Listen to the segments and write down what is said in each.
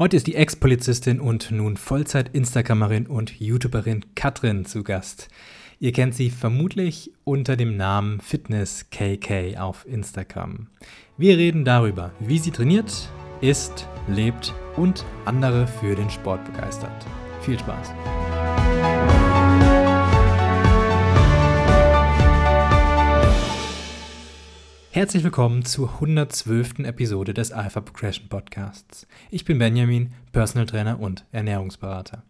Heute ist die Ex-Polizistin und nun Vollzeit-Instagramerin und YouTuberin Katrin zu Gast. Ihr kennt sie vermutlich unter dem Namen Fitness KK auf Instagram. Wir reden darüber, wie sie trainiert, isst, lebt und andere für den Sport begeistert. Viel Spaß! Herzlich willkommen zur 112. Episode des Alpha Progression Podcasts. Ich bin Benjamin, Personal Trainer und Ernährungsberater.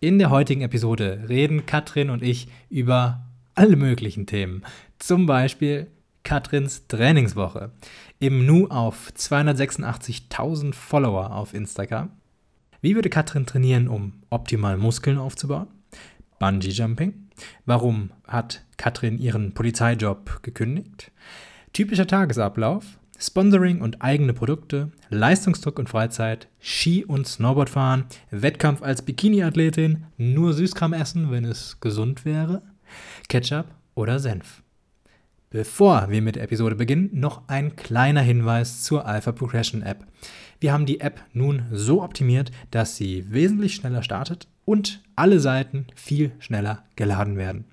In der heutigen Episode reden Katrin und ich über alle möglichen Themen. Zum Beispiel Katrins Trainingswoche. Im Nu auf 286.000 Follower auf Instagram. Wie würde Katrin trainieren, um optimal Muskeln aufzubauen? Bungee Jumping. Warum hat Katrin ihren Polizeijob gekündigt? Typischer Tagesablauf, Sponsoring und eigene Produkte, Leistungsdruck und Freizeit, Ski- und Snowboardfahren, Wettkampf als Bikini-Athletin, nur Süßkram essen, wenn es gesund wäre, Ketchup oder Senf. Bevor wir mit der Episode beginnen, noch ein kleiner Hinweis zur Alpha Progression App. Wir haben die App nun so optimiert, dass sie wesentlich schneller startet und alle Seiten viel schneller geladen werden.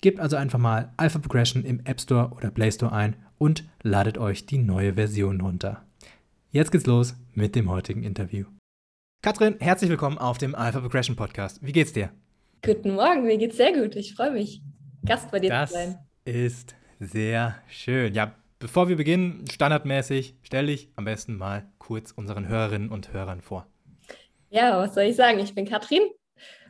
Gebt also einfach mal Alpha Progression im App Store oder Play Store ein und ladet euch die neue Version runter. Jetzt geht's los mit dem heutigen Interview. Katrin, herzlich willkommen auf dem Alpha Progression Podcast. Wie geht's dir? Guten Morgen, mir geht's sehr gut. Ich freue mich, Gast bei dir das zu sein. Das ist sehr schön. Ja, bevor wir beginnen, standardmäßig stelle ich am besten mal kurz unseren Hörerinnen und Hörern vor. Ja, was soll ich sagen? Ich bin Katrin.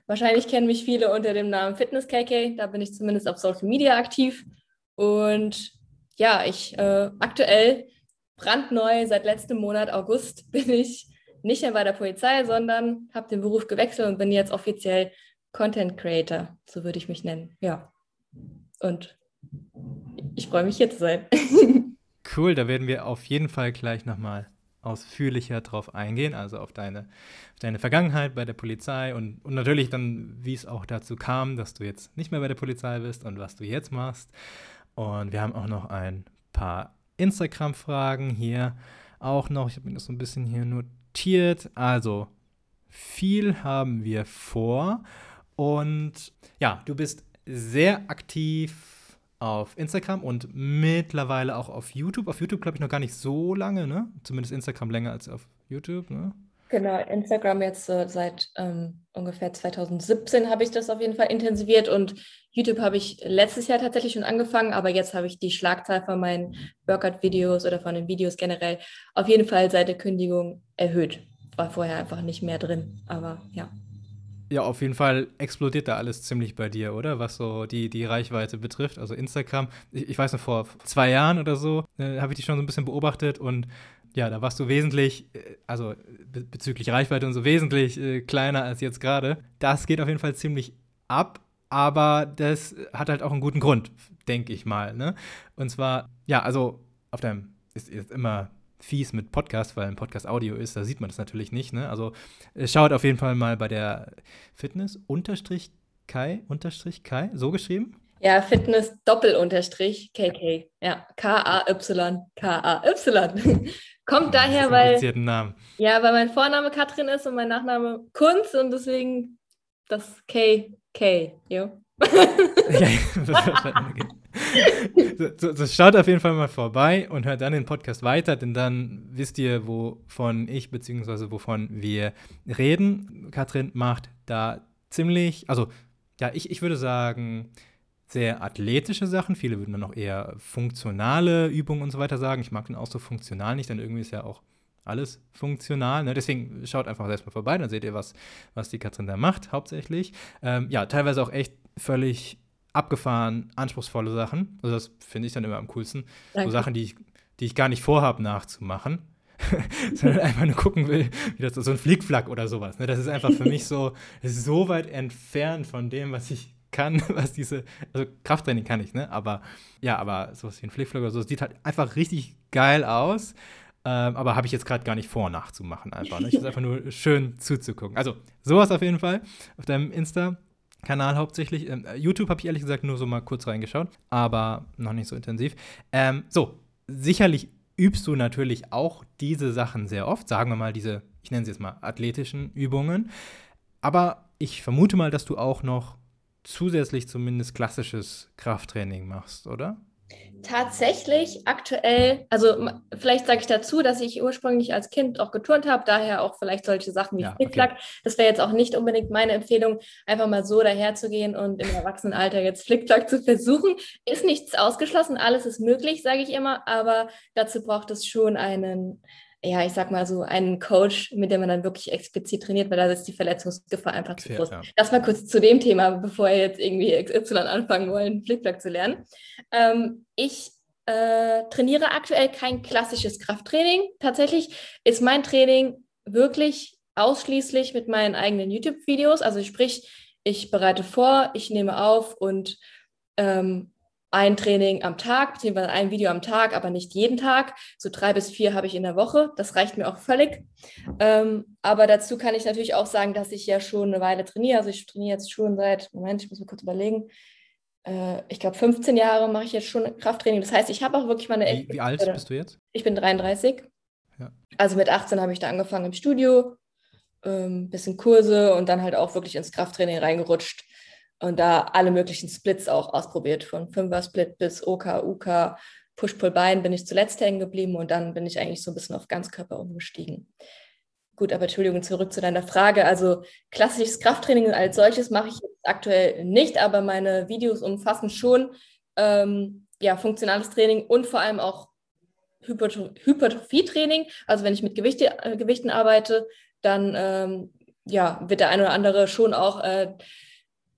Wahrscheinlich kennen mich viele unter dem Namen Fitness KK. Da bin ich zumindest auf Social Media aktiv. Und ja, ich äh, aktuell brandneu seit letztem Monat August bin ich nicht mehr bei der Polizei, sondern habe den Beruf gewechselt und bin jetzt offiziell Content Creator, so würde ich mich nennen. Ja. Und ich freue mich hier zu sein. cool, da werden wir auf jeden Fall gleich nochmal ausführlicher drauf eingehen, also auf deine, auf deine Vergangenheit bei der Polizei und, und natürlich dann, wie es auch dazu kam, dass du jetzt nicht mehr bei der Polizei bist und was du jetzt machst. Und wir haben auch noch ein paar Instagram-Fragen hier auch noch. Ich habe mir das so ein bisschen hier notiert. Also, viel haben wir vor. Und ja, du bist sehr aktiv auf Instagram und mittlerweile auch auf YouTube. Auf YouTube glaube ich noch gar nicht so lange, ne? Zumindest Instagram länger als auf YouTube, ne? Genau, Instagram jetzt äh, seit ähm, ungefähr 2017 habe ich das auf jeden Fall intensiviert und YouTube habe ich letztes Jahr tatsächlich schon angefangen, aber jetzt habe ich die Schlagzahl von meinen Workout-Videos oder von den Videos generell auf jeden Fall seit der Kündigung erhöht. War vorher einfach nicht mehr drin, aber ja. Ja, auf jeden Fall explodiert da alles ziemlich bei dir, oder? Was so die, die Reichweite betrifft. Also Instagram, ich, ich weiß noch, vor zwei Jahren oder so äh, habe ich dich schon so ein bisschen beobachtet und ja, da warst du wesentlich, äh, also bezüglich Reichweite und so wesentlich äh, kleiner als jetzt gerade. Das geht auf jeden Fall ziemlich ab, aber das hat halt auch einen guten Grund, denke ich mal. Ne? Und zwar, ja, also auf deinem ist jetzt immer fies mit Podcast, weil ein Podcast Audio ist, da sieht man das natürlich nicht. Ne? Also äh, schaut auf jeden Fall mal bei der Fitness unterstrich Kai unterstrich Kai, so geschrieben. Ja, Fitness Doppel unterstrich KK. Ja, K-A-Y, K-A-Y. Kommt daher, weil. Namen. Ja, weil mein Vorname Katrin ist und mein Nachname Kunz und deswegen das K, K, jo. so, so, so, schaut auf jeden Fall mal vorbei und hört dann den Podcast weiter, denn dann wisst ihr, wovon ich bzw. wovon wir reden. Katrin macht da ziemlich, also ja, ich, ich würde sagen, sehr athletische Sachen. Viele würden dann auch eher funktionale Übungen und so weiter sagen. Ich mag den Ausdruck funktional nicht, denn irgendwie ist ja auch alles funktional. Ne? Deswegen schaut einfach selbst mal vorbei, dann seht ihr, was, was die Katrin da macht, hauptsächlich. Ähm, ja, teilweise auch echt völlig abgefahren, anspruchsvolle Sachen. Also das finde ich dann immer am coolsten. Danke. So Sachen, die ich, die ich gar nicht vorhabe nachzumachen. sondern einfach nur gucken will, wie das so ein Fliegflack oder sowas. Ne? Das ist einfach für mich so, so weit entfernt von dem, was ich kann, was diese, also Krafttraining kann ich, ne? Aber ja, aber sowas wie ein Flickflug oder so, sieht halt einfach richtig geil aus. Ähm, aber habe ich jetzt gerade gar nicht vor, nachzumachen einfach. Ne? Ich es einfach nur schön zuzugucken. Also, sowas auf jeden Fall auf deinem Insta-Kanal hauptsächlich. Ähm, YouTube habe ich ehrlich gesagt nur so mal kurz reingeschaut, aber noch nicht so intensiv. Ähm, so, sicherlich übst du natürlich auch diese Sachen sehr oft, sagen wir mal diese ich nenne sie jetzt mal athletischen Übungen. Aber ich vermute mal, dass du auch noch zusätzlich zumindest klassisches Krafttraining machst, oder? Tatsächlich aktuell, also vielleicht sage ich dazu, dass ich ursprünglich als Kind auch geturnt habe, daher auch vielleicht solche Sachen wie ja, Flickflack. Okay. Das wäre jetzt auch nicht unbedingt meine Empfehlung, einfach mal so daherzugehen und im Erwachsenenalter jetzt Flickflack zu versuchen. Ist nichts ausgeschlossen, alles ist möglich, sage ich immer, aber dazu braucht es schon einen ja, ich sag mal so, einen Coach, mit dem man dann wirklich explizit trainiert, weil da ist die Verletzungsgefahr einfach zu groß. Ja. Das mal kurz zu dem Thema, bevor wir jetzt irgendwie XY anfangen wollen, Flickflack zu lernen. Ähm, ich äh, trainiere aktuell kein klassisches Krafttraining. Tatsächlich ist mein Training wirklich ausschließlich mit meinen eigenen YouTube-Videos. Also sprich, ich bereite vor, ich nehme auf und ähm, ein Training am Tag, beziehungsweise ein Video am Tag, aber nicht jeden Tag. So drei bis vier habe ich in der Woche. Das reicht mir auch völlig. Ähm, aber dazu kann ich natürlich auch sagen, dass ich ja schon eine Weile trainiere. Also ich trainiere jetzt schon seit, Moment, ich muss mal kurz überlegen. Äh, ich glaube, 15 Jahre mache ich jetzt schon Krafttraining. Das heißt, ich habe auch wirklich meine. Wie, wie alt bist du jetzt? Ich bin 33. Ja. Also mit 18 habe ich da angefangen im Studio, ähm, bisschen Kurse und dann halt auch wirklich ins Krafttraining reingerutscht und da alle möglichen Splits auch ausprobiert, von Fünfer-Split bis OK, UK, Push-Pull-Bein bin ich zuletzt hängen geblieben und dann bin ich eigentlich so ein bisschen auf Ganzkörper umgestiegen. Gut, aber Entschuldigung, zurück zu deiner Frage. Also klassisches Krafttraining als solches mache ich aktuell nicht, aber meine Videos umfassen schon ähm, ja, funktionales Training und vor allem auch Hypertrophie-Training. Also wenn ich mit Gewichte, äh, Gewichten arbeite, dann ähm, ja, wird der eine oder andere schon auch äh,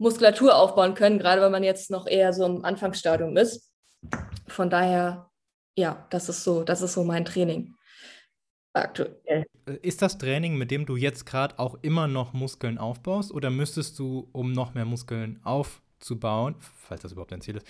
Muskulatur aufbauen können, gerade wenn man jetzt noch eher so im Anfangsstadium ist. Von daher, ja, das ist so, das ist so mein Training aktuell. Äh, ist das Training, mit dem du jetzt gerade auch immer noch Muskeln aufbaust, oder müsstest du, um noch mehr Muskeln aufzubauen, falls das überhaupt dein Ziel ist,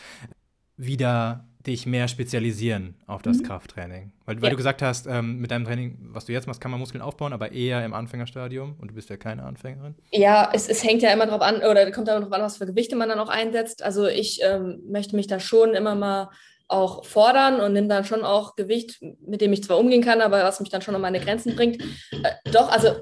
wieder dich mehr spezialisieren auf das mhm. Krafttraining? Weil, weil ja. du gesagt hast, ähm, mit deinem Training, was du jetzt machst, kann man Muskeln aufbauen, aber eher im Anfängerstadium und du bist ja keine Anfängerin. Ja, es, es hängt ja immer drauf an, oder kommt immer drauf an, was für Gewichte man dann auch einsetzt. Also ich ähm, möchte mich da schon immer mal auch fordern und nehme dann schon auch Gewicht, mit dem ich zwar umgehen kann, aber was mich dann schon an meine Grenzen bringt. Äh, doch, also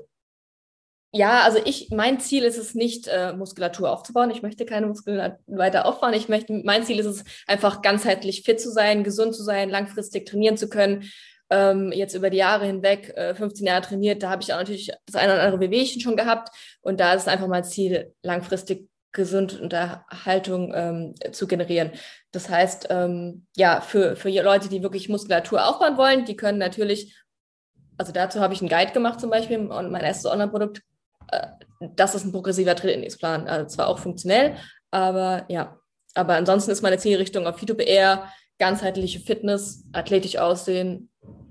ja, also ich, mein Ziel ist es nicht, äh, Muskulatur aufzubauen. Ich möchte keine Muskeln weiter aufbauen. Ich möchte, mein Ziel ist es einfach ganzheitlich fit zu sein, gesund zu sein, langfristig trainieren zu können. Ähm, jetzt über die Jahre hinweg, äh, 15 Jahre trainiert, da habe ich auch natürlich das eine oder andere Bewegchen schon gehabt. Und da ist einfach mein Ziel, langfristig gesund Unterhaltung ähm, zu generieren. Das heißt, ähm, ja, für, für Leute, die wirklich Muskulatur aufbauen wollen, die können natürlich also dazu habe ich einen Guide gemacht zum Beispiel und mein erstes Online-Produkt das ist ein progressiver Trainingsplan. Also zwar auch funktionell, aber ja. Aber ansonsten ist meine Zielrichtung auf YouTube eher ganzheitliche Fitness, athletisch aussehen,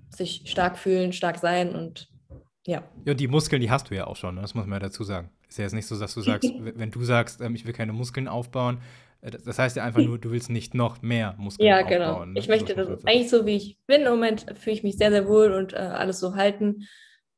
sich stark fühlen, stark sein und ja. Ja, und die Muskeln, die hast du ja auch schon, ne? das muss man ja dazu sagen. Ist ja jetzt nicht so, dass du sagst, wenn du sagst, ähm, ich will keine Muskeln aufbauen, äh, das heißt ja einfach nur, du willst nicht noch mehr Muskeln ja, aufbauen. Ja, genau. Ne? Ich möchte das, das eigentlich so, wie ich bin im Moment, fühle ich mich sehr, sehr wohl und äh, alles so halten.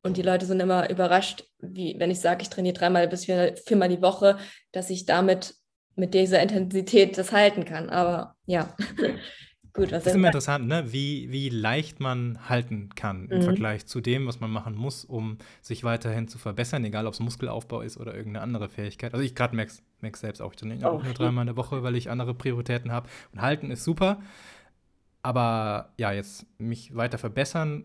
Und die Leute sind immer überrascht, wie wenn ich sage, ich trainiere dreimal bis vier, viermal die Woche, dass ich damit mit dieser Intensität das halten kann. Aber ja, gut. Was das ist immer interessant, ne? wie, wie leicht man halten kann im mhm. Vergleich zu dem, was man machen muss, um sich weiterhin zu verbessern, egal ob es Muskelaufbau ist oder irgendeine andere Fähigkeit. Also ich gerade merke es selbst auch, ich trainiere auch nur dreimal in der Woche, weil ich andere Prioritäten habe. Und halten ist super. Aber ja, jetzt mich weiter verbessern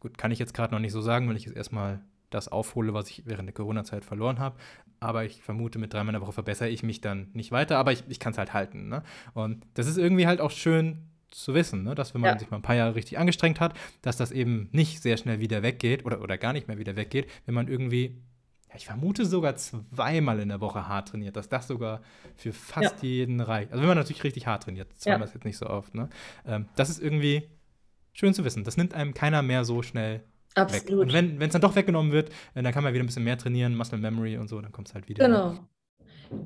Gut, kann ich jetzt gerade noch nicht so sagen, weil ich jetzt erstmal das aufhole, was ich während der Corona-Zeit verloren habe. Aber ich vermute, mit dreimal in der Woche verbessere ich mich dann nicht weiter, aber ich, ich kann es halt halten. Ne? Und das ist irgendwie halt auch schön zu wissen, ne? dass wenn man ja. sich mal ein paar Jahre richtig angestrengt hat, dass das eben nicht sehr schnell wieder weggeht oder, oder gar nicht mehr wieder weggeht, wenn man irgendwie, ja, ich vermute sogar zweimal in der Woche hart trainiert, dass das sogar für fast ja. jeden reicht. Also wenn man natürlich richtig hart trainiert, zweimal ist jetzt nicht so oft. Ne? Ähm, das ist irgendwie schön zu wissen. Das nimmt einem keiner mehr so schnell Absolut. weg. Und wenn es dann doch weggenommen wird, äh, dann kann man wieder ein bisschen mehr trainieren, Muscle Memory und so, dann kommt es halt wieder. Genau.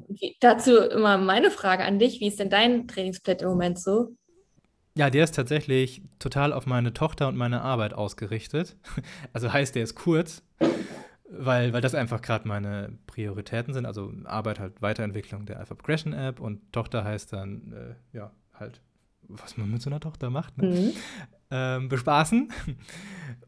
Wie, dazu immer meine Frage an dich: Wie ist denn dein Trainingsplan im Moment so? Ja, der ist tatsächlich total auf meine Tochter und meine Arbeit ausgerichtet. Also heißt, der ist kurz, weil, weil das einfach gerade meine Prioritäten sind. Also Arbeit halt Weiterentwicklung der Alpha Progression App und Tochter heißt dann, äh, ja, halt was man mit so einer Tochter macht, ne? mhm. Ähm, bespaßen.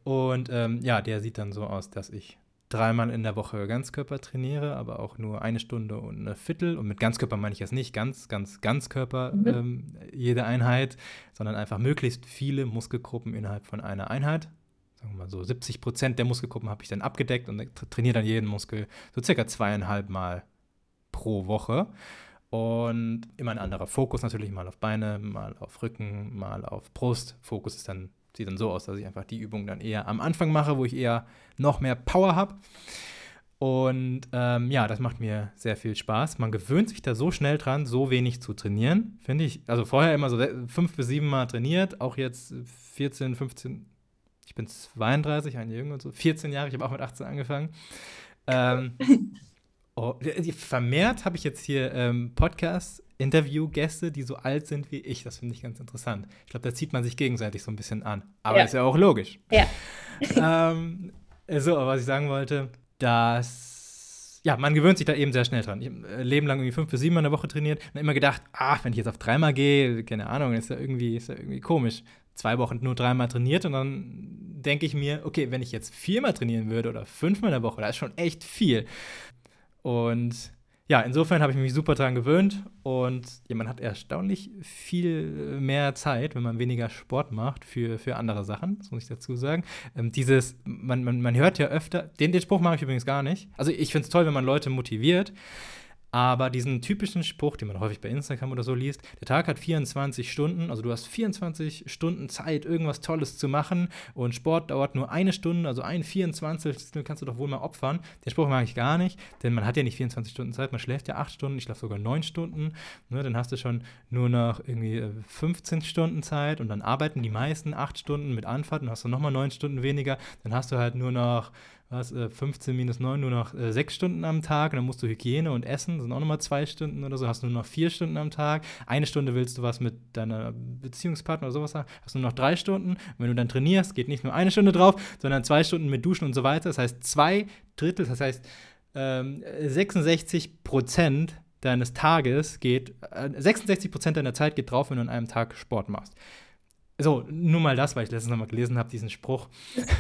Und ähm, ja, der sieht dann so aus, dass ich dreimal in der Woche Ganzkörper trainiere, aber auch nur eine Stunde und eine Viertel. Und mit Ganzkörper meine ich jetzt nicht ganz, ganz, Ganzkörper mhm. ähm, jede Einheit, sondern einfach möglichst viele Muskelgruppen innerhalb von einer Einheit. Sagen wir mal so 70 Prozent der Muskelgruppen habe ich dann abgedeckt und trainiere dann jeden Muskel so circa zweieinhalb Mal pro Woche. Und immer ein anderer Fokus natürlich, mal auf Beine, mal auf Rücken, mal auf Brust. Fokus ist dann sieht dann so aus, dass ich einfach die Übung dann eher am Anfang mache, wo ich eher noch mehr Power habe. Und ähm, ja, das macht mir sehr viel Spaß. Man gewöhnt sich da so schnell dran, so wenig zu trainieren, finde ich. Also vorher immer so fünf bis sieben Mal trainiert, auch jetzt 14, 15, ich bin 32, ein Jünger und so, 14 Jahre, ich habe auch mit 18 angefangen. Ähm, oh, vermehrt habe ich jetzt hier ähm, Podcasts Interviewgäste, die so alt sind wie ich. Das finde ich ganz interessant. Ich glaube, da zieht man sich gegenseitig so ein bisschen an. Aber ja. ist ja auch logisch. Ja. ähm, so, aber was ich sagen wollte, dass ja, man gewöhnt sich da eben sehr schnell dran. Ich habe äh, Leben lang irgendwie fünf bis sieben Mal in der Woche trainiert und immer gedacht, ach, wenn ich jetzt auf dreimal gehe, keine Ahnung, ist ja irgendwie, ist ja irgendwie komisch. Zwei Wochen nur dreimal trainiert und dann denke ich mir, okay, wenn ich jetzt viermal trainieren würde oder fünfmal in der Woche, da ist schon echt viel. Und ja, insofern habe ich mich super dran gewöhnt und ja, man hat erstaunlich viel mehr Zeit, wenn man weniger Sport macht für, für andere Sachen, das muss ich dazu sagen. Ähm, dieses, man, man, man hört ja öfter, den, den Spruch mache ich übrigens gar nicht. Also ich finde es toll, wenn man Leute motiviert, aber diesen typischen Spruch, den man häufig bei Instagram oder so liest, der Tag hat 24 Stunden, also du hast 24 Stunden Zeit, irgendwas Tolles zu machen und Sport dauert nur eine Stunde, also ein 24 kannst du doch wohl mal opfern. Den Spruch mag ich gar nicht, denn man hat ja nicht 24 Stunden Zeit, man schläft ja 8 Stunden, ich schlafe sogar 9 Stunden, ne, dann hast du schon nur noch irgendwie 15 äh, Stunden Zeit und dann arbeiten die meisten 8 Stunden mit Anfahrt und hast du nochmal 9 Stunden weniger, dann hast du halt nur noch was, 15 äh, minus 9 nur noch äh, 6 Stunden am Tag und dann musst du Hygiene und Essen, sind auch nochmal 2 Stunden oder so, hast du nur noch 4 Stunden am Tag. Eine Stunde willst du was mit deiner Beziehungspartner oder sowas haben, hast du nur noch 3 Stunden. Und wenn du dann trainierst, geht nicht nur eine Stunde drauf, sondern 2 Stunden mit Duschen und so weiter. Das heißt, zwei Drittel, das heißt, ähm, 66 Prozent deines Tages geht, äh, 66 Prozent deiner Zeit geht drauf, wenn du an einem Tag Sport machst. So, nur mal das, weil ich letztens nochmal gelesen habe, diesen Spruch.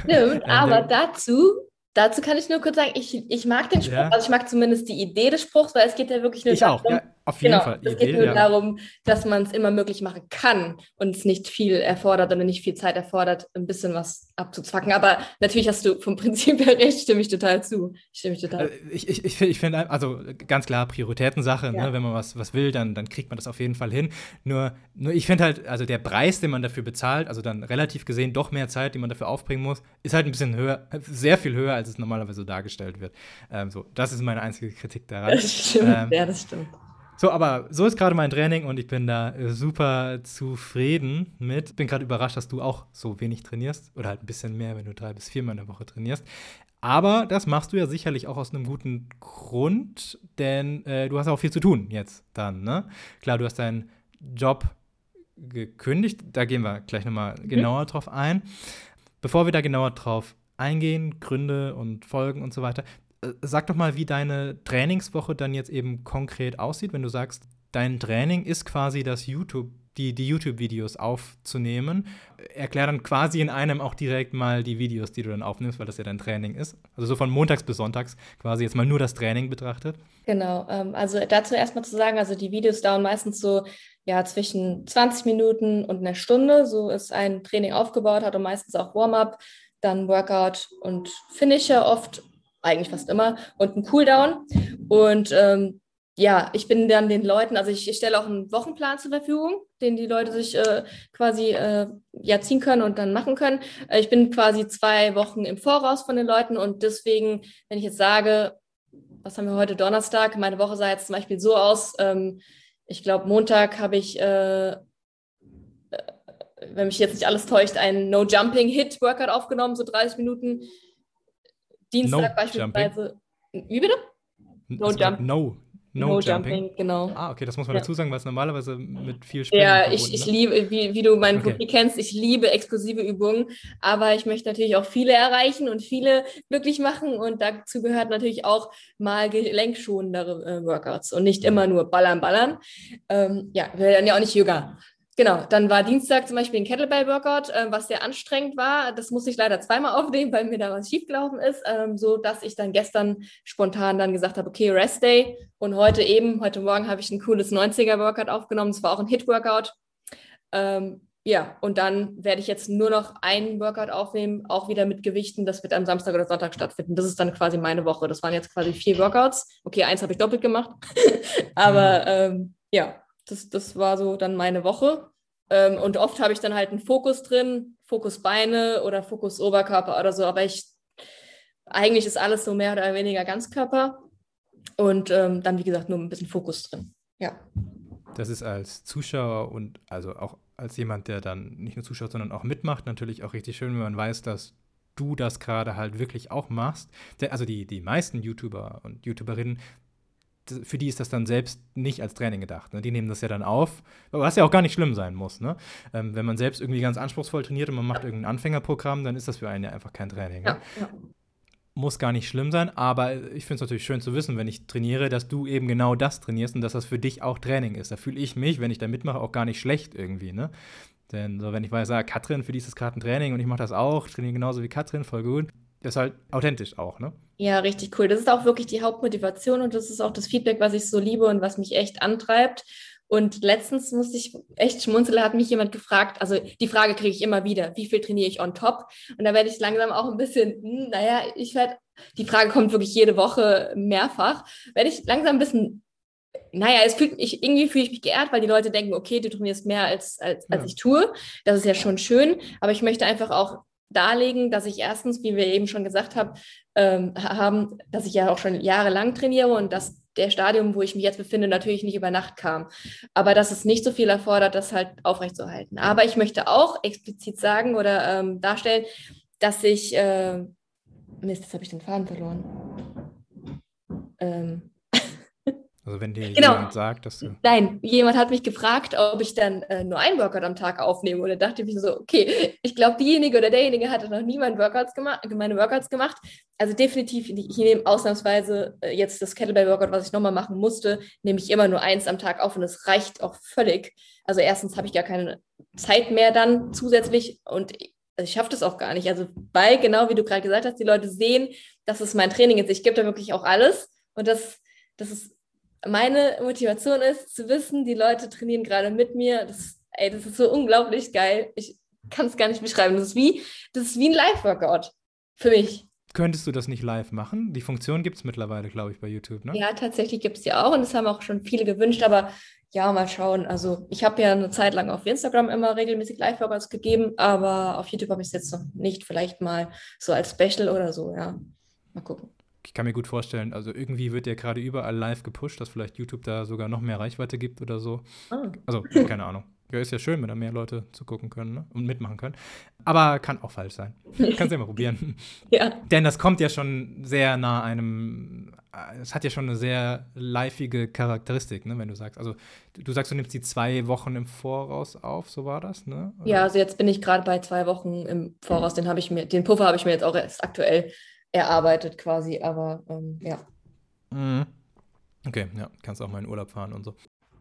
Stimmt, aber dazu Dazu kann ich nur kurz sagen, ich, ich mag den Spruch, ja. also ich mag zumindest die Idee des Spruchs, weil es geht ja wirklich nur ich darum, auch, ja, auf jeden genau, Fall. Es geht nur ja. darum, dass man es immer möglich machen kann und es nicht viel erfordert oder nicht viel Zeit erfordert, ein bisschen was abzuzwacken. Aber natürlich hast du vom Prinzip her recht, stimme ich total zu. Stimme ich total. Äh, ich, ich, ich, ich finde, also ganz klar Prioritätensache, ne? wenn man was, was will, dann, dann kriegt man das auf jeden Fall hin. Nur, nur ich finde halt, also der Preis, den man dafür bezahlt, also dann relativ gesehen doch mehr Zeit, die man dafür aufbringen muss, ist halt ein bisschen höher, sehr viel höher, als es normalerweise so dargestellt wird. Ähm, so, das ist meine einzige Kritik daran. Das stimmt, ähm, ja, das stimmt. So, aber so ist gerade mein Training und ich bin da äh, super zufrieden mit. Bin gerade überrascht, dass du auch so wenig trainierst oder halt ein bisschen mehr, wenn du drei bis viermal in der Woche trainierst. Aber das machst du ja sicherlich auch aus einem guten Grund, denn äh, du hast auch viel zu tun jetzt dann, ne? Klar, du hast deinen Job gekündigt, da gehen wir gleich nochmal mhm. genauer drauf ein. Bevor wir da genauer drauf eingehen, Gründe und Folgen und so weiter, sag doch mal, wie deine Trainingswoche dann jetzt eben konkret aussieht, wenn du sagst, dein Training ist quasi das YouTube, die, die YouTube-Videos aufzunehmen. Erklär dann quasi in einem auch direkt mal die Videos, die du dann aufnimmst, weil das ja dein Training ist. Also so von montags bis sonntags quasi jetzt mal nur das Training betrachtet. Genau, ähm, also dazu erstmal zu sagen, also die Videos dauern meistens so ja zwischen 20 Minuten und einer Stunde. So ist ein Training aufgebaut, hat und meistens auch Warm-up, dann Workout und Finisher oft eigentlich fast immer, und ein Cooldown. Und ähm, ja, ich bin dann den Leuten, also ich, ich, stelle auch einen Wochenplan zur Verfügung, den die Leute sich äh, quasi äh, ja ziehen können und dann machen können. Äh, ich bin quasi zwei Wochen im Voraus von den Leuten und deswegen, wenn ich jetzt sage, was haben wir heute Donnerstag, meine Woche sah jetzt zum Beispiel so aus, ähm, ich glaube Montag habe ich äh, äh, wenn mich jetzt nicht alles täuscht, einen No-Jumping-Hit-Workout aufgenommen, so 30 Minuten. Dienstag no beispielsweise. Jumping. Wie bitte? No Jump. No. No, no jumping. jumping. genau. Ah, okay, das muss man ja. dazu sagen, weil es normalerweise mit viel Springen Ja, ich, ich liebe, wie, wie du meinen okay. kennst, ich liebe explosive Übungen, aber ich möchte natürlich auch viele erreichen und viele glücklich machen und dazu gehört natürlich auch mal gelenkschonendere äh, Workouts und nicht immer nur ballern, ballern. Ähm, ja, wir werden ja auch nicht jünger. Genau, dann war Dienstag zum Beispiel ein Kettlebell-Workout, äh, was sehr anstrengend war. Das musste ich leider zweimal aufnehmen, weil mir da was schiefgelaufen ist, ähm, so dass ich dann gestern spontan dann gesagt habe, okay, Rest Day. Und heute eben, heute Morgen habe ich ein cooles 90er-Workout aufgenommen. Es war auch ein Hit-Workout. Ähm, ja, und dann werde ich jetzt nur noch einen Workout aufnehmen, auch wieder mit Gewichten. Das wird am Samstag oder Sonntag stattfinden. Das ist dann quasi meine Woche. Das waren jetzt quasi vier Workouts. Okay, eins habe ich doppelt gemacht. Aber mhm. ähm, ja, das, das war so dann meine Woche. Ähm, und oft habe ich dann halt einen Fokus drin, Fokus Beine oder Fokus Oberkörper oder so. Aber ich, eigentlich ist alles so mehr oder weniger Ganzkörper. Und ähm, dann, wie gesagt, nur ein bisschen Fokus drin. Ja. Das ist als Zuschauer und also auch als jemand, der dann nicht nur zuschaut, sondern auch mitmacht, natürlich auch richtig schön, wenn man weiß, dass du das gerade halt wirklich auch machst. Also die, die meisten YouTuber und YouTuberinnen, für die ist das dann selbst nicht als Training gedacht. Ne? Die nehmen das ja dann auf, was ja auch gar nicht schlimm sein muss. Ne? Ähm, wenn man selbst irgendwie ganz anspruchsvoll trainiert und man macht irgendein Anfängerprogramm, dann ist das für einen ja einfach kein Training. Ne? Ja, ja muss gar nicht schlimm sein, aber ich finde es natürlich schön zu wissen, wenn ich trainiere, dass du eben genau das trainierst und dass das für dich auch Training ist. Da fühle ich mich, wenn ich da mitmache, auch gar nicht schlecht irgendwie, ne? Denn so, wenn ich weiß, ah, Katrin, für die ist das gerade ein Training und ich mache das auch, trainiere genauso wie Katrin, voll gut. Das ist halt authentisch auch, ne? Ja, richtig cool. Das ist auch wirklich die Hauptmotivation und das ist auch das Feedback, was ich so liebe und was mich echt antreibt. Und letztens musste ich echt schmunzeln, hat mich jemand gefragt, also die Frage kriege ich immer wieder, wie viel trainiere ich on top? Und da werde ich langsam auch ein bisschen, hm, naja, ich werde, die Frage kommt wirklich jede Woche mehrfach, werde ich langsam ein bisschen, naja, es fühlt mich, irgendwie fühle ich mich geehrt, weil die Leute denken, okay, du trainierst mehr als, als, als ich tue. Das ist ja schon schön, aber ich möchte einfach auch darlegen, dass ich erstens, wie wir eben schon gesagt haben, ähm, haben, dass ich ja auch schon jahrelang trainiere und dass der Stadium, wo ich mich jetzt befinde, natürlich nicht über Nacht kam. Aber dass es nicht so viel erfordert, das halt aufrechtzuerhalten. Aber ich möchte auch explizit sagen oder ähm, darstellen, dass ich, äh, Mist, jetzt habe ich den Faden verloren. Ähm, also wenn dir genau. jemand sagt, dass du. Nein, jemand hat mich gefragt, ob ich dann äh, nur einen Workout am Tag aufnehme. Und da dachte ich mir so, okay, ich glaube, diejenige oder derjenige hatte noch nie meine Workouts, gema meine Workouts gemacht. Also definitiv, ich nehme ausnahmsweise äh, jetzt das Kettlebell-Workout, was ich nochmal machen musste, nehme ich immer nur eins am Tag auf und es reicht auch völlig. Also erstens habe ich gar keine Zeit mehr dann zusätzlich und also ich schaffe das auch gar nicht. Also weil, genau wie du gerade gesagt hast, die Leute sehen, dass es mein Training ist. Ich gebe da wirklich auch alles und das, das ist meine Motivation ist, zu wissen, die Leute trainieren gerade mit mir. Das, ey, das ist so unglaublich geil. Ich kann es gar nicht beschreiben. Das ist wie, das ist wie ein Live-Workout für mich. Könntest du das nicht live machen? Die Funktion gibt es mittlerweile, glaube ich, bei YouTube, ne? Ja, tatsächlich gibt es die auch und das haben auch schon viele gewünscht, aber ja, mal schauen. Also ich habe ja eine Zeit lang auf Instagram immer regelmäßig Live-Workouts gegeben, aber auf YouTube habe ich es jetzt noch nicht. Vielleicht mal so als Special oder so, ja. Mal gucken ich kann mir gut vorstellen, also irgendwie wird der gerade überall live gepusht, dass vielleicht YouTube da sogar noch mehr Reichweite gibt oder so. Oh. Also, keine Ahnung. Ja, ist ja schön, wenn da mehr Leute zugucken können ne? und mitmachen können. Aber kann auch falsch sein. Kannst ja mal probieren. ja. Denn das kommt ja schon sehr nah einem, es hat ja schon eine sehr liveige Charakteristik, ne, wenn du sagst. Also du sagst, du nimmst die zwei Wochen im Voraus auf, so war das, ne? Oder? Ja, also jetzt bin ich gerade bei zwei Wochen im Voraus, den habe ich mir, den Puffer habe ich mir jetzt auch erst aktuell erarbeitet quasi, aber ähm, ja. Mhm. Okay, ja, kannst auch mal in Urlaub fahren und so.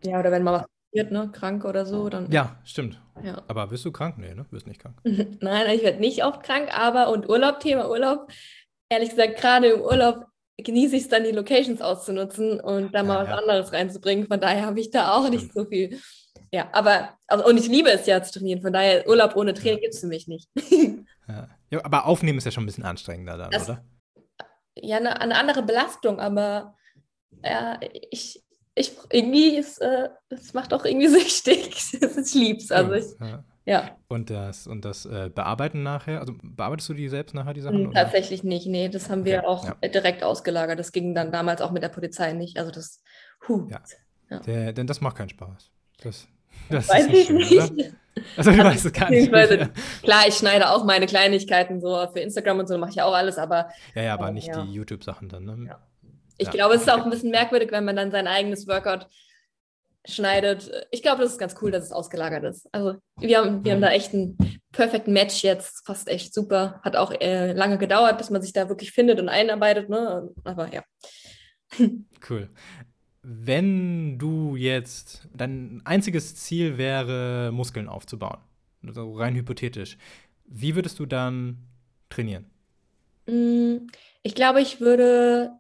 Ja, oder wenn mal was passiert, ne, krank oder so, dann. Ja, stimmt. Ja. Aber bist du krank? Nee, ne? Bist nicht krank. Nein, ich werde nicht oft krank, aber und Urlaub, Thema Urlaub, ehrlich gesagt, gerade im Urlaub genieße ich es dann, die Locations auszunutzen und da mal ja, was ja. anderes reinzubringen. Von daher habe ich da auch Stimmt. nicht so viel. Ja, aber, also, und ich liebe es ja zu trainieren. Von daher, Urlaub ohne Training ja. gibt es für mich nicht. ja. Ja, aber aufnehmen ist ja schon ein bisschen anstrengender dann, das, oder? Ja, eine, eine, andere Belastung, aber ja, ich, ich irgendwie, es, äh, es macht auch irgendwie süchtig. ich lieb's. Also ich, ja. ja. Und das, und das äh, Bearbeiten nachher, also bearbeitest du die selbst nachher, die Sachen? Hm, tatsächlich nicht, nee, das haben wir okay, auch ja. direkt ausgelagert. Das ging dann damals auch mit der Polizei nicht. Also das, huh. Ja. ja. Der, denn das macht keinen Spaß. Das, das Weiß ich schön, nicht. Oder? Also du weißt es gar nicht. Mehr. Klar, ich schneide auch meine Kleinigkeiten so für Instagram und so mache ich auch alles, aber. Ja, ja, aber äh, nicht ja. die YouTube-Sachen dann, ne? Ja. Ich ja. glaube, es ist auch ein bisschen merkwürdig, wenn man dann sein eigenes Workout schneidet. Ich glaube, das ist ganz cool, dass es ausgelagert ist. Also wir haben, wir haben da echt einen perfekten Match jetzt, fast echt super. Hat auch äh, lange gedauert, bis man sich da wirklich findet und einarbeitet, ne? Aber ja. Cool. Wenn du jetzt, dein einziges Ziel wäre, Muskeln aufzubauen, also rein hypothetisch, wie würdest du dann trainieren? Mm, ich glaube, ich würde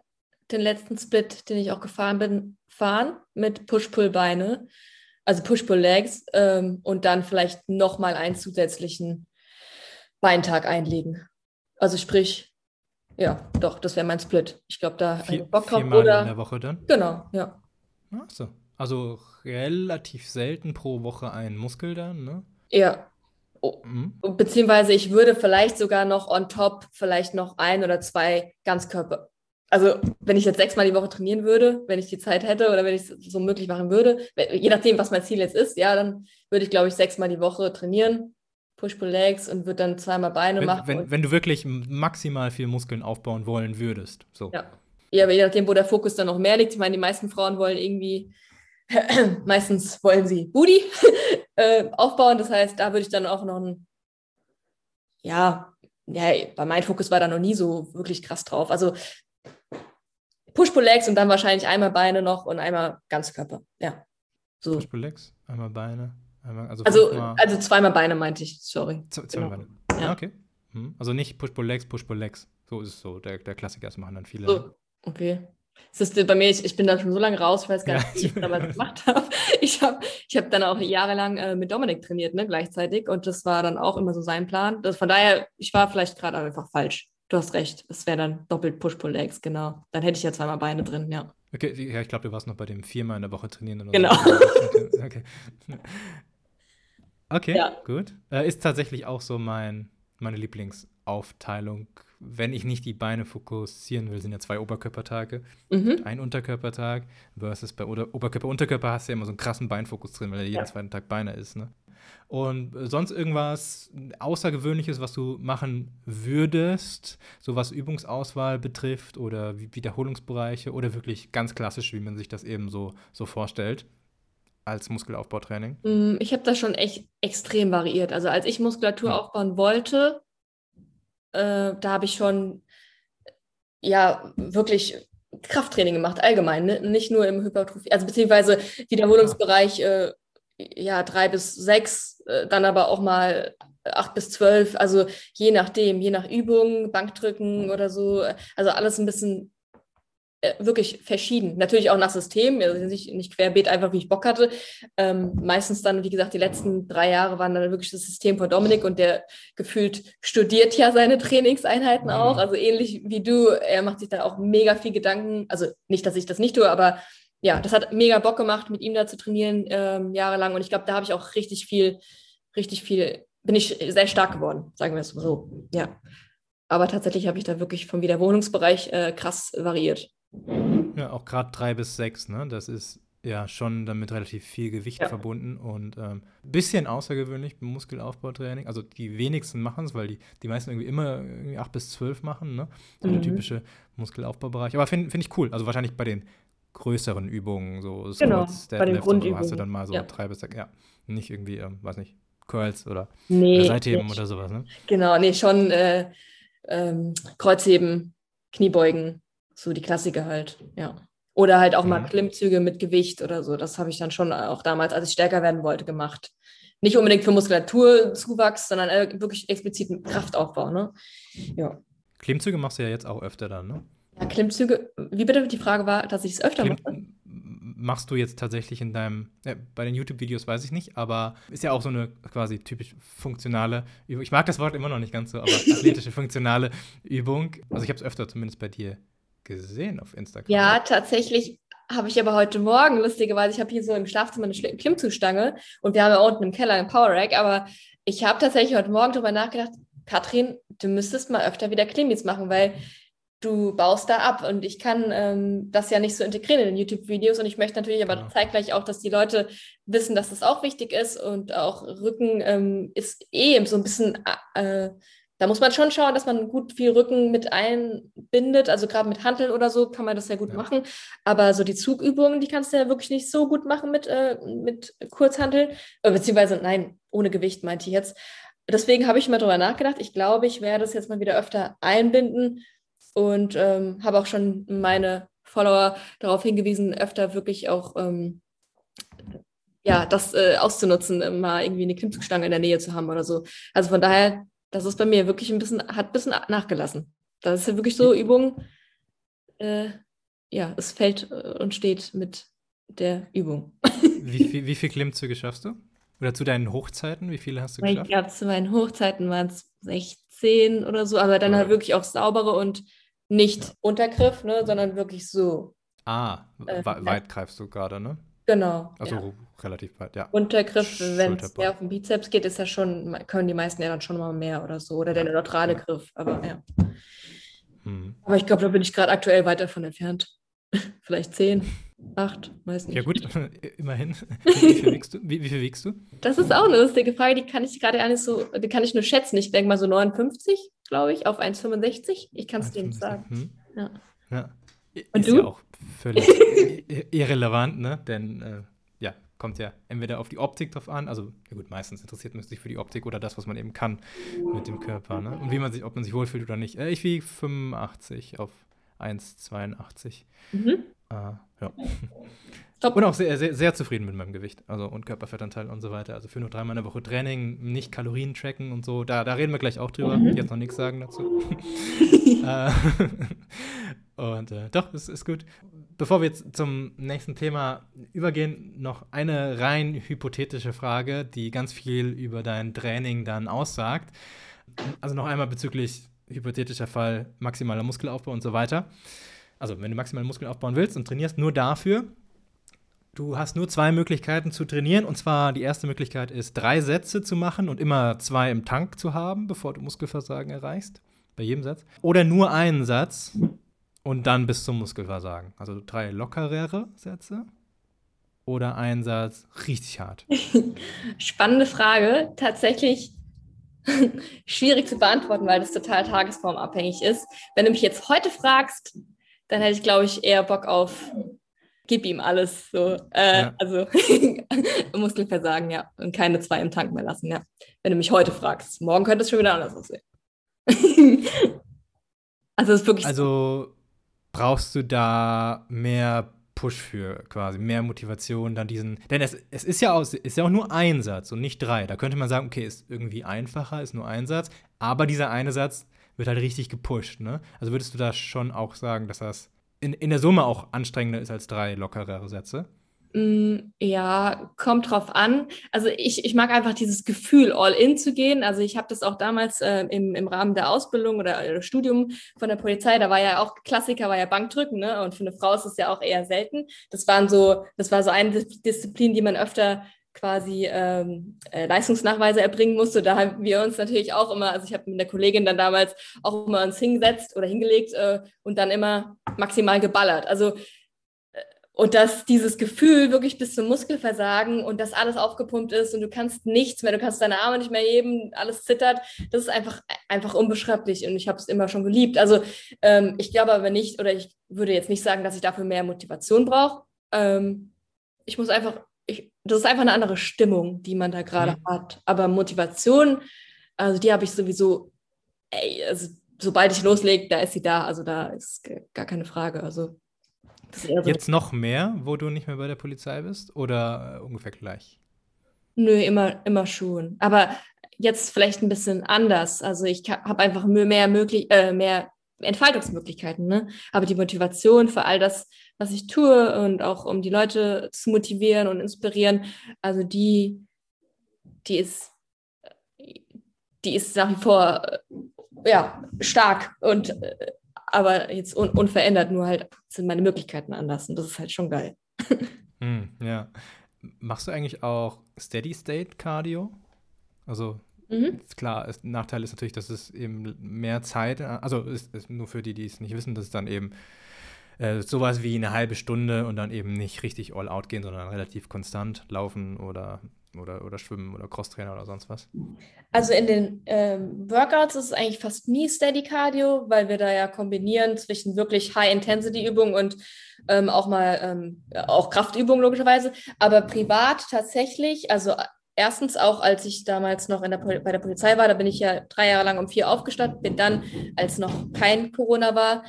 den letzten Split, den ich auch gefahren bin, fahren mit Push-Pull-Beine, also Push-Pull-Legs ähm, und dann vielleicht nochmal einen zusätzlichen Beintag einlegen. Also sprich, ja, doch, das wäre mein Split. Ich glaube, da Vier, Bock drauf. viermal Oder, in der Woche dann? genau, ja. Ach so. Also relativ selten pro Woche ein Muskel dann, ne? Ja. Oh, Mhm. Beziehungsweise ich würde vielleicht sogar noch on top vielleicht noch ein oder zwei Ganzkörper. Also wenn ich jetzt sechsmal die Woche trainieren würde, wenn ich die Zeit hätte oder wenn ich es so möglich machen würde, je nachdem, was mein Ziel jetzt ist, ja, dann würde ich, glaube ich, sechsmal die Woche trainieren, Push-Pull-Legs und würde dann zweimal Beine Wenn, machen. wenn, wenn du wirklich maximal viel Muskeln aufbauen wollen würdest. So. ja. ja, aber je nachdem, wo der Fokus dann noch mehr liegt. Ich meine, die meisten Frauen wollen irgendwie, meistens wollen sie Booty äh, aufbauen. Das heißt, da würde ich dann auch noch ein, ja, ja, bei meinem Fokus war da noch nie so wirklich krass drauf. Also Push-Pull-Legs und dann wahrscheinlich einmal Beine noch und einmal Ganzkörper. Ja. So. Push-Pull-Legs, einmal Beine, also, Also, also zweimal Beine meinte ich, sorry. z- zweimal genau. Beine. Ja. Ja, okay. Mhm. Also nicht Push-Pull-Legs, Push-Pull-Legs. So ist es so. Der, der Klassiker, das machen dann viele. So, okay. Das ist bei mir, ich, ich bin da schon so lange raus, ich weiß gar Ja, nicht, wie ich damals gemacht habe. Ich habe ich hab dann auch jahrelang äh, mit Dominik trainiert, ne, gleichzeitig. Und das war dann auch immer so sein Plan. Das, von daher, ich war vielleicht gerade einfach falsch. Du hast recht. Es wäre dann doppelt Push-Pull-Legs, genau. Dann hätte ich ja zweimal Beine drin, ja. Okay, ja, ich glaube, du warst noch bei dem viermal in der Woche trainieren. Oder Genau. So. Okay, okay. Ja. gut. Äh, ist tatsächlich auch so mein, meine Lieblingsaufteilung. Wenn ich nicht die Beine fokussieren will, sind ja zwei Oberkörpertage. Mhm. ein Unterkörpertag versus bei Ober Oberkörper. Unterkörper hast du ja immer so einen krassen Beinfokus drin, weil er jeden Ja. zweiten Tag Beine ist. Ne? Und äh, sonst irgendwas Außergewöhnliches, was du machen würdest, so was Übungsauswahl betrifft oder Wi- Wiederholungsbereiche oder wirklich ganz klassisch, wie man sich das eben so, so vorstellt als Muskelaufbautraining? Mm, Ich habe das schon echt extrem variiert. Also als ich Muskulatur Ja. aufbauen wollte, äh, da habe ich schon ja wirklich Krafttraining gemacht, allgemein, ne? Nicht nur im Hypertrophie, also beziehungsweise Wiederholungsbereich äh, ja drei bis sechs, äh, dann aber auch mal acht bis zwölf, also je nachdem, je nach Übung, Bankdrücken oder so, also alles ein bisschen äh, wirklich verschieden. Natürlich auch nach System, also nicht, nicht querbeet, einfach wie ich Bock hatte. Ähm, meistens dann, wie gesagt, die letzten drei Jahre waren dann wirklich das System von Dominik und der gefühlt studiert ja seine Trainingseinheiten Mhm. auch. Also ähnlich wie du, er macht sich da auch mega viel Gedanken. Also nicht, dass ich das nicht tue, aber ja, das hat mega Bock gemacht, mit ihm da zu trainieren, ähm, jahrelang. Und ich glaube, da habe ich auch richtig viel, richtig viel, bin ich sehr stark geworden, sagen wir es so. Ja. Aber tatsächlich habe ich da wirklich vom Wiederholungsbereich äh, krass variiert. Ja, auch gerade drei bis sechs, ne? Das ist ja schon damit relativ viel Gewicht Ja. verbunden und ein ähm, bisschen außergewöhnlich beim Muskelaufbautraining. Also die wenigsten machen es, weil die, die meisten irgendwie immer irgendwie acht bis zwölf machen, ne? So der Mhm. typische Muskelaufbaubereich. Aber finde find ich cool. Also wahrscheinlich bei den größeren Übungen, so Genau, Squats, bei den Deadlifts und so, hast du dann mal so ja. drei bis sechs, ja. Nicht irgendwie, ähm, weiß nicht, Curls oder Nee, Seitheben oder sowas, ne? Genau, nee, schon äh, ähm, Kreuzheben, Kniebeugen, so die Klassiker halt, ja. Oder halt auch mal Mhm. Klimmzüge mit Gewicht oder so. Das habe ich dann schon auch damals, als ich stärker werden wollte, gemacht. Nicht unbedingt für Muskulaturzuwachs, sondern wirklich expliziten Kraftaufbau, ne? Ja. Klimmzüge machst du ja jetzt auch öfter dann, ne? ja. Klimmzüge, wie bitte? Die Frage war, dass ich es öfter Klimm mache. machst du jetzt tatsächlich in deinem, äh, bei den YouTube-Videos weiß ich nicht, aber ist ja auch so eine quasi typisch funktionale Übung. Ich mag das Wort immer noch nicht ganz so, aber athletische, funktionale Übung. Also ich habe es öfter zumindest bei dir gesehen auf Instagram. Ja, tatsächlich habe ich aber heute Morgen, lustigerweise, ich habe hier so im Schlafzimmer eine Klimmzugstange und wir haben ja unten im Keller einen Power Rack, aber ich habe tatsächlich heute Morgen darüber nachgedacht, Katrin, du müsstest mal öfter wieder Klimmits machen, weil du baust da ab und ich kann ähm, das ja nicht so integrieren in den YouTube-Videos und ich möchte natürlich aber Genau. zeitgleich auch, dass die Leute wissen, dass das auch wichtig ist und auch Rücken ähm, ist eh so ein bisschen, äh, da muss man schon schauen, dass man gut viel Rücken mit einbindet, also gerade mit Hanteln oder so kann man das ja gut Ja. machen, aber so die Zugübungen, die kannst du ja wirklich nicht so gut machen mit, äh, mit Kurzhanteln, äh, beziehungsweise nein, ohne Gewicht meinte ich jetzt. Deswegen habe ich mal drüber nachgedacht. Ich glaube, ich werde es jetzt mal wieder öfter einbinden und ähm, habe auch schon meine Follower darauf hingewiesen, öfter wirklich auch ähm, ja, das äh, auszunutzen, mal irgendwie eine Klimmzugstange in der Nähe zu haben oder so. Also von daher, das ist bei mir wirklich ein bisschen, hat ein bisschen nachgelassen. Das ist ja wirklich so Übung, äh, ja, es fällt äh, und steht mit der Übung. Wie, viel, wie viel Klimmzüge schaffst du? Oder zu deinen Hochzeiten, wie viele hast du geschafft? Ich glaube, zu meinen Hochzeiten waren es 16 oder so, aber dann halt wirklich auch saubere und nicht ja. Untergriff, ne, sondern wirklich so. Ah, äh, weit greifst du gerade, ne? Genau. Also ja. relativ weit, ja. Untergriff, wenn es mehr auf den Bizeps geht, ist ja schon, können die meisten ja dann schon mal mehr oder so. Oder der neutrale ja. Griff, aber ja. Hm. Aber ich glaube, da bin ich gerade aktuell weit davon entfernt. Vielleicht zehn, acht, weiß nicht. Ja gut, immerhin. Wie viel, wiegst du? Wie, wie, viel wiegst du? Das ist auch eine lustige Frage, die kann ich gerade gar nicht so, die kann ich nur schätzen. Ich denke mal so 59, glaube ich, auf 1,65. Ich kann es dir nicht sagen. Hm. Ja. ja. Und ist du? ja auch völlig irrelevant, ne? Denn äh, ja, kommt ja entweder auf die Optik drauf an, also ja gut, meistens interessiert man sich für die Optik oder das, was man eben kann mit dem Körper, ne? Und wie man sich, ob man sich wohlfühlt oder nicht. Äh, ich wiege 85 auf 1,82. Mhm. Äh, ja. Top. Und auch sehr, sehr, sehr zufrieden mit meinem Gewicht. Also und Körperfettanteil und so weiter. Also für nur dreimal in der Woche Training, nicht Kalorien tracken und so. Da, da reden wir gleich auch drüber. Mhm. Jetzt noch nichts sagen dazu. Äh, und äh, doch, es ist gut. Bevor wir jetzt zum nächsten Thema übergehen, noch eine rein hypothetische Frage, die ganz viel über dein Training dann aussagt. Also noch einmal bezüglich hypothetischer Fall maximaler Muskelaufbau und so weiter. Also wenn du maximalen Muskeln aufbauen willst und trainierst nur dafür, du hast nur zwei Möglichkeiten zu trainieren. Und zwar die erste Möglichkeit ist, drei Sätze zu machen und immer zwei im Tank zu haben, bevor du Muskelversagen erreichst. Bei jedem Satz. Oder nur einen Satz und dann bis zum Muskelversagen. Also drei lockerere Sätze oder ein Satz richtig hart. Spannende Frage. Tatsächlich schwierig zu beantworten, weil das total tagesformabhängig ist. Wenn du mich jetzt heute fragst, dann hätte ich, glaube ich, eher Bock auf gib ihm alles. So. Äh, ja. Also Muskelversagen, ja. Und keine zwei im Tank mehr lassen, ja. Wenn du mich heute fragst. Morgen könnte es schon wieder anders aussehen. also es ist wirklich. Also brauchst du da mehr Push für quasi, mehr Motivation, dann diesen. Denn es, es ist, ja auch, ist ja auch nur ein Satz und nicht drei. Da könnte man sagen, okay, ist irgendwie einfacher, ist nur ein Satz, aber dieser eine Satz wird halt richtig gepusht, ne? Also würdest du da schon auch sagen, dass das in, in der Summe auch anstrengender ist als drei lockerere Sätze? Mm, ja, kommt drauf an. Also ich, ich mag einfach dieses Gefühl, all in zu gehen. Also ich habe das auch damals äh, im, im Rahmen der Ausbildung oder äh, Studium von der Polizei, da war ja auch Klassiker, war ja Bankdrücken, ne? Und für eine Frau ist es ja auch eher selten. Das waren so, das war so eine Disziplin, die man öfter quasi ähm, äh, Leistungsnachweise erbringen musste. Da haben wir uns natürlich auch immer, also ich habe mit der Kollegin dann damals auch immer uns hingesetzt oder hingelegt äh, und dann immer maximal geballert. Also und dass dieses Gefühl wirklich bis zum Muskelversagen und dass alles aufgepumpt ist und du kannst nichts mehr, du kannst deine Arme nicht mehr heben, alles zittert, das ist einfach, einfach unbeschreiblich und ich habe es immer schon geliebt. Also ähm, ich glaube aber nicht, oder ich würde jetzt nicht sagen, dass ich dafür mehr Motivation brauche. Ähm, ich muss einfach, ich, das ist einfach eine andere Stimmung, die man da gerade mhm. hat. Aber Motivation, also die habe ich sowieso, ey, also sobald ich loslege, da ist sie da, also da ist gar keine Frage. Also so Jetzt noch mehr, wo du nicht mehr bei der Polizei bist oder äh, ungefähr gleich? Nö, immer, immer schon. Aber jetzt vielleicht ein bisschen anders. Also ich habe einfach mehr, möglich, äh, mehr Entfaltungsmöglichkeiten, ne? Aber die Motivation für all das, was ich tue und auch um die Leute zu motivieren und inspirieren, also die, die ist, die ist nach wie vor äh, ja, stark und äh, aber jetzt un unverändert, nur halt sind meine Möglichkeiten anders und das ist halt schon geil. hm, ja. Machst du eigentlich auch Steady State Cardio? Also mhm. ist klar, ist, Nachteil ist natürlich, dass es eben mehr Zeit, also ist, ist nur für die, die es nicht wissen, dass es dann eben äh, sowas wie eine halbe Stunde und dann eben nicht richtig all out gehen, sondern relativ konstant laufen oder oder, oder Schwimmen oder Crosstrainer oder sonst was? Also in den ähm, Workouts ist es eigentlich fast nie Steady Cardio, weil wir da ja kombinieren zwischen wirklich High-Intensity-Übungen und ähm, auch mal ähm, auch Kraftübungen logischerweise. Aber privat tatsächlich, also erstens auch, als ich damals noch der, bei der Polizei war, da bin ich ja drei Jahre lang um vier aufgestanden, bin dann, als noch kein Corona war,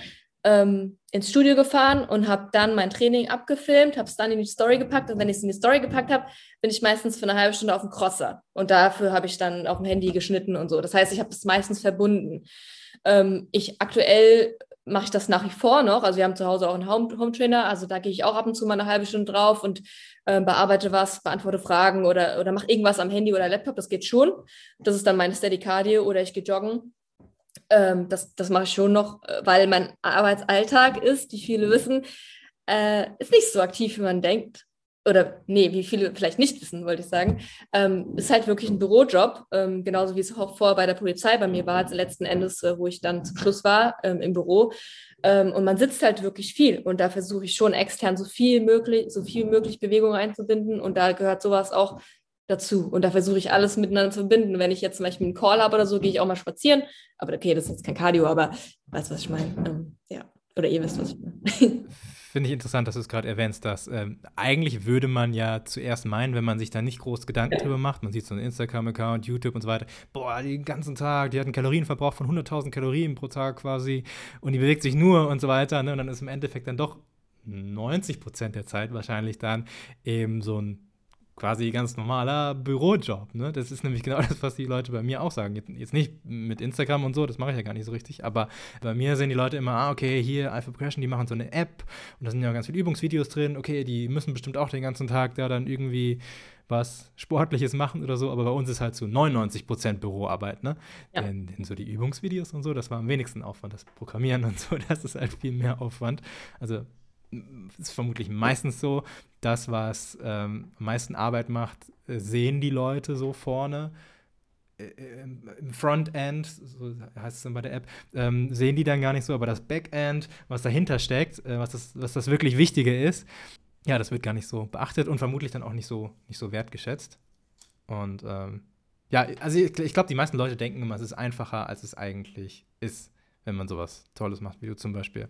ähm, ins Studio gefahren und habe dann mein Training abgefilmt, habe es dann in die Story gepackt und wenn ich es in die Story gepackt habe, bin ich meistens für eine halbe Stunde auf dem Crosser und dafür habe ich dann auf dem Handy geschnitten und so. Das heißt, ich habe das meistens verbunden. Ähm, ich aktuell mache ich das nach wie vor noch. Also wir haben zu Hause auch einen Home, Home Trainer, also da gehe ich auch ab und zu mal eine halbe Stunde drauf und äh, bearbeite was, beantworte Fragen oder, oder mache irgendwas am Handy oder Laptop, das geht schon. Das ist dann meine Steady Cardio oder ich gehe joggen. Ähm, das das mache ich schon noch, äh, weil mein Arbeitsalltag ist, wie viele wissen, äh, ist nicht so aktiv, wie man denkt. Oder nee, wie viele vielleicht nicht wissen, wollte ich sagen, ähm, ist halt wirklich ein Bürojob, ähm, genauso wie es auch vorher bei der Polizei bei mir war, letzten Endes, äh, wo ich dann zum Schluss war ähm, im Büro. Ähm, und man sitzt halt wirklich viel und da versuche ich schon extern so viel möglich, so viel möglich Bewegung einzubinden und da gehört sowas auch dazu. Und da versuche ich alles miteinander zu verbinden. Wenn ich jetzt zum Beispiel einen Call habe oder so, gehe ich auch mal spazieren. Aber okay, das ist jetzt kein Cardio, aber weißt du, was ich meine? Ähm, ja. Oder ihr wisst, was ich meine. Finde ich interessant, dass du es gerade erwähnst, dass ähm, eigentlich würde man ja zuerst meinen, wenn man sich da nicht groß Gedanken drüber macht, man sieht so einen Instagram-Account, YouTube und so weiter, boah, den ganzen Tag, die hat einen Kalorienverbrauch von 100.000 Kalorien pro Tag quasi und die bewegt sich nur und so weiter, ne? und dann ist im Endeffekt dann doch 90 Prozent der Zeit wahrscheinlich dann eben so ein quasi ganz normaler Bürojob. Ne? Das ist nämlich genau das, was die Leute bei mir auch sagen. Jetzt, nicht mit Instagram und so, das mache ich ja gar nicht so richtig, aber bei mir sehen die Leute immer, ah, okay, hier Alpha Progression, die machen so eine App und da sind ja ganz viele Übungsvideos drin. Okay, die müssen bestimmt auch den ganzen Tag da dann irgendwie was Sportliches machen oder so, aber bei uns ist halt zu so 99% Büroarbeit, ne? Ja. Denn, denn, so die Übungsvideos und so, das war am wenigsten Aufwand. Das Programmieren und so, das ist halt viel mehr Aufwand. Also ist vermutlich meistens so, das, was ähm, am meisten Arbeit macht, äh, sehen die Leute so vorne. Äh, äh, Im Frontend, so heißt es dann bei der App, ähm, sehen die dann gar nicht so, aber das Backend, was dahinter steckt, äh, was, das, was das wirklich Wichtige ist, ja, das wird gar nicht so beachtet und vermutlich dann auch nicht so, nicht so wertgeschätzt. Und ähm, ja, also ich, ich glaube, die meisten Leute denken immer, es ist einfacher, als es eigentlich ist, wenn man sowas Tolles macht, wie du zum Beispiel.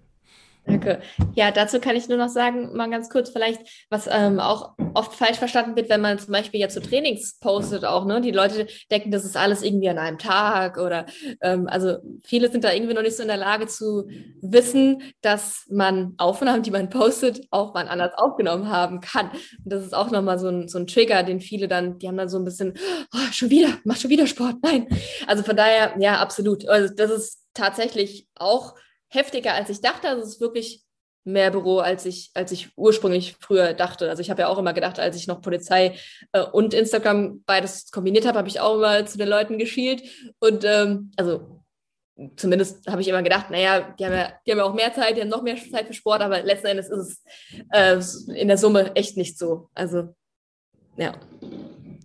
Danke. Ja, dazu kann ich nur noch sagen, mal ganz kurz vielleicht, was ähm, auch oft falsch verstanden wird, wenn man zum Beispiel jetzt so Trainings postet auch, ne? Die Leute denken, das ist alles irgendwie an einem Tag oder ähm, also viele sind da irgendwie noch nicht so in der Lage zu wissen, dass man Aufnahmen, die man postet, auch mal anders aufgenommen haben kann. Und das ist auch nochmal so ein, so ein Trigger, den viele dann, die haben dann so ein bisschen, oh, schon wieder, mach schon wieder Sport, nein. Also von daher, ja, absolut. Also das ist tatsächlich auch heftiger, als ich dachte. Also es ist wirklich mehr Büro, als ich, als ich ursprünglich früher dachte. Also ich habe ja auch immer gedacht, als ich noch Polizei äh, und Instagram beides kombiniert habe, habe ich auch immer zu den Leuten geschielt. Und ähm, also zumindest habe ich immer gedacht, naja, die haben, ja, die haben ja auch mehr Zeit, die haben noch mehr Zeit für Sport, aber letzten Endes ist es äh, in der Summe echt nicht so. Also, ja.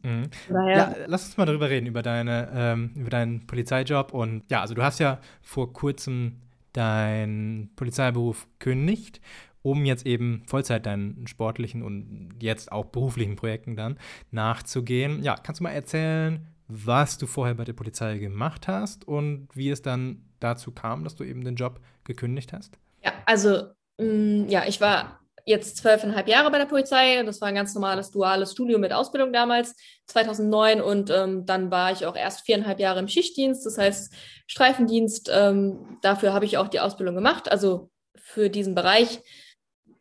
Mhm. Ja, lass uns mal darüber reden, über, deine, ähm, über deinen Polizeijob. Und ja, also du hast ja vor kurzem deinen Polizeiberuf kündigt, um jetzt eben Vollzeit deinen sportlichen und jetzt auch beruflichen Projekten dann nachzugehen. Ja, kannst du mal erzählen, was du vorher bei der Polizei gemacht hast und wie es dann dazu kam, dass du eben den Job gekündigt hast? Ja, also mm, ja, ich war jetzt zwölfeinhalb Jahre bei der Polizei. Das war ein ganz normales duales Studium mit Ausbildung damals, 2009. Und ähm, dann war ich auch erst viereinhalb Jahre im Schichtdienst, das heißt Streifendienst. Ähm, dafür habe ich auch die Ausbildung gemacht, also für diesen Bereich.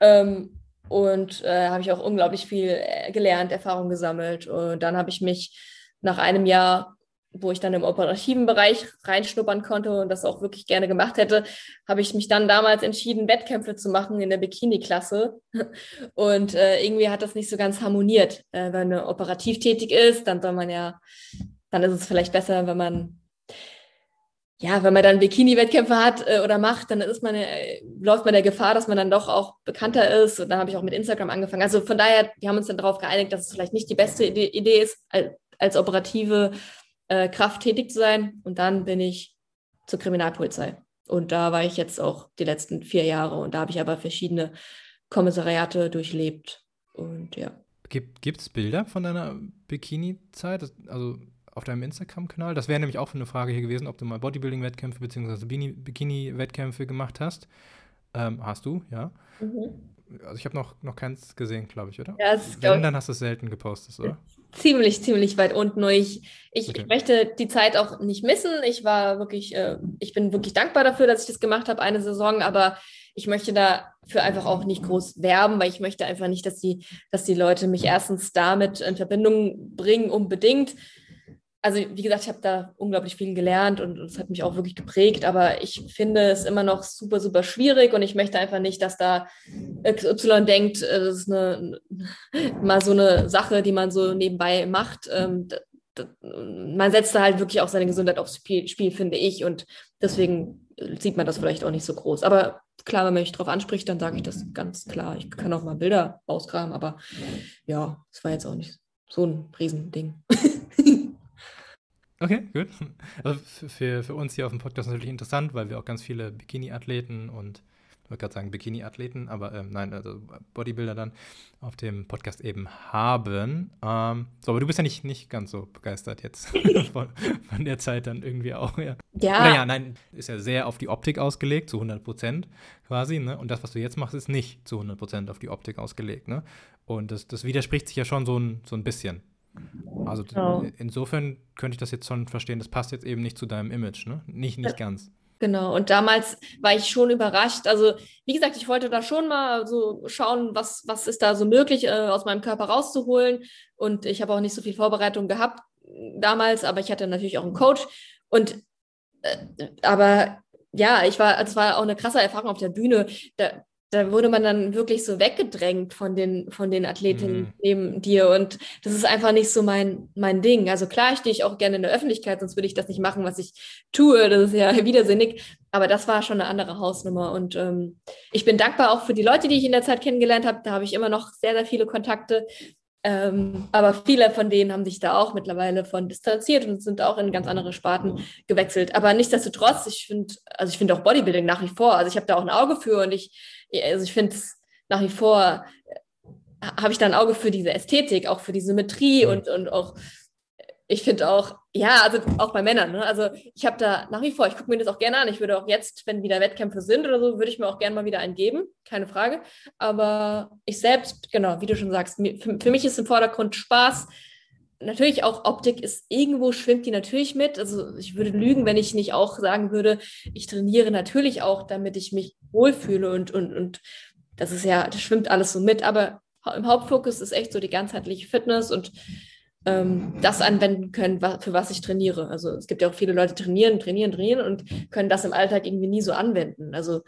Ähm, und äh, habe ich auch unglaublich viel äh, gelernt, Erfahrung gesammelt. Und dann habe ich mich nach einem Jahr wo ich dann im operativen Bereich reinschnuppern konnte und das auch wirklich gerne gemacht hätte, habe ich mich dann damals entschieden, Wettkämpfe zu machen in der Bikini-Klasse. Und äh, irgendwie hat das nicht so ganz harmoniert. Äh, wenn man operativ tätig ist, dann soll man ja, dann ist es vielleicht besser, wenn man, ja, wenn man dann Bikini-Wettkämpfe hat äh, oder macht, dann ist man, äh, läuft man der Gefahr, dass man dann doch auch bekannter ist. Und dann habe ich auch mit Instagram angefangen. Also von daher, wir haben uns dann darauf geeinigt, dass es vielleicht nicht die beste Idee ist, als, als operative äh, Kraft tätig zu sein. Und dann bin ich zur Kriminalpolizei. Und da war ich jetzt auch die letzten vier Jahre. Und da habe ich aber verschiedene Kommissariate durchlebt. Und ja. Gibt es Bilder von deiner Bikini-Zeit? Also auf deinem Instagram-Kanal? Das wäre nämlich auch eine Frage hier gewesen, ob du mal Bodybuilding-Wettkämpfe bzw. Bikini-Wettkämpfe gemacht hast. Ähm, hast du, ja. Mhm. Also ich habe noch, noch keins gesehen, glaube ich, oder? Ja, Wenn, dann hast du es selten gepostet, oder? Ziemlich, ziemlich weit unten. Nur ich, ich, okay. ich, möchte die Zeit auch nicht missen. Ich war wirklich, äh, ich bin wirklich dankbar dafür, dass ich das gemacht habe, eine Saison, aber ich möchte dafür einfach auch nicht groß werben, weil ich möchte einfach nicht, dass die, dass die Leute mich erstens damit in Verbindung bringen, unbedingt. Also wie gesagt, ich habe da unglaublich viel gelernt und es hat mich auch wirklich geprägt, aber ich finde es immer noch super, super schwierig und ich möchte einfach nicht, dass da XY denkt, äh, das ist eine, mal so eine Sache, die man so nebenbei macht. Ähm, man setzt da halt wirklich auch seine Gesundheit aufs Spiel, Spiel, finde ich. Und deswegen sieht man das vielleicht auch nicht so groß. Aber klar, wenn man mich darauf anspricht, dann sage ich das ganz klar. Ich kann auch mal Bilder ausgraben, aber ja, es war jetzt auch nicht so ein Riesending. Okay, gut. Also für, für uns hier auf dem Podcast natürlich interessant, weil wir auch ganz viele Bikini-Athleten und ich wollte gerade sagen Bikini-Athleten, aber ähm, nein, also Bodybuilder dann auf dem Podcast eben haben. Ähm, so, aber du bist ja nicht, nicht ganz so begeistert jetzt von, von, der Zeit dann irgendwie auch, ja. Ja. Oder ja, nein, ist ja sehr auf die Optik ausgelegt, zu 100 Prozent quasi, ne? Und das, was du jetzt machst, ist nicht zu 100 Prozent auf die Optik ausgelegt, ne? Und das, das widerspricht sich ja schon so ein, so ein bisschen. Also genau. insofern könnte ich das jetzt schon verstehen, das passt jetzt eben nicht zu deinem Image, ne? Nicht, nicht ganz. Genau, und damals war ich schon überrascht. Also, wie gesagt, ich wollte da schon mal so schauen, was, was ist da so möglich, äh, aus meinem Körper rauszuholen. Und ich habe auch nicht so viel Vorbereitung gehabt damals, aber ich hatte natürlich auch einen Coach. Und äh, aber ja, ich war, es war auch eine krasse Erfahrung auf der Bühne. Da, da wurde man dann wirklich so weggedrängt von den, von den Athletinnen mhm. neben dir. Und das ist einfach nicht so mein, mein Ding. Also klar stehe ich auch gerne in der Öffentlichkeit, sonst würde ich das nicht machen, was ich tue. Das ist ja widersinnig. Aber das war schon eine andere Hausnummer. Und ähm, ich bin dankbar auch für die Leute, die ich in der Zeit kennengelernt habe. Da habe ich immer noch sehr, sehr viele Kontakte. Ähm, aber viele von denen haben sich da auch mittlerweile von distanziert und sind auch in ganz andere Sparten gewechselt. Aber nichtsdestotrotz, ich finde, also ich finde auch Bodybuilding nach wie vor. Also ich habe da auch ein Auge für und ich also ich finde es nach wie vor, äh, habe ich da ein Auge für diese Ästhetik, auch für die Symmetrie und, und auch, ich finde auch, ja, also auch bei Männern, ne? also ich habe da nach wie vor, ich gucke mir das auch gerne an, ich würde auch jetzt, wenn wieder Wettkämpfe sind oder so, würde ich mir auch gerne mal wieder einen geben, keine Frage, aber ich selbst, genau, wie du schon sagst, für, für mich ist im Vordergrund Spaß, natürlich auch Optik ist irgendwo schwimmt die natürlich mit. Also ich würde lügen, wenn ich nicht auch sagen würde, ich trainiere natürlich auch, damit ich mich wohlfühle und, und, und das ist ja, das schwimmt alles so mit. Aber im Hauptfokus ist echt so die ganzheitliche Fitness und ähm, das anwenden können, für was ich trainiere. Also es gibt ja auch viele Leute, die trainieren, trainieren, trainieren und können das im Alltag irgendwie nie so anwenden. Also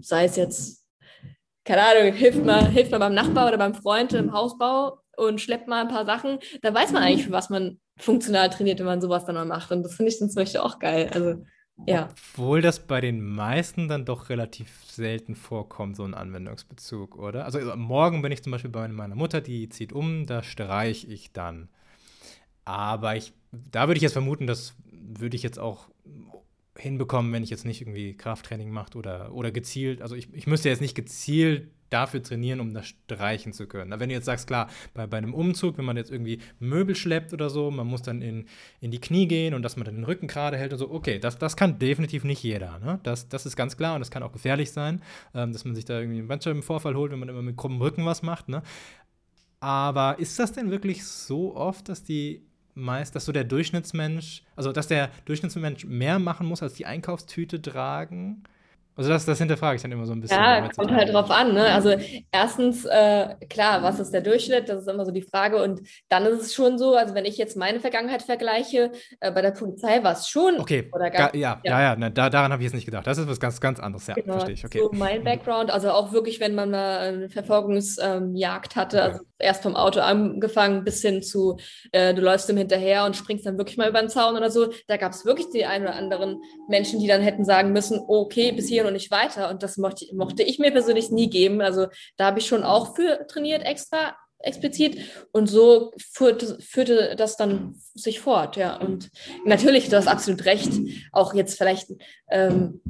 sei es jetzt, keine Ahnung, hilft mal, hilft mal beim Nachbar oder beim Freund im Hausbau und schleppt mal ein paar Sachen, da weiß man eigentlich, für was man funktional trainiert, wenn man sowas dann mal macht. Und das finde ich dann zum Beispiel auch geil. Also, ja. Obwohl das bei den meisten dann doch relativ selten vorkommt, so ein Anwendungsbezug, oder? Also, also morgen bin ich zum Beispiel bei meiner Mutter, die zieht um, da streiche ich dann. Aber ich, da würde ich jetzt vermuten, das würde ich jetzt auch hinbekommen, wenn ich jetzt nicht irgendwie Krafttraining mache oder, oder gezielt, also ich, ich müsste jetzt nicht gezielt dafür trainieren, um das streichen zu können. wenn du jetzt sagst, klar, bei, bei einem Umzug, wenn man jetzt irgendwie Möbel schleppt oder so, man muss dann in, in die Knie gehen und dass man dann den Rücken gerade hält und so, okay, das, das kann definitiv nicht jeder. Ne? Das, das ist ganz klar und das kann auch gefährlich sein, ähm, dass man sich da irgendwie einen Bandscheibenvorfall holt, wenn man immer mit krummem Rücken was macht. Ne? Aber ist das denn wirklich so oft, dass die meist, dass so der Durchschnittsmensch, also dass der Durchschnittsmensch mehr machen muss, als die Einkaufstüte tragen? Also das, das hinterfrage ich dann immer so ein bisschen. Ja, kommt halt drauf an. Ne? Also erstens, äh, klar, was ist der Durchschnitt? Das ist immer so die Frage. Und dann ist es schon so, also wenn ich jetzt meine Vergangenheit vergleiche, äh, bei der Polizei war es schon. Okay, oder gar, ja, ja, ja, ja na, da, daran habe ich jetzt nicht gedacht. Das ist was ganz, ganz anderes, ja, genau. verstehe ich. Okay. So mein Background, also auch wirklich, wenn man mal eine Verfolgungsjagd ähm, hatte, okay. also erst vom Auto angefangen bis hin zu, äh, du läufst ihm hinterher und springst dann wirklich mal über den Zaun oder so, da gab es wirklich die ein oder anderen Menschen, die dann hätten sagen müssen, okay, bis hier und nicht weiter. Und das mochte, mochte ich mir persönlich nie geben. Also da habe ich schon auch für trainiert extra explizit und so führte, führte das dann sich fort, ja. Und natürlich, du hast absolut recht, auch jetzt vielleicht ähm,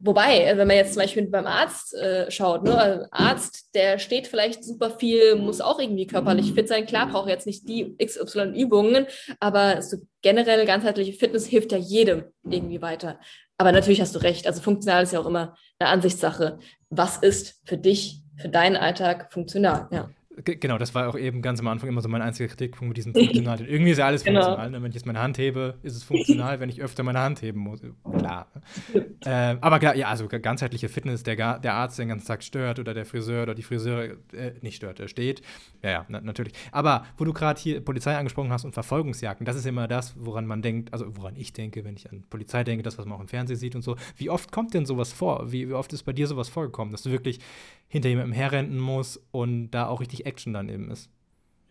Wobei, wenn man jetzt zum Beispiel beim Arzt äh, schaut, ne, also Arzt, der steht vielleicht super viel, muss auch irgendwie körperlich fit sein. Klar, braucht jetzt nicht die XY-Übungen, aber so generell ganzheitliche Fitness hilft ja jedem irgendwie weiter. Aber natürlich hast du recht. Also funktional ist ja auch immer eine Ansichtssache. Was ist für dich, für deinen Alltag funktional? Ja. Genau, das war auch eben ganz am Anfang immer so mein einziger Kritikpunkt mit diesem Funktional. Irgendwie ist ja alles genau. funktional. Ne? Wenn ich jetzt meine Hand hebe, ist es funktional, wenn ich öfter meine Hand heben muss. Klar. äh, aber klar, ja, also ganzheitliche Fitness, der, der Arzt den ganzen Tag stört oder der Friseur oder die Friseur äh, nicht stört, der steht. Ja, ja, na, natürlich. Aber wo du gerade hier Polizei angesprochen hast und Verfolgungsjagden, das ist immer das, woran man denkt, also woran ich denke, wenn ich an Polizei denke, das, was man auch im Fernsehen sieht und so. Wie oft kommt denn sowas vor? Wie, wie oft ist bei dir sowas vorgekommen, dass du wirklich hinter jemandem herrennen muss und da auch richtig Action dann eben ist?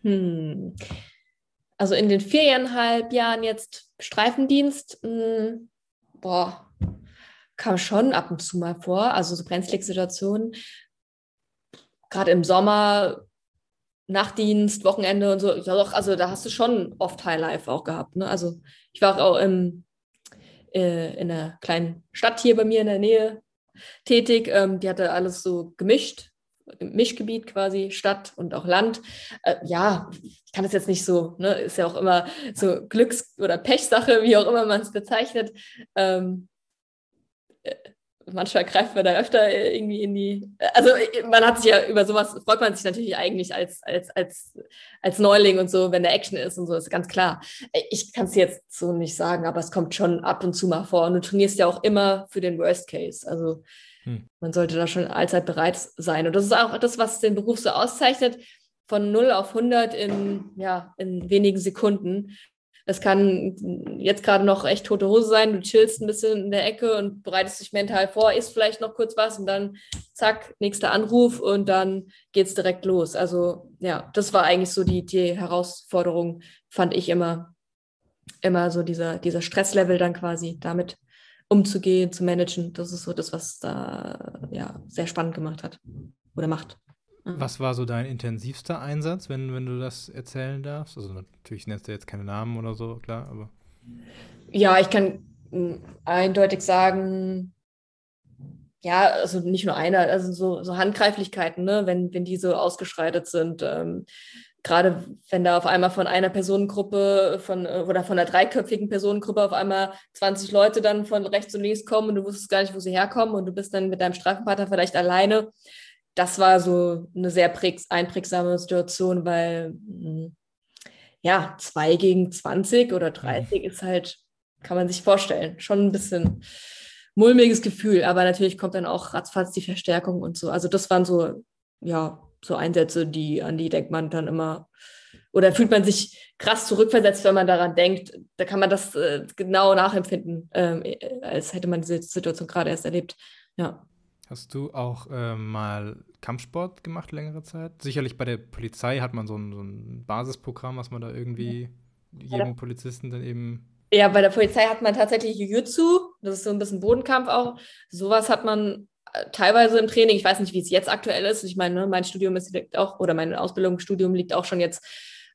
Hm. Also in den viereinhalb Jahren jetzt Streifendienst, mh, hm, boah, kam schon ab und zu mal vor. Also so brenzlige Situationen. Gerade im Sommer, Nachtdienst, Wochenende und so. Doch, also da hast du schon oft Highlife auch gehabt. Ne? Also ich war auch im, äh, in einer kleinen Stadt hier bei mir in der Nähe, tätig. Ähm, die hatte alles so gemischt, Mischgebiet quasi, Stadt und auch Land. Äh, ja, ich kann das jetzt nicht so, ne, ist ja auch immer so Glücks- oder Pechsache, wie auch immer man es bezeichnet. Ähm, äh, manchmal greift man da öfter irgendwie in die. Also man hat sich ja über sowas, freut man sich natürlich eigentlich als, als, als, als Neuling und so, wenn der Action ist und so, ist ganz klar. Ich kann es jetzt so nicht sagen, aber es kommt schon ab und zu mal vor. Und du trainierst ja auch immer für den Worst Case. Also hm. man sollte da schon allzeit bereit sein. Und das ist auch das, was den Beruf so auszeichnet. Von 0 auf 100 in, ja, in wenigen Sekunden. Es kann jetzt gerade noch echt tote Hose sein, du chillst ein bisschen in der Ecke und bereitest dich mental vor, isst vielleicht noch kurz was und dann zack, nächster Anruf und dann geht es direkt los. Also ja, das war eigentlich so die, die Herausforderung, fand ich immer, immer so dieser, dieser Stresslevel dann quasi damit umzugehen, zu managen. Das ist so das, was da ja sehr spannend gemacht hat oder macht. Was war so dein intensivster Einsatz, wenn, wenn du das erzählen darfst? Also natürlich nennst du jetzt keine Namen oder so, klar, aber. Ja, ich kann hm, eindeutig sagen, ja, also nicht nur einer, also so, so Handgreiflichkeiten, ne, wenn, wenn die so ausgeschreitet sind. Ähm, Gerade wenn da auf einmal von einer Personengruppe von oder von einer dreiköpfigen Personengruppe auf einmal 20 Leute dann von rechts und links kommen und du wusstest gar nicht, wo sie herkommen und du bist dann mit deinem Streifenpartner vielleicht alleine das war so eine sehr einprägsame Situation, weil hm, ja, zwei gegen 20 oder 30 mhm. ist halt, kann man sich vorstellen, schon ein bisschen mulmiges Gefühl, aber natürlich kommt dann auch ratzfatz die Verstärkung und so. Also das waren so, ja, so Einsätze, die, an die denkt man dann immer, oder fühlt man sich krass zurückversetzt, wenn man daran denkt. Da kann man das äh, genau nachempfinden, äh, als hätte man diese Situation gerade erst erlebt. Ja. Hast du auch äh, mal Kampfsport gemacht längere Zeit? Sicherlich bei der Polizei hat man so ein, so ein Basisprogramm, was man da irgendwie jedem ja. Polizisten dann eben. Ja, bei der Polizei hat man tatsächlich Jiu-Jitsu, das ist so ein bisschen Bodenkampf auch. Sowas hat man teilweise im Training. Ich weiß nicht, wie es jetzt aktuell ist. Ich meine, ne, mein Studium ist liegt auch, oder mein Ausbildungsstudium liegt auch schon jetzt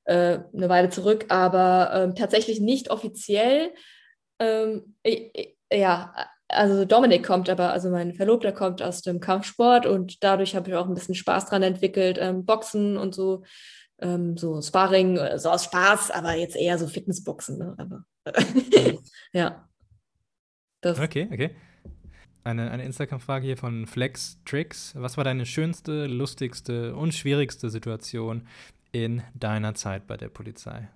äh, eine Weile zurück, aber äh, tatsächlich nicht offiziell. Ähm, ja, also Dominik kommt aber, also mein Verlobter kommt aus dem Kampfsport und dadurch habe ich auch ein bisschen Spaß dran entwickelt, ähm, Boxen und so, ähm, so Sparring, äh, so aus Spaß, aber jetzt eher so Fitnessboxen. Ne? Aber ja. Das. Okay, okay. Eine, eine Instagram-Frage hier von Flex Tricks. Was war deine schönste, lustigste und schwierigste Situation in deiner Zeit bei der Polizei?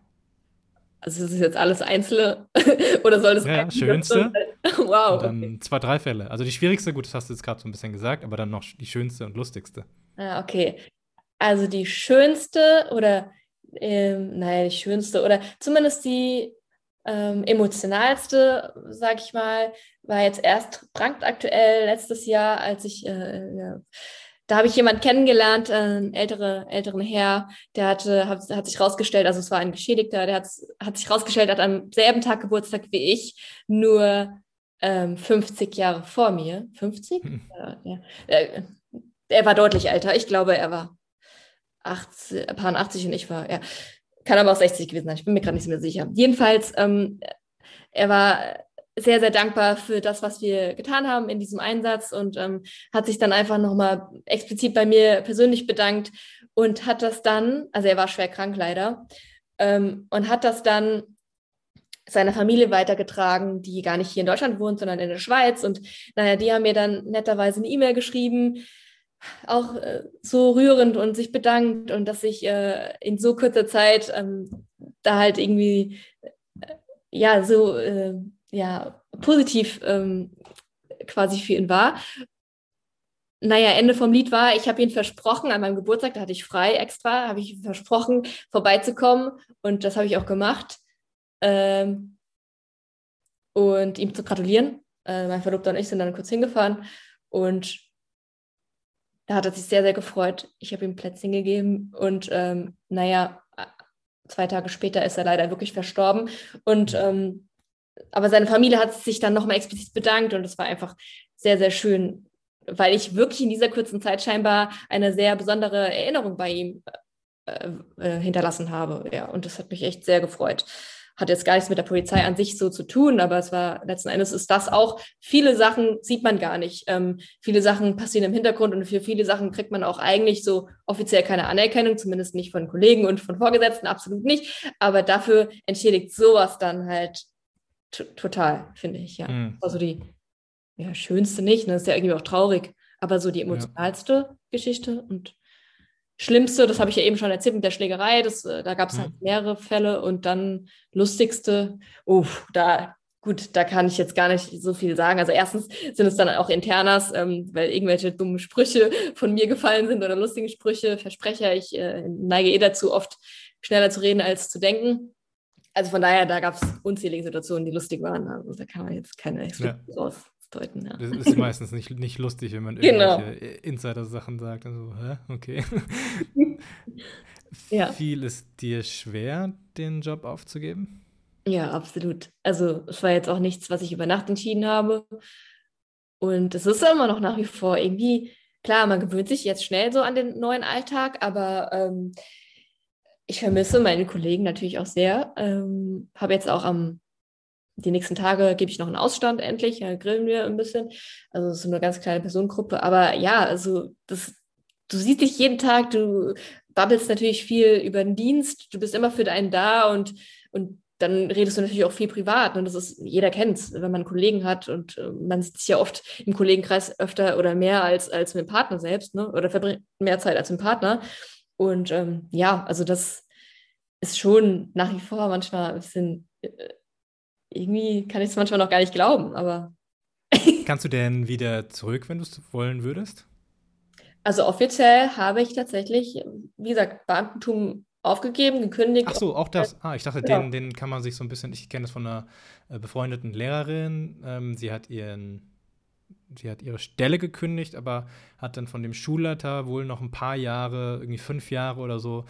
Also ist das jetzt alles einzelne oder soll das ja, schönste? wow. Und dann okay. zwei, drei Fälle. Also die schwierigste, gut, das hast du jetzt gerade so ein bisschen gesagt, aber dann noch die schönste und lustigste. Ah, okay. Also die schönste oder ähm, naja, die schönste oder zumindest die ähm, emotionalste, sag ich mal, war jetzt erst brandaktuell letztes Jahr, als ich äh, ja, da habe ich jemanden kennengelernt, äh, einen ältere, älteren Herr, der hatte, hat, hat sich rausgestellt, also es war ein Geschädigter, der hat, hat sich rausgestellt, hat am selben Tag Geburtstag wie ich, nur ähm, 50 Jahre vor mir. 50? Hm. Ja, ja. Er war deutlich älter. Ich glaube, er war 80, 80 und ich war, ja, kann aber auch 60 gewesen sein. Ich bin mir gerade nicht mehr sicher. Jedenfalls, ähm, er war sehr, sehr dankbar für das, was wir getan haben in diesem Einsatz und ähm, hat sich dann einfach nochmal explizit bei mir persönlich bedankt und hat das dann, also er war schwer krank leider, ähm, und hat das dann seiner Familie weitergetragen, die gar nicht hier in Deutschland wohnt, sondern in der Schweiz. Und naja, die haben mir dann netterweise eine E-Mail geschrieben, auch äh, so rührend und sich bedankt und dass ich äh, in so kurzer Zeit ähm, da halt irgendwie äh, ja so äh, ja positiv ähm, quasi für ihn war. Naja, Ende vom Lied war, ich habe ihn versprochen, an meinem Geburtstag, da hatte ich frei extra, habe ich versprochen, vorbeizukommen und das habe ich auch gemacht. Ähm, und ihm zu gratulieren. Mein Verlobter und ich sind dann kurz hingefahren und da hat er sich sehr, sehr gefreut. Ich habe ihm Plätzchen gegeben und ähm, naja, zwei Tage später ist er leider wirklich verstorben. Und ähm, aber seine Familie hat sich dann nochmal explizit bedankt und es war einfach sehr, sehr schön, weil ich wirklich in dieser kurzen Zeit scheinbar eine sehr besondere Erinnerung bei ihm äh, äh, hinterlassen habe. Ja, und das hat mich echt sehr gefreut hat jetzt gar nichts mit der Polizei an sich so zu tun, aber es war letzten Endes ist das auch, viele Sachen sieht man gar nicht. Ähm, viele Sachen passieren im Hintergrund und für viele Sachen kriegt man auch eigentlich so offiziell keine Anerkennung, zumindest nicht von Kollegen und von Vorgesetzten, absolut nicht. Aber dafür entschädigt sowas dann halt total, finde ich, ja. Mhm. Also die ja, schönste nicht, ne? Das ist ja irgendwie auch traurig, aber so die emotionalste ja. Geschichte und Schlimmste, das habe ich ja eben schon erzählt mit der Schlägerei, das, äh, da gab es halt mhm. mehrere Fälle und dann lustigste, oh, da, gut, da kann ich jetzt gar nicht so viel sagen. Also erstens sind es dann auch Internas, ähm, weil irgendwelche dummen Sprüche von mir gefallen sind oder lustige Sprüche, Versprecher. Ich äh, neige eh dazu, oft schneller zu reden als zu denken. Also von daher, da gab es unzählige Situationen, die lustig waren. Also da kann man jetzt keine ja. raus deuten. Ja. Das ist meistens nicht, nicht lustig, wenn man genau. irgendwelche Insider-Sachen sagt. Also, hä? Okay. ja. Fiel es dir schwer, den Job aufzugeben? Ja, absolut. Also es war jetzt auch nichts, was ich über Nacht entschieden habe. Und es ist immer noch nach wie vor irgendwie, klar, man gewöhnt sich jetzt schnell so an den neuen Alltag, aber ähm, ich vermisse meine Kollegen natürlich auch sehr. Ähm, habe jetzt auch am die nächsten Tage gebe ich noch einen Ausstand endlich, ja, grillen wir ein bisschen. Also es ist eine ganz kleine Personengruppe. Aber ja, also das, du siehst dich jeden Tag, du babbelst natürlich viel über den Dienst, du bist immer für deinen da und, und dann redest du natürlich auch viel privat. Und das ist, jeder kennt es, wenn man Kollegen hat und äh, man sitzt ja oft im Kollegenkreis öfter oder mehr als, als mit dem Partner selbst, ne? Oder verbringt mehr Zeit als mit dem Partner. Und ähm, ja, also das ist schon nach wie vor manchmal ein bisschen äh, irgendwie kann ich es manchmal noch gar nicht glauben, aber. Kannst du denn wieder zurück, wenn du es wollen würdest? Also offiziell habe ich tatsächlich, wie gesagt, Beamtentum aufgegeben, gekündigt. Ach so, auch das. Ah, ich dachte, ja. den, den kann man sich so ein bisschen, ich kenne das von einer äh, befreundeten Lehrerin. Ähm, sie hat ihren, sie hat ihre Stelle gekündigt, aber hat dann von dem Schulleiter wohl noch ein paar Jahre, irgendwie fünf Jahre oder so,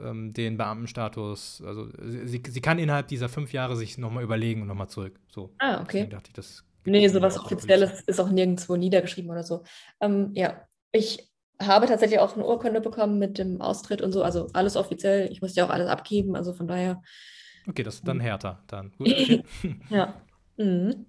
ähm, den Beamtenstatus, also sie, sie kann innerhalb dieser fünf Jahre sich nochmal überlegen und nochmal zurück. So. Ah, okay. Deswegen dachte ich, das nee, sowas Offizielles ist auch nirgendwo niedergeschrieben oder so. Ähm, ja, ich habe tatsächlich auch eine Urkunde bekommen mit dem Austritt und so, also alles offiziell. Ich musste ja auch alles abgeben, also von daher. Okay, das ist dann härter. Dann. Gut, okay. ja. Mhm.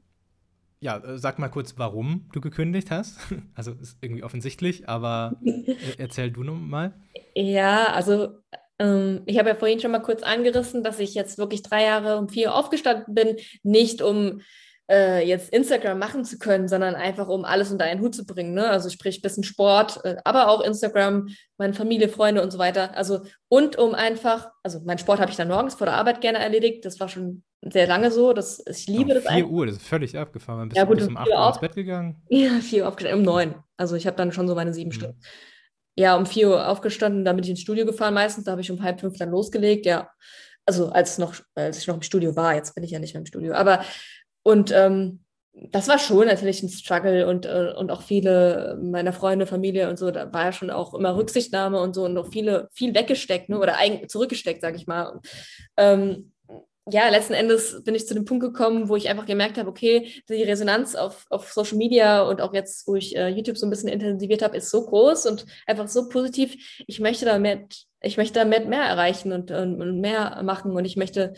Ja, äh, sag mal kurz, warum du gekündigt hast. Also ist irgendwie offensichtlich, aber erzähl du noch mal. Ja, also ich habe ja vorhin schon mal kurz angerissen, dass ich jetzt wirklich drei Jahre um vier aufgestanden bin, nicht um äh, jetzt Instagram machen zu können, sondern einfach um alles unter einen Hut zu bringen. Ne? Also sprich ein bisschen Sport, äh, aber auch Instagram, meine Familie, Freunde und so weiter. Also und um einfach, also mein Sport habe ich dann morgens vor der Arbeit gerne erledigt. Das war schon sehr lange so. Das, ich liebe um das 4 Uhr, das ist völlig abgefahren. Bist ja, gut, du um 8 Uhr ins Bett gegangen? Ja, 4 Uhr aufgestanden, um 9. Also ich habe dann schon so meine sieben mhm. Stunden ja, um 4 Uhr aufgestanden, dann bin ich ins Studio gefahren meistens. Da habe ich um halb fünf dann losgelegt, ja. Also als, noch, als ich noch im Studio war, jetzt bin ich ja nicht mehr im Studio. Aber und ähm, das war schon natürlich ein Struggle und, äh, und auch viele meiner Freunde, Familie und so, da war ja schon auch immer Rücksichtnahme und so und auch viele, viel weggesteckt, ne? oder zurückgesteckt, sage ich mal. Ähm, ja, letzten Endes bin ich zu dem Punkt gekommen, wo ich einfach gemerkt habe, okay, die Resonanz auf, auf Social Media und auch jetzt, wo ich äh, YouTube so ein bisschen intensiviert habe, ist so groß und einfach so positiv. Ich möchte damit, ich möchte damit mehr erreichen und, und, und mehr machen und ich möchte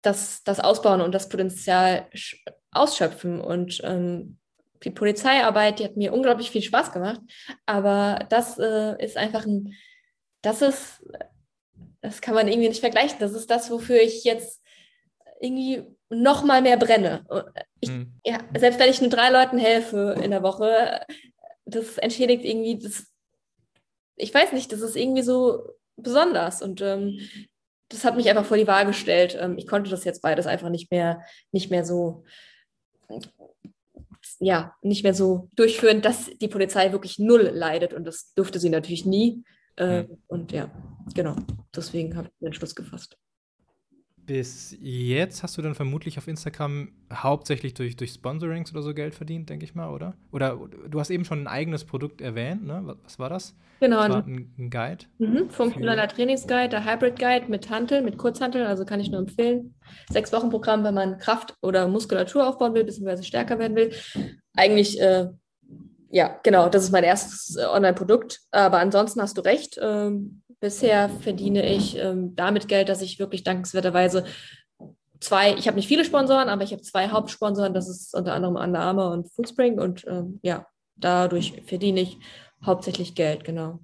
das, das ausbauen und das Potenzial ausschöpfen. Und ähm, die Polizeiarbeit, die hat mir unglaublich viel Spaß gemacht, aber das äh, ist einfach ein, das ist das kann man irgendwie nicht vergleichen. Das ist das, wofür ich jetzt irgendwie noch mal mehr brenne. Ich, mhm. ja, selbst wenn ich nur drei Leuten helfe in der Woche, das entschädigt irgendwie, das, ich weiß nicht, das ist irgendwie so besonders und ähm, das hat mich einfach vor die Wahl gestellt. Ähm, ich konnte das jetzt beides einfach nicht mehr, nicht mehr so, ja, nicht mehr so durchführen, dass die Polizei wirklich null leidet und das durfte sie natürlich nie. Äh, mhm. Und ja, genau, deswegen habe ich den Entschluss gefasst. Bis jetzt hast du dann vermutlich auf Instagram hauptsächlich durch, durch Sponsorings oder so Geld verdient, denke ich mal, oder? Oder du hast eben schon ein eigenes Produkt erwähnt, ne? Was war das? Genau. Das war ein, ein Guide. Mhm, funktionaler Trainingsguide, der Hybrid Guide mit Hantel, mit Kurzhantel, also kann ich nur empfehlen. Sechs Wochen Programm, wenn man Kraft oder Muskulatur aufbauen will, beziehungsweise stärker werden will. Eigentlich, äh, ja, genau, das ist mein erstes äh, Online-Produkt. Aber ansonsten hast du recht. Ähm, Bisher verdiene ich ähm, damit Geld, dass ich wirklich dankenswerterweise zwei, ich habe nicht viele Sponsoren, aber ich habe zwei Hauptsponsoren, das ist unter anderem Under Armour und Foodspring und ähm, ja, dadurch verdiene ich hauptsächlich Geld, genau.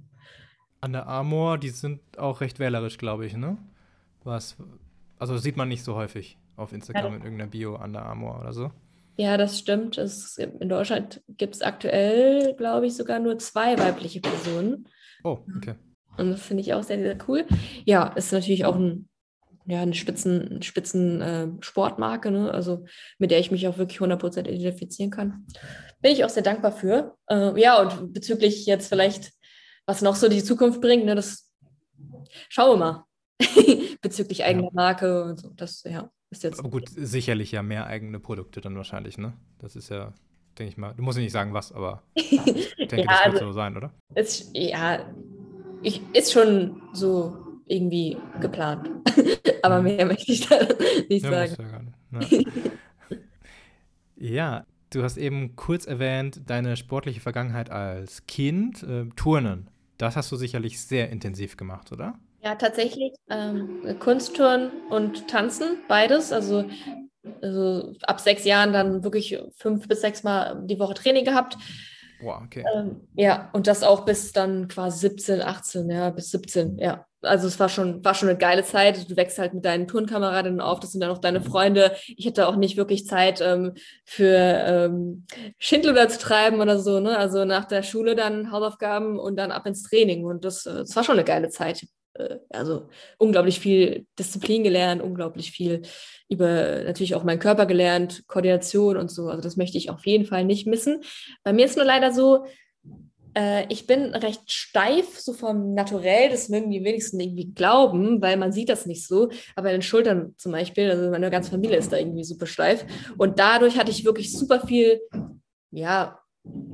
Under Armour, die sind auch recht wählerisch, glaube ich, ne? Was, also das sieht man nicht so häufig auf Instagram ja. in irgendeiner Bio Under Armour oder so. Ja, das stimmt. Es, in Deutschland gibt es aktuell, glaube ich, sogar nur zwei weibliche Personen. Oh, okay. Und das finde ich auch sehr, sehr cool. Ja, ist natürlich auch ein, ja, eine Spitzen, Spitzen äh, Sportmarke, ne? also mit der ich mich auch wirklich 100% identifizieren kann. Bin ich auch sehr dankbar für. Äh, ja, und bezüglich jetzt vielleicht, was noch so die Zukunft bringt, ne, das schauen wir mal. bezüglich eigener ja. Marke und so. Das, ja, ist jetzt. Aber gut, sicherlich ja mehr eigene Produkte dann wahrscheinlich, ne? Das ist ja denke ich mal. Du musst ja nicht sagen, was, aber ich denke, ja, das wird also, so sein, oder? Ist, ja, ich, ist schon so irgendwie geplant. Aber mehr möchte ich da nicht ja, sagen. Ja, nicht. Ne? ja, du hast eben kurz erwähnt, deine sportliche Vergangenheit als Kind, äh, Turnen. Das hast du sicherlich sehr intensiv gemacht, oder? Ja, tatsächlich. Ähm, Kunstturnen und Tanzen, beides. Also, also ab sechs Jahren dann wirklich fünf bis sechs Mal die Woche Training gehabt. Wow, okay. Ähm, ja, und das auch bis dann quasi 17, 18, ja, bis 17, ja. Also es war schon, war schon eine geile Zeit. Du wächst halt mit deinen Turnkameradinnen auf, das sind dann auch deine Freunde. Ich hatte auch nicht wirklich Zeit ähm, für ähm, Schindluder zu treiben oder so, ne? Also nach der Schule dann Hausaufgaben und dann ab ins Training. Und das, äh, das war schon eine geile Zeit. Äh, also unglaublich viel Disziplin gelernt, unglaublich viel über natürlich auch meinen Körper gelernt, Koordination und so. Also das möchte ich auf jeden Fall nicht missen. Bei mir ist nur leider so, äh, ich bin recht steif, so vom Naturell, das mögen die wenigsten irgendwie glauben, weil man sieht das nicht so. Aber in den Schultern zum Beispiel, also meine ganze Familie ist da irgendwie super steif. Und dadurch hatte ich wirklich super viel, ja,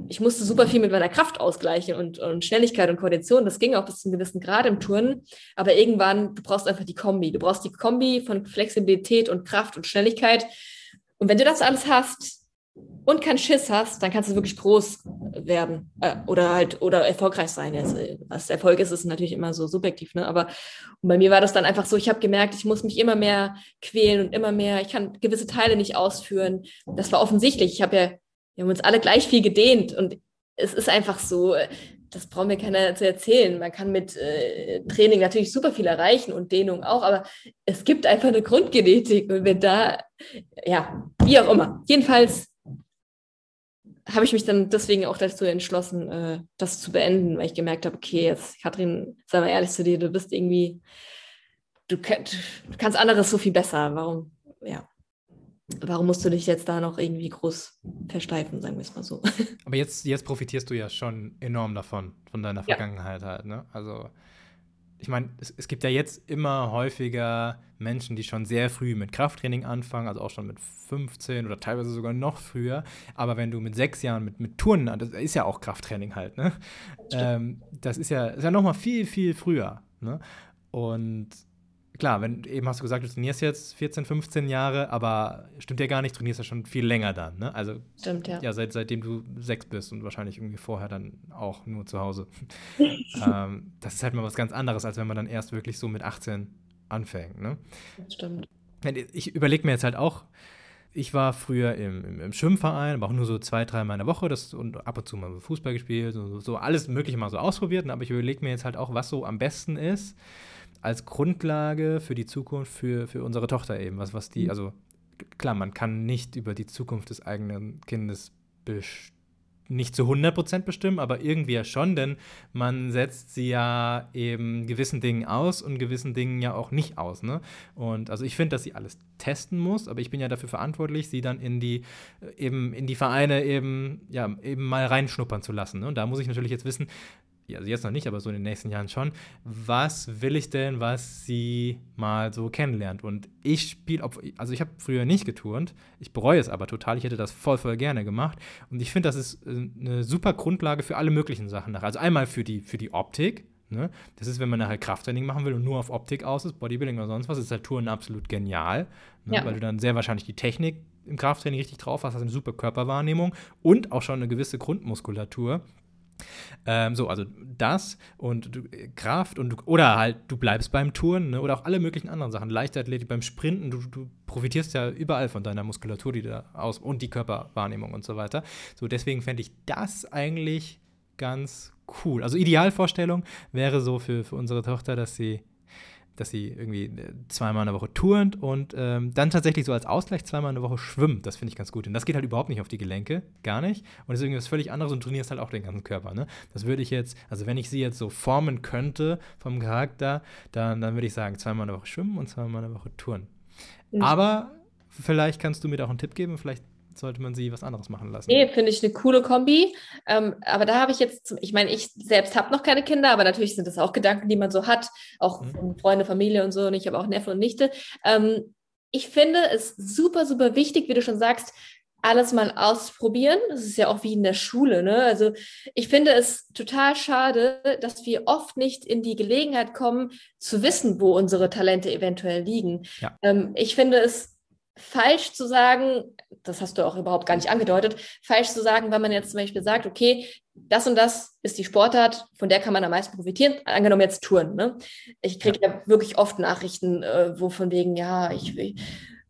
ich musste super viel mit meiner Kraft ausgleichen und, und Schnelligkeit und Koordination. Das ging auch bis zu einem gewissen Grad im Turnen. Aber irgendwann, du brauchst einfach die Kombi. Du brauchst die Kombi von Flexibilität und Kraft und Schnelligkeit. Und wenn du das alles hast und keinen Schiss hast, dann kannst du wirklich groß werden äh, oder halt oder erfolgreich sein. Jetzt, was Erfolg ist, ist natürlich immer so subjektiv, ne? Aber bei mir war das dann einfach so, ich habe gemerkt, ich muss mich immer mehr quälen und immer mehr, ich kann gewisse Teile nicht ausführen. Das war offensichtlich. Ich habe ja wir haben uns alle gleich viel gedehnt und es ist einfach so, das braucht mir keiner zu erzählen. Man kann mit äh, Training natürlich super viel erreichen und Dehnung auch, aber es gibt einfach eine Grundgenetik und wenn da, ja, wie auch immer. Jedenfalls habe ich mich dann deswegen auch dazu entschlossen, äh, das zu beenden, weil ich gemerkt habe, okay, jetzt, Katrin, sei mal ehrlich zu dir, du bist irgendwie, du, du kannst anderes so viel besser. Warum, ja warum musst du dich jetzt da noch irgendwie groß versteifen, sagen wir es mal so. Aber jetzt, jetzt profitierst du ja schon enorm davon, von deiner Vergangenheit ja. halt, ne? Also, ich meine, es, es, gibt ja jetzt immer häufiger Menschen, die schon sehr früh mit Krafttraining anfangen, also auch schon mit 15 oder teilweise sogar noch früher. Aber wenn du mit sechs Jahren mit, mit Turnen, das ist ja auch Krafttraining halt, ne? Das, ähm, das ist ja, ist ja noch mal viel, viel früher, ne? Und klar, wenn eben hast du gesagt, du trainierst jetzt 14, 15 Jahre, aber stimmt ja gar nicht, trainierst ja schon viel länger dann, ne? Also stimmt, ja. Ja, seit, seitdem du sechs bist und wahrscheinlich irgendwie vorher dann auch nur zu Hause. ähm, das ist halt mal was ganz anderes, als wenn man dann erst wirklich so mit 18 anfängt, ne? Das stimmt. Ich überlege mir jetzt halt auch, ich war früher im, im, im, Schwimmverein, aber auch nur so zwei, drei Mal in der Woche das, und ab und zu mal Fußball gespielt, so, so alles Mögliche mal so ausprobiert. Aber ich überlege mir jetzt halt auch, was so am besten ist als Grundlage für die Zukunft für, für unsere Tochter eben. Was, was die, mhm. also klar, man kann nicht über die Zukunft des eigenen Kindes nicht zu 100% bestimmen, aber irgendwie ja schon, denn man setzt sie ja eben gewissen Dingen aus und gewissen Dingen ja auch nicht aus. Ne? Und also ich finde, dass sie alles testen muss, aber ich bin ja dafür verantwortlich, sie dann in die eben in die Vereine eben ja eben mal reinschnuppern zu lassen. Ne? Und da muss ich natürlich jetzt wissen, also jetzt noch nicht, aber so in den nächsten Jahren schon, was will ich denn, was sie mal so kennenlernt? Und ich spiele, also ich habe früher nicht geturnt, ich bereue es aber total, ich hätte das voll, voll gerne gemacht. Und ich finde, das ist äh, eine super Grundlage für alle möglichen Sachen nachher. Also einmal für die, für die Optik, Ne? Das ist, wenn man nachher Krafttraining machen will und nur auf Optik aus ist, Bodybuilding oder sonst was, ist halt Touren absolut genial, ne? ja. weil du dann sehr wahrscheinlich die Technik im Krafttraining richtig drauf hast, hast eine super Körperwahrnehmung und auch schon eine gewisse Grundmuskulatur. Ähm, so, also das und du, äh, Kraft und du, oder halt du bleibst beim Touren ne, oder auch alle möglichen anderen Sachen. Leichtathletik beim Sprinten, du, du profitierst ja überall von deiner Muskulatur, die da aus und die Körperwahrnehmung und so weiter. So, deswegen fände ich das eigentlich ganz cool. Also Idealvorstellung wäre so für, für unsere Tochter, dass sie dass sie irgendwie äh, zweimal in der Woche turnt und ähm, dann tatsächlich so als Ausgleich zweimal in der Woche schwimmt. Das finde ich ganz gut. Und das geht halt überhaupt nicht auf die Gelenke, gar nicht. Und das ist irgendwie was völlig anderes und trainierst halt auch den ganzen Körper. Ne? Das würde ich jetzt, also wenn ich sie jetzt so formen könnte vom Charakter, dann, dann würde ich sagen, zweimal in der Woche schwimmen und zweimal in der Woche turnen. Mhm. Aber vielleicht kannst du mir da auch einen Tipp geben, vielleicht sollte man sie was anderes machen lassen. Nee, finde ich eine coole Kombi. Ähm, aber da habe ich jetzt, ich meine, ich selbst habe noch keine Kinder, aber natürlich sind das auch Gedanken, die man so hat, auch mhm. von Freunde, Familie und so. Und ich habe auch Neffe und Nichte. Ähm, ich finde es super, super wichtig, wie du schon sagst, alles mal ausprobieren. Das ist ja auch wie in der Schule. Ne? Also ich finde es total schade, dass wir oft nicht in die Gelegenheit kommen, zu wissen, wo unsere Talente eventuell liegen. Ja. Ähm, ich finde es falsch zu sagen, das hast du auch überhaupt gar nicht angedeutet, falsch zu sagen, wenn man jetzt zum Beispiel sagt, okay, das und das ist die Sportart, von der kann man am meisten profitieren, angenommen jetzt Touren. Ne? Ich kriege ja. ja. wirklich oft Nachrichten, äh, wo von wegen, ja, ich will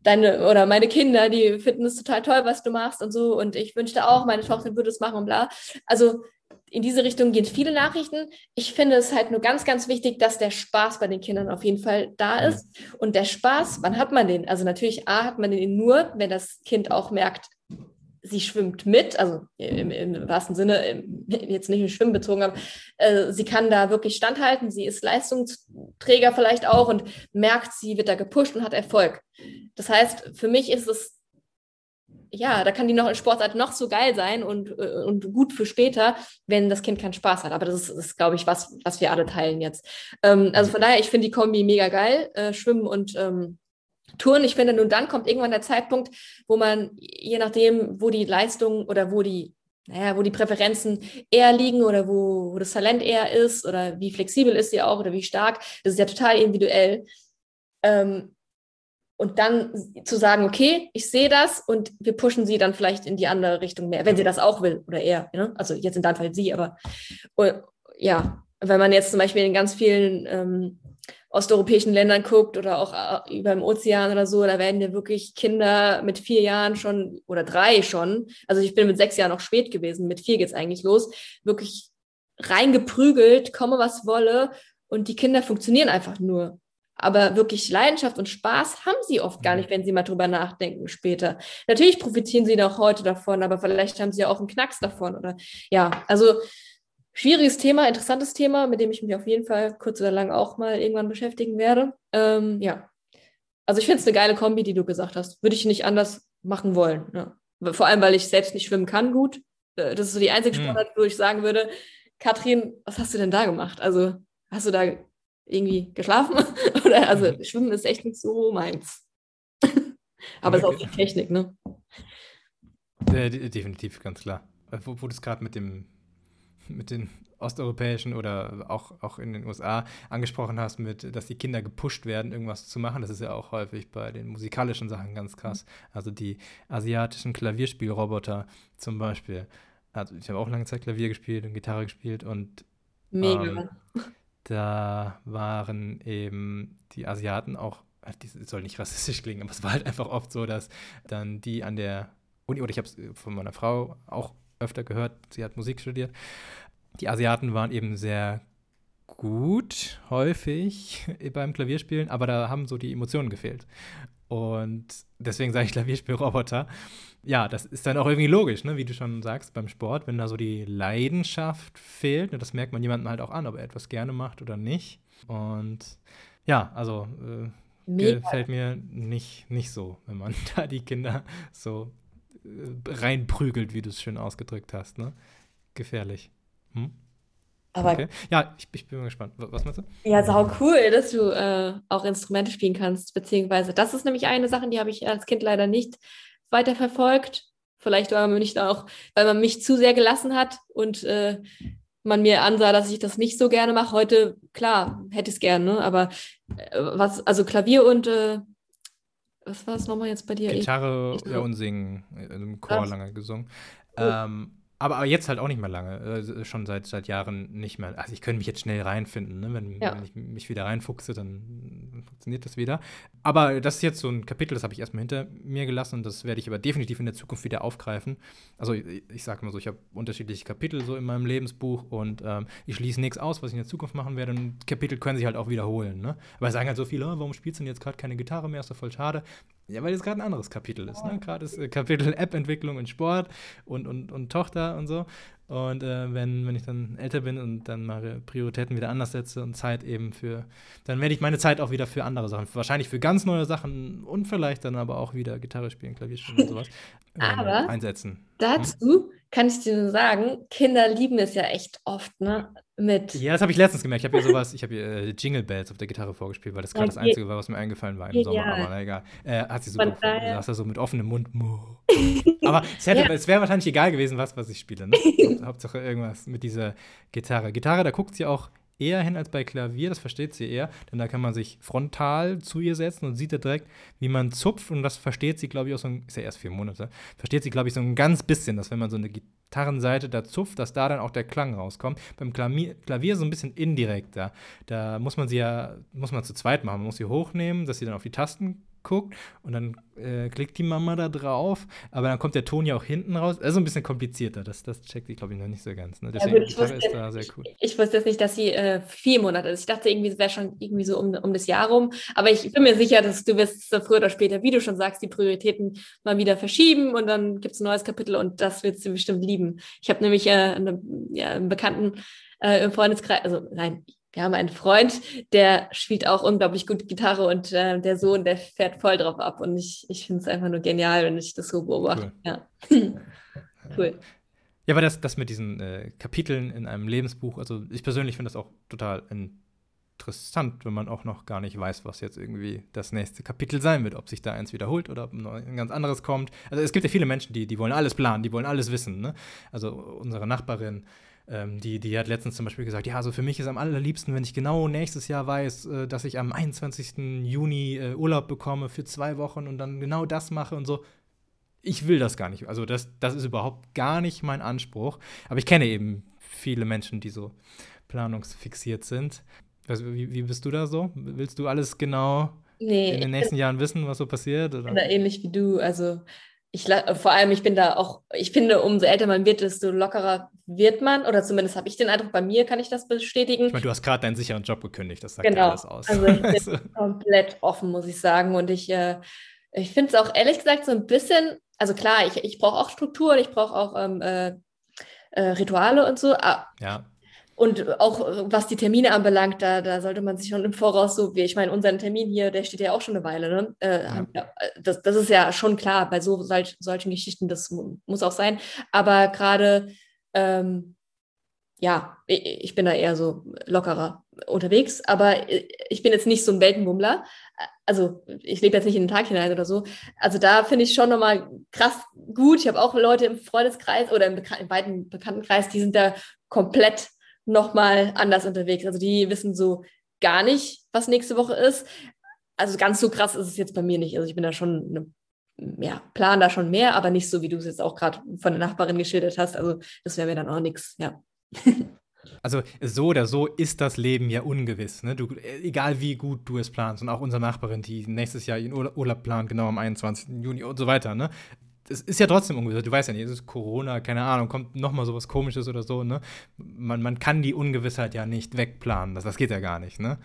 deine oder meine Kinder, die finden es total toll, was du machst und so und ich wünschte auch, meine Tochter würde es machen und bla. Also in diese Richtung gehen viele Nachrichten. Ich finde es halt nur ganz, ganz wichtig, dass der Spaß bei den Kindern auf jeden Fall da ist. Und der Spaß, wann hat man den? Also natürlich, A, hat man den nur, wenn das Kind auch merkt, sie schwimmt mit, also im, im wahrsten Sinne, im, jetzt nicht im Schwimmen bezogen, aber äh, sie kann da wirklich standhalten, sie ist Leistungsträger vielleicht auch und merkt, sie wird da gepusht und hat Erfolg. Das heißt, für mich ist es ja, da kann die noch Sportart noch so geil sein und, äh, und gut für später, wenn das Kind keinen Spaß hat. Aber das ist, ist glaube ich, was, was wir alle teilen jetzt. Ähm, also von daher, ich finde die Kombi mega geil, äh, Schwimmen und ähm, Touren. Ich finde, nun dann kommt irgendwann der Zeitpunkt, wo man, je nachdem, wo die Leistung oder wo die naja, wo die Präferenzen eher liegen oder wo, wo das Talent eher ist oder wie flexibel ist sie auch oder wie stark. Das ist ja total individuell. Ähm, und dann zu sagen, okay, ich sehe das und wir pushen sie dann vielleicht in die andere Richtung mehr, wenn sie das auch will oder er. Ne? Also jetzt in deinem Fall sie, aber uh, ja, wenn man jetzt zum Beispiel in ganz vielen ähm, osteuropäischen Ländern guckt oder auch äh, über dem Ozean oder so, da werden ja wirklich Kinder mit vier Jahren schon oder drei schon, also ich bin mit sechs Jahren noch spät gewesen, mit vier geht's eigentlich los, wirklich reingeprügelt, komme was wolle und die Kinder funktionieren einfach nur. Aber wirklich Leidenschaft und Spaß haben sie oft gar mhm. nicht, wenn sie mal drüber nachdenken später. Natürlich profitieren sie noch heute davon, aber vielleicht haben sie ja auch einen Knacks davon. Oder ja, also schwieriges Thema, interessantes Thema, mit dem ich mich auf jeden Fall kurz oder lang auch mal irgendwann beschäftigen werde. Ähm, ja. Also ich finde es eine geile Kombi, die du gesagt hast. Würde ich nicht anders machen wollen. Ja. Vor allem, weil ich selbst nicht schwimmen kann gut. Äh, das ist so die einzige mhm. Sportart, wo ich sagen würde, Katrin, was hast du denn da gemacht? Also hast du da irgendwie geschlafen. Oder also mhm. Schwimmen ist echt nicht so meins. Aber es ist auch die Technik, ne? Äh, definitiv, ganz klar. Äh, wo, wo du es gerade mit dem mit den osteuropäischen oder auch, auch in den USA angesprochen hast, mit, dass die Kinder gepusht werden, irgendwas zu machen. Das ist ja auch häufig bei den musikalischen Sachen ganz krass. Also die asiatischen Klavierspielroboter zum Beispiel. Also ich habe auch lange Zeit Klavier gespielt und Gitarre gespielt und Mega. Ähm, da waren eben die Asiaten auch, äh, das soll nicht rassistisch klingen, aber es war halt einfach oft so, dass dann die an der Uni, oder ich habe es von meiner Frau auch öfter gehört, sie hat Musik studiert, die Asiaten waren eben sehr gut, häufig beim Klavierspielen, aber da haben so die Emotionen gefehlt. Und deswegen sage ich Klavierspielroboter. Ja, das ist dann auch irgendwie logisch, ne? wie du schon sagst, beim Sport, wenn da so die Leidenschaft fehlt, ne? das merkt man jemandem halt auch an, ob er etwas gerne macht oder nicht. Und ja, also äh, gefällt mir nicht, nicht so, wenn man da die Kinder so äh, reinprügelt, wie du es schön ausgedrückt hast. Ne? Gefährlich. Hm? Aber okay. Ja, ich, ich, bin gespannt. Was meinst du? Ja, sau cool, dass du äh, auch Instrumente spielen kannst, beziehungsweise das ist nämlich eine Sache, die habe ich als Kind leider nicht weiterverfolgt. Vielleicht weil man nicht auch, weil man mich zu sehr gelassen hat und äh, man mir ansah, dass ich das nicht so gerne mache. Heute, klar, hätte ich es gerne, ne? aber äh, was, also Klavier und äh, was war es nochmal jetzt bei dir? Gitarre ich, ich, ja, und Singen, äh, im Chor lange gesungen. Oh. Ähm, aber jetzt halt auch nicht mehr lange, äh, schon seit, seit Jahren nicht mehr. Also ich könnte mich jetzt schnell reinfinden, ne? wenn, ja. wenn, ich mich wieder reinfuchse, dann funktioniert das wieder. Aber das ist jetzt so ein Kapitel, das habe ich erstmal hinter mir gelassen und das werde ich aber definitiv in der Zukunft wieder aufgreifen. Also ich, ich sage mal so, ich habe unterschiedliche Kapitel so in meinem Lebensbuch und ähm, ich schließe nichts aus, was ich in der Zukunft machen werde und Kapitel können sich halt auch wiederholen. Ne? Aber es sagen halt so viele, oh, warum spielst du denn jetzt gerade keine Gitarre mehr, ist doch voll schade. Ja, weil es gerade ein anderes Kapitel ist. Ne? Gerade ist äh, Kapitel App-Entwicklung und Sport und, und, und Tochter und so. Und äh, wenn, wenn ich dann älter bin und dann mal Prioritäten wieder anders setze und Zeit eben für, dann werde ich meine Zeit auch wieder für andere Sachen, wahrscheinlich für ganz neue Sachen und vielleicht dann aber auch wieder Gitarre spielen, Klavier spielen und sowas äh, aber einsetzen. Dazu hm? kann ich dir nur sagen, Kinder lieben es ja echt oft, ne? Mit. Ja, das habe ich letztens gemerkt. Ich habe hier sowas, ich habe hier äh, Jingle Bells auf der Gitarre vorgespielt, weil das gerade das Einzige war, was mir eingefallen war im Sommer. Aber na, egal. Äh, hat sie super. Du hast da so mit offenem Mund. aber es, ja. es wäre wahrscheinlich egal gewesen, was, was ich spiele. Ne? Hauptsache irgendwas mit dieser Gitarre. Gitarre, da guckt sie auch eher hin als bei Klavier, das versteht sie eher, denn da kann man sich frontal zu ihr setzen und sieht da direkt, wie man zupft und das versteht sie, glaube ich, auch so ein, ist ja erst vier Monate, versteht sie, glaube ich, so ein ganz bisschen, dass wenn man so eine Gitarrenseite da zupft, dass da dann auch der Klang rauskommt. Beim Klavier, Klavier so ein bisschen indirekter. Da muss man sie ja, muss man zu zweit machen, man muss sie hochnehmen, dass sie dann auf die Tasten guckt und dann äh, klickt die Mama da drauf, aber dann kommt der Ton ja auch hinten raus. Also ein bisschen komplizierter, das, das checkt ich, glaube ich, noch nicht so ganz. Ne? Deswegen ja, gut, wusste, ist da sehr cool. Ich wusste jetzt nicht, dass sie äh, vier Monate ist. Ich dachte irgendwie, es wäre schon irgendwie so um, um das Jahr rum, aber ich bin mir sicher, dass du wirst früher oder später, wie du schon sagst, die Prioritäten mal wieder verschieben und dann gibt es ein neues Kapitel und das wird sie bestimmt lieben. Ich habe nämlich äh, eine, ja, einen Bekannten äh, im Freundeskreis, also nein, wir haben einen Freund, der spielt auch unglaublich gut Gitarre und äh, der Sohn, der fährt voll drauf ab. Und ich, ich finde es einfach nur genial, wenn ich das so beobachte. Cool. Ja. cool. Ja, aber das, das mit diesen äh, Kapiteln in einem Lebensbuch, also ich persönlich finde das auch total interessant, wenn man auch noch gar nicht weiß, was jetzt irgendwie das nächste Kapitel sein wird, ob sich da eins wiederholt oder ob ein ganz anderes kommt. Also es gibt ja viele Menschen, die, die wollen alles planen, die wollen alles wissen. Ne? Also unsere Nachbarin, ähm, die, die hat letztens zum Beispiel gesagt, ja, also für mich ist am allerliebsten, wenn ich genau nächstes Jahr weiß, äh, dass ich am 21. Juni äh, Urlaub bekomme für zwei Wochen und dann genau das mache und so. Ich will das gar nicht. Also das, das ist überhaupt gar nicht mein Anspruch. Aber ich kenne eben viele Menschen, die so planungsfixiert sind. Also, wie, wie bist du da so? Willst du alles genau nee, in den nächsten Jahren wissen, was so passiert? Oder? Ich bin da ähnlich wie du. Also ich vor allem, ich bin da auch, ich finde, umso älter man wird, desto lockerer wird man, oder zumindest habe ich den Eindruck, bei mir kann ich das bestätigen. Ich meine, du hast gerade deinen sicheren Job gekündigt, das sagt genau. alles aus. Also ich bin also. komplett offen, muss ich sagen. Und ich, äh, ich finde es auch ehrlich gesagt so ein bisschen, also klar, ich, ich brauche auch Struktur ich brauche auch ähm, äh, äh, Rituale und so. Ja. Und auch was die Termine anbelangt, da, da sollte man sich schon im Voraus so, wie ich meine, unseren Termin hier, der steht ja auch schon eine Weile. Ne? Äh, ja. das, das ist ja schon klar, bei so solch, solchen Geschichten, das muss auch sein. Aber gerade, ähm, ja, ich, bin da eher so lockerer unterwegs, aber ich bin jetzt nicht so ein Weltenbummler. Also ich lebe jetzt nicht in den Tag hinein oder so. Also da finde ich schon nochmal krass gut. Ich habe auch Leute im Freundeskreis oder im, im weiten Bekanntenkreis, die sind da komplett nochmal anders unterwegs. Also die wissen so gar nicht, was nächste Woche ist. Also ganz so krass ist es jetzt bei mir nicht. Also ich bin da schon, eine, ja, plan da schon mehr, aber nicht so, wie du es jetzt auch gerade von der Nachbarin geschildert hast. Also das wäre mir dann auch nichts, ja. Also so oder so ist das Leben ja ungewiss. Ne? Du, egal wie gut du es planst und auch unsere Nachbarin, die nächstes Jahr ihren Urlaub plant, genau am 21. Juni und so weiter. Ne? es ist ja trotzdem ungewiss. Du weißt ja nicht, es ist Corona, keine Ahnung, kommt nochmal sowas komisches oder so, ne? Man, man kann die Ungewissheit ja nicht wegplanen. Das, das geht ja gar nicht, ne?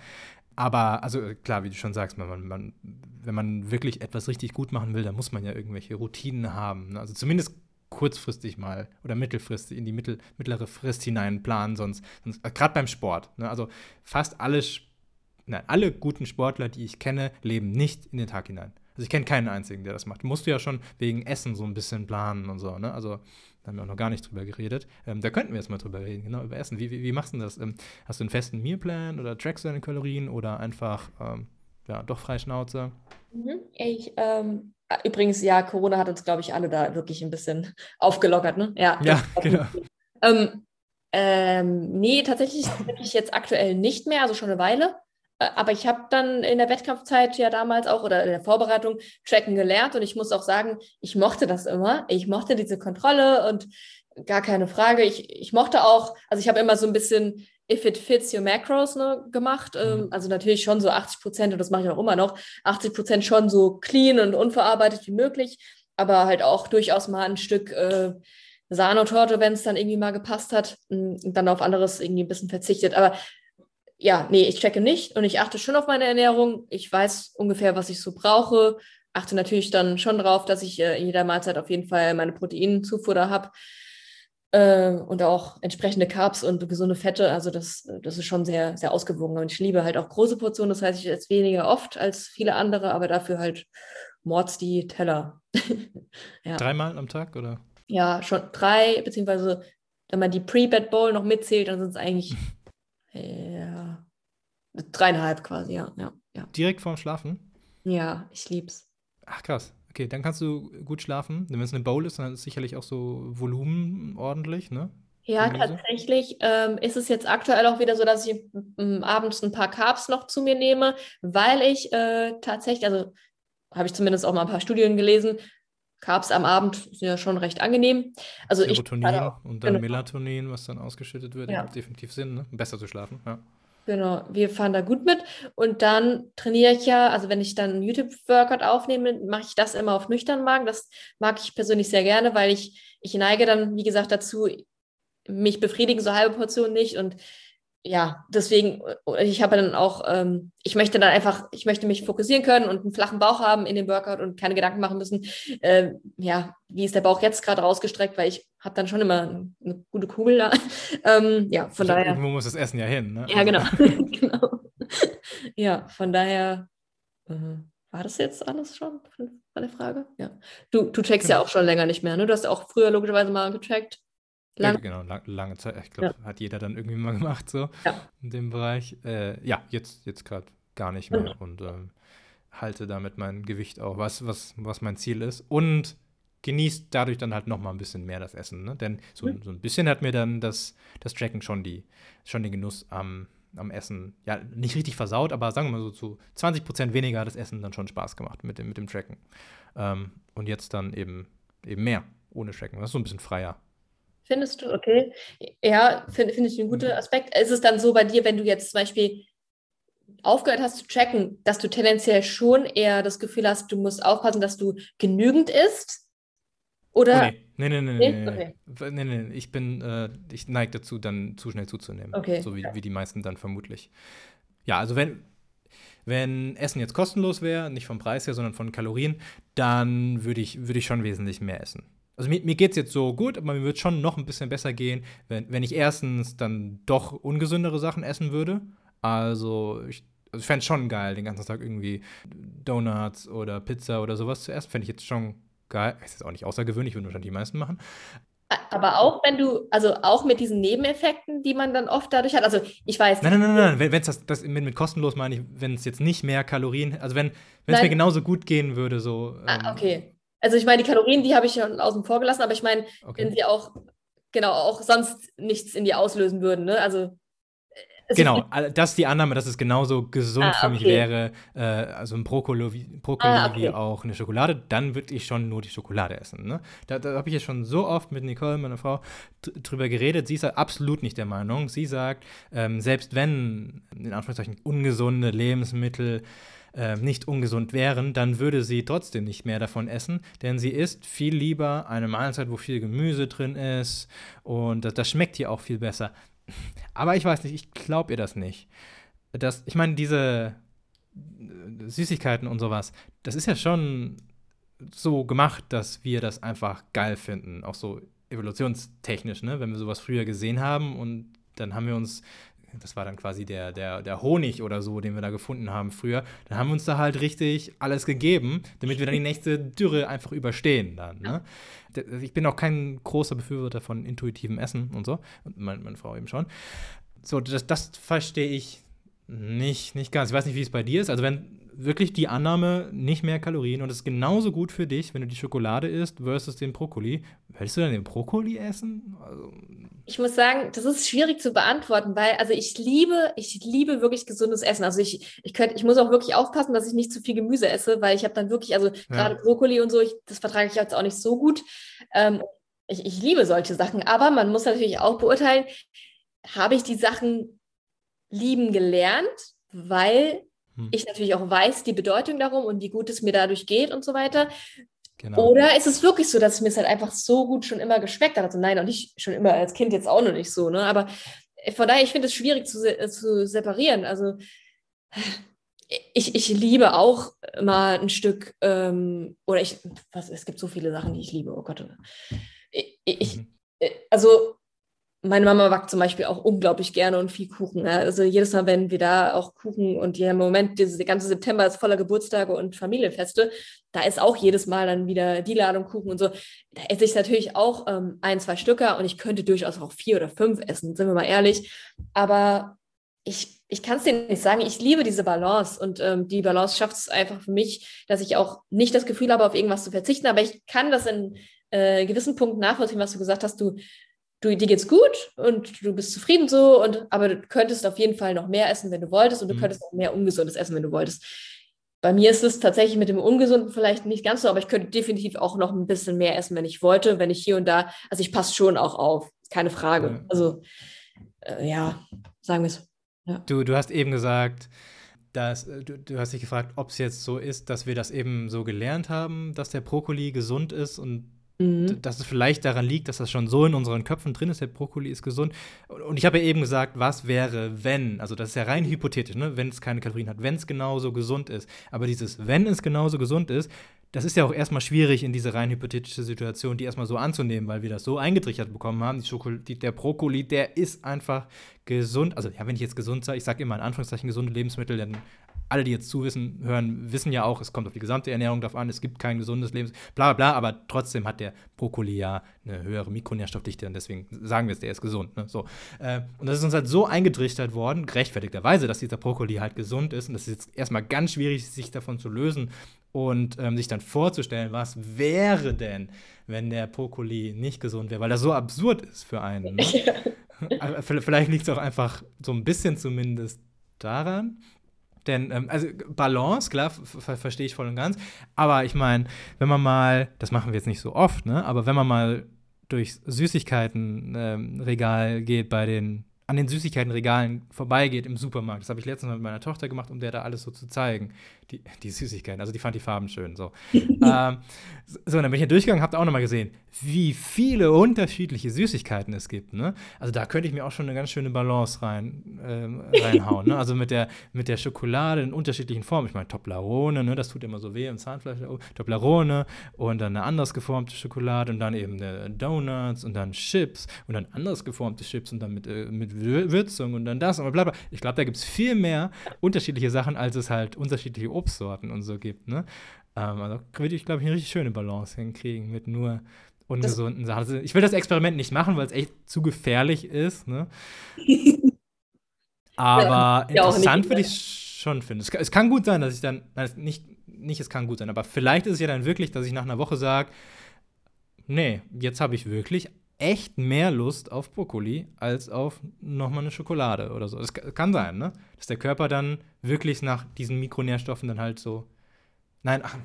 Aber, also klar, wie du schon sagst, man, man, wenn man wirklich etwas richtig gut machen will, dann muss man ja irgendwelche Routinen haben. Ne? Also zumindest kurzfristig mal oder mittelfristig in die mittel, mittlere Frist hinein planen, sonst, sonst äh, gerade beim Sport. Ne? Also fast alle, nein, alle guten Sportler, die ich kenne, leben nicht in den Tag hinein. Also ich kenne keinen einzigen, der das macht. Musst du ja schon wegen Essen so ein bisschen planen und so, ne? Also da haben wir auch noch gar nicht drüber geredet. Ähm, da könnten wir jetzt mal drüber reden, genau, über Essen. Wie, wie, wie machst du das? Ähm, hast du einen festen Mealplan oder trackst du deine Kalorien oder einfach, ähm, ja, doch frei Schnauze? Mhm. Ich, ähm, übrigens, ja, Corona hat uns, glaube ich, alle da wirklich ein bisschen aufgelockert, ne? Ja, ja genau. Ähm, ähm, nee, tatsächlich ich jetzt aktuell nicht mehr, also schon eine Weile. Äh, aber ich habe dann in der Wettkampfzeit ja damals auch oder in der Vorbereitung Tracken gelernt und ich muss auch sagen, ich mochte das immer. Ich mochte diese Kontrolle und gar keine Frage. Ich, ich mochte auch, also ich habe immer so ein bisschen If it fits your macros ne, gemacht. Ähm, mhm. also natürlich schon so 80 Prozent und das mache ich auch immer noch. 80 Prozent schon so clean und unverarbeitet wie möglich, aber halt auch durchaus mal ein Stück äh, Sahnetorte, wenn es dann irgendwie mal gepasst hat und dann auf anderes irgendwie ein bisschen verzichtet. Aber ja, nee, ich checke nicht und ich achte schon auf meine Ernährung. Ich weiß ungefähr, was ich so brauche. Achte natürlich dann schon drauf, dass ich äh, in jeder Mahlzeit auf jeden Fall meine Proteinzufuhr da habe äh, und auch entsprechende Carbs und gesunde Fette. Also das, das ist schon sehr, sehr ausgewogen. Und ich liebe halt auch große Portionen. Das heißt, ich esse weniger oft als viele andere, aber dafür halt mords die Teller. ja. Dreimal am Tag oder? Ja, schon drei, beziehungsweise wenn man die Pre-Bed Bowl noch mitzählt, dann sind es eigentlich Ja. Dreieinhalb quasi, ja. ja, ja. Direkt vorm Schlafen? Ja, ich lieb's. Ach krass. Okay, dann kannst du gut schlafen. Wenn es eine Bowl ist, dann ist sicherlich auch so Volumen ordentlich, ne? Ja, tatsächlich ähm, ist es jetzt aktuell auch wieder so, dass ich ähm, abends ein paar Carbs noch zu mir nehme, weil ich äh, tatsächlich, also habe ich zumindest auch mal ein paar Studien gelesen, Carbs am Abend sind ja schon recht angenehm. Also Serotonin ich, auch, und dann genau. Melatonin, was dann ausgeschüttet wird, ja. macht definitiv Sinn, ne? besser zu schlafen. Ja. Genau, wir fahren da gut mit. Und dann trainiere ich ja, also wenn ich dann einen YouTube-Workout aufnehme, mache ich das immer auf nüchternen Magen. Das mag ich persönlich sehr gerne, weil ich, ich neige dann, wie gesagt, dazu, mich befriedigen so halbe Portionen nicht. Und ja, deswegen, äh, ich habe dann auch, ähm, ich möchte dann einfach, ich möchte mich fokussieren können und einen flachen Bauch haben in dem Workout und keine Gedanken machen müssen, äh, ja, wie ist der Bauch jetzt gerade rausgestreckt, weil ich habe dann schon immer eine gute Kugel da. ähm, ja, von daher. Irgendwo muss das Essen ja hin, ne? Ja, also genau. genau. Ja, von daher, äh, war das jetzt alles schon von, von der Frage? Ja. Du, du checkst genau. ja auch schon länger nicht mehr, ne? Du hast auch früher logischerweise mal getrackt. Lang? Ja, genau, lang, lange Zeit. Ich glaube, ja. hat jeder dann irgendwie mal gemacht, so ja. in dem Bereich. Äh, ja, jetzt, jetzt gerade gar nicht mehr und ähm, halte damit mein Gewicht auch, was, was, was mein Ziel ist. Und genießt dadurch dann halt noch mal ein bisschen mehr das Essen. Ne? Denn so, mhm. so ein bisschen hat mir dann das, das Tracken schon, die, schon den Genuss am, am Essen, ja, nicht richtig versaut, aber sagen wir mal so zu 20 Prozent weniger hat das Essen dann schon Spaß gemacht mit dem, mit dem Tracken. Ähm, und jetzt dann eben, eben mehr ohne Tracken. Das ist so ein bisschen freier. Findest du, okay. Ja, finde find ich ein guter mhm. Aspekt. Ist es dann so bei dir, wenn du jetzt zum Beispiel aufgehört hast zu checken, dass du tendenziell schon eher das Gefühl hast, du musst aufpassen, dass du genügend isst? Oder? Oh, nee. Nee, nee, nee, nee, okay. nee, nee, nee. Ich bin, äh, ich neige dazu, dann zu schnell zuzunehmen. Okay. So wie, wie die meisten dann vermutlich. Ja, also wenn, wenn Essen jetzt kostenlos wäre, nicht vom Preis her, sondern von Kalorien, dann würde ich, würd ich schon wesentlich mehr essen. Also mir, mir geht es jetzt so gut, aber mir wird schon noch ein bisschen besser gehen, wenn, wenn ich erstens dann doch ungesündere Sachen essen würde. Also ich, also ich fände es schon geil, den ganzen Tag irgendwie Donuts oder Pizza oder sowas zu essen. Fände ich jetzt schon geil. Ist jetzt auch nicht außergewöhnlich, würden wahrscheinlich die meisten machen. Aber auch wenn du, also auch mit diesen Nebeneffekten, die man dann oft dadurch hat. Also ich weiß. Nein, nein, nein, nein. Wenn es das, das mit, mit, kostenlos meine ich, wenn es jetzt nicht mehr Kalorien, also wenn es mir genauso gut gehen würde, so. Ah, ähm, okay. Also ich meine, die Kalorien, die habe ich schon außen vor gelassen, aber ich meine, okay. wenn sie auch, genau, auch sonst nichts in dir auslösen würden, ne? Also genau, das ist die Annahme, dass es genauso gesund ah, für mich wäre, äh, also ein Brokkoli, Brokkoli ah, okay. wie auch eine Schokolade, dann würde ich schon nur die Schokolade essen. Ne? Da, da habe ich ja schon so oft mit Nicole, meiner Frau, drüber geredet. Sie ist halt absolut nicht der Meinung. Sie sagt, ähm, selbst wenn, in Anführungszeichen, ungesunde Lebensmittel äh, nicht ungesund wären, dann würde sie trotzdem nicht mehr davon essen, denn sie isst viel lieber eine Mahlzeit, wo viel Gemüse drin ist und das, das schmeckt ihr auch viel besser. Aber ich weiß nicht, ich glaube ihr das nicht. Das, ich meine, diese, Süßigkeiten und sowas, das ist ja schon so gemacht, dass wir das einfach geil finden, auch so evolutionstechnisch, ne? Wenn wir sowas früher gesehen haben und dann haben wir uns das war dann quasi der, der, der Honig oder so, den wir da gefunden haben früher. Dann haben wir uns da halt richtig alles gegeben, damit wir dann die nächste Dürre einfach überstehen dann. Ne? Ich bin auch kein großer Befürworter von intuitivem Essen und so. Und meine, meine Frau eben schon. So, das, das verstehe ich nicht, nicht ganz. Ich weiß nicht, wie es bei dir ist. Also wenn wirklich die Annahme, nicht mehr Kalorien und es ist genauso gut für dich, wenn du die Schokolade isst versus den Brokkoli. Willst du dann den Brokkoli essen? Also ich muss sagen, das ist schwierig zu beantworten, weil also ich liebe, ich liebe wirklich gesundes Essen. Also ich, ich könnte, ich muss auch wirklich aufpassen, dass ich nicht zu viel Gemüse esse, weil ich habe dann wirklich, also gerade Brokkoli und so, ich, das vertrage ich jetzt auch nicht so gut. Ähm, ich, ich liebe solche Sachen, aber man muss natürlich auch beurteilen, habe ich die Sachen lieben gelernt, weil hm. ich natürlich auch weiß die Bedeutung darum und wie gut es mir dadurch geht und so weiter. Genau. Oder ist es wirklich so, dass es mir es halt einfach so gut schon immer geschmeckt hat? Also nein, auch nicht schon immer als Kind jetzt auch noch nicht so, ne? Aber von daher, ich finde es schwierig zu, zu separieren. Also ich, ich liebe auch mal ein Stück, ähm, oder ich, was, es gibt so viele Sachen, die ich liebe, oh Gott. Ich, ich, mhm. also meine Mama backt zum Beispiel auch unglaublich gerne und viel Kuchen. Ja. Also jedes Mal, wenn wir da auch Kuchen und ja, im Moment, diese, der ganze September ist voller Geburtstage und Familienfeste, da ist auch jedes Mal dann wieder die Ladung Kuchen und so. Da esse ich natürlich auch ähm, ein, zwei Stücker und ich könnte durchaus auch vier oder fünf essen, sind wir mal ehrlich. Aber ich, ich kann es dir nicht sagen, ich liebe diese Balance und ähm, die Balance schafft es einfach für mich, dass ich auch nicht das Gefühl habe, auf irgendwas zu verzichten, aber ich kann das in äh, gewissen Punkten nachvollziehen, was du gesagt hast, du du, dir geht's gut und du bist zufrieden so, und, aber du könntest auf jeden Fall noch mehr essen, wenn du wolltest, und du mhm. könntest auch mehr Ungesundes essen, wenn du wolltest. Bei mir ist es tatsächlich mit dem Ungesunden vielleicht nicht ganz so, aber ich könnte definitiv auch noch ein bisschen mehr essen, wenn ich wollte, wenn ich hier und da, also ich passe schon auch auf, keine Frage. Ja. Also äh, ja, sagen wir es. Ja. Du, du hast eben gesagt, dass, äh, du, du hast dich gefragt, ob es jetzt so ist, dass wir das eben so gelernt haben, dass der Brokkoli gesund ist und Mhm. Dass es vielleicht daran liegt, dass das schon so in unseren Köpfen drin ist, der Brokkoli ist gesund. Und ich habe ja eben gesagt, was wäre, wenn, also das ist ja rein hypothetisch, ne? wenn es keine Kalorien hat, wenn es genauso gesund ist. Aber dieses, wenn es genauso gesund ist, das ist ja auch erstmal schwierig in diese rein hypothetische Situation, die erstmal so anzunehmen, weil wir das so eingetrichtert bekommen haben. Die der Brokkoli, der ist einfach gesund. Also, ja, wenn ich jetzt gesund sage, ich sage immer in Anführungszeichen gesunde Lebensmittel, dann alle, die jetzt zuwissen, hören, wissen ja auch, es kommt auf die gesamte Ernährung drauf an, es gibt kein gesundes Leben, bla bla bla, aber trotzdem hat der Brokkoli ja eine höhere Mikronährstoffdichte und deswegen sagen wir es, der ist gesund. Ne? So. Äh, und das ist uns halt so eingetrichtert worden, gerechtfertigterweise, dass dieser Brokkoli halt gesund ist und das ist jetzt erstmal ganz schwierig, sich davon zu lösen und ähm, sich dann vorzustellen, was wäre denn, wenn der Brokkoli nicht gesund wäre, weil das so absurd ist für einen. Ne? Vielleicht liegt es auch einfach so ein bisschen zumindest daran, denn, ähm, also Balance, klar, verstehe ich voll und ganz. Aber ich meine, wenn man mal, das machen wir jetzt nicht so oft, ne? Aber wenn man mal durchs Süßigkeitenregal ähm, geht bei den an den Süßigkeitenregalen vorbeigeht im Supermarkt. Das habe ich letztens mal mit meiner Tochter gemacht, um der da alles so zu zeigen. Die, die Süßigkeiten, also die fand die Farben schön. So, ähm, so dann bin ich hier durchgegangen, habt auch nochmal gesehen, wie viele unterschiedliche Süßigkeiten es gibt. Ne? Also da könnte ich mir auch schon eine ganz schöne Balance rein, äh, reinhauen. Ne? Also mit der, mit der Schokolade in unterschiedlichen Formen. Ich meine, Toblerone, ne? das tut immer so weh im Zahnfleisch. Oh, Toblerone und dann eine anders geformte Schokolade und dann eben Donuts und dann Chips und dann anders geformte Chips und dann mit, äh, mit Würzung und dann das und bla bla. Ich glaube, da gibt es viel mehr unterschiedliche Sachen, als es halt unterschiedliche Obstsorten und so gibt. Ne? Ähm, also würde ich, glaube ich, eine richtig schöne Balance hinkriegen mit nur ungesunden das Sachen. Also ich will das Experiment nicht machen, weil es echt zu gefährlich ist. Ne? Aber ja, interessant würde ich schon finden. Es, es, kann gut sein, dass ich dann, nein, nicht, nicht es kann gut sein, aber vielleicht ist es ja dann wirklich, dass ich nach einer Woche sage, nee, jetzt habe ich wirklich echt mehr Lust auf Brokkoli als auf nochmal eine Schokolade oder so. Das kann sein, ne? Dass der Körper dann wirklich nach diesen Mikronährstoffen dann halt so. Nein, ach,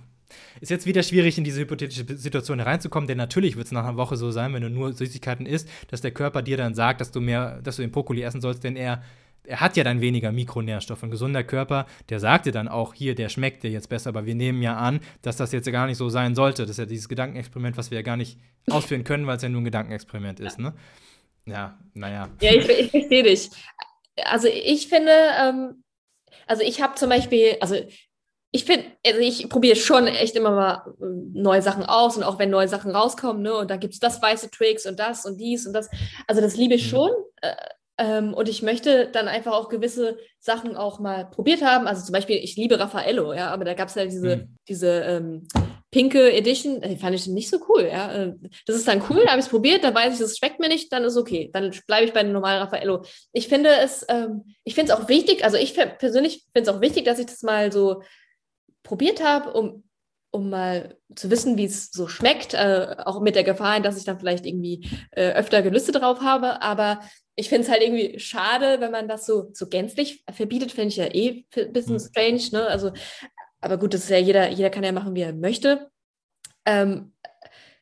ist jetzt wieder schwierig, in diese hypothetische Situation hereinzukommen, denn natürlich wird es nach einer Woche so sein, wenn du nur Süßigkeiten isst, dass der Körper dir dann sagt, dass du mehr, dass du den Brokkoli essen sollst, denn er er hat ja dann weniger Mikronährstoffe. Ein gesunder Körper, der sagt dir dann auch, hier, der schmeckt dir jetzt besser, aber wir nehmen ja an, dass das jetzt gar nicht so sein sollte. Das ist ja dieses Gedankenexperiment, was wir ja gar nicht ausführen können, weil es ja nur ein Gedankenexperiment ist, ne? Ja, naja. Ja, ich, ich verstehe dich. Also ich finde, ähm, Also ich habe zum Beispiel, also ich finde, also ich probiere schon echt immer mal äh, neue Sachen aus und auch wenn neue Sachen rauskommen, ne, und da gibt es das weiße Tricks und das und dies und das. Also das liebe ich mhm. schon. Äh, ähm, und ich möchte dann einfach auch gewisse Sachen auch mal probiert haben. Also zum Beispiel, ich liebe Raffaello, ja, aber da gab es ja diese, mhm. diese ähm, pinke Edition, die fand ich nicht so cool, ja. Äh, das ist dann cool, da habe ich es probiert, dann weiß ich, das schmeckt mir nicht, dann ist okay. Dann bleibe ich bei dem normalen Raffaello. Ich finde es, ähm, ich finde es auch wichtig, also ich persönlich finde es auch wichtig, dass ich das mal so probiert habe, um um mal zu wissen, wie es so schmeckt, äh, auch mit der Gefahr, dass ich dann vielleicht irgendwie äh, öfter Gelüste drauf habe. Aber ich finde es halt irgendwie schade, wenn man das so, so gänzlich verbietet, finde ich ja eh ein bisschen mhm. strange. Ne? Also, aber gut, das ist ja jeder, jeder kann ja machen, wie er möchte. Ähm,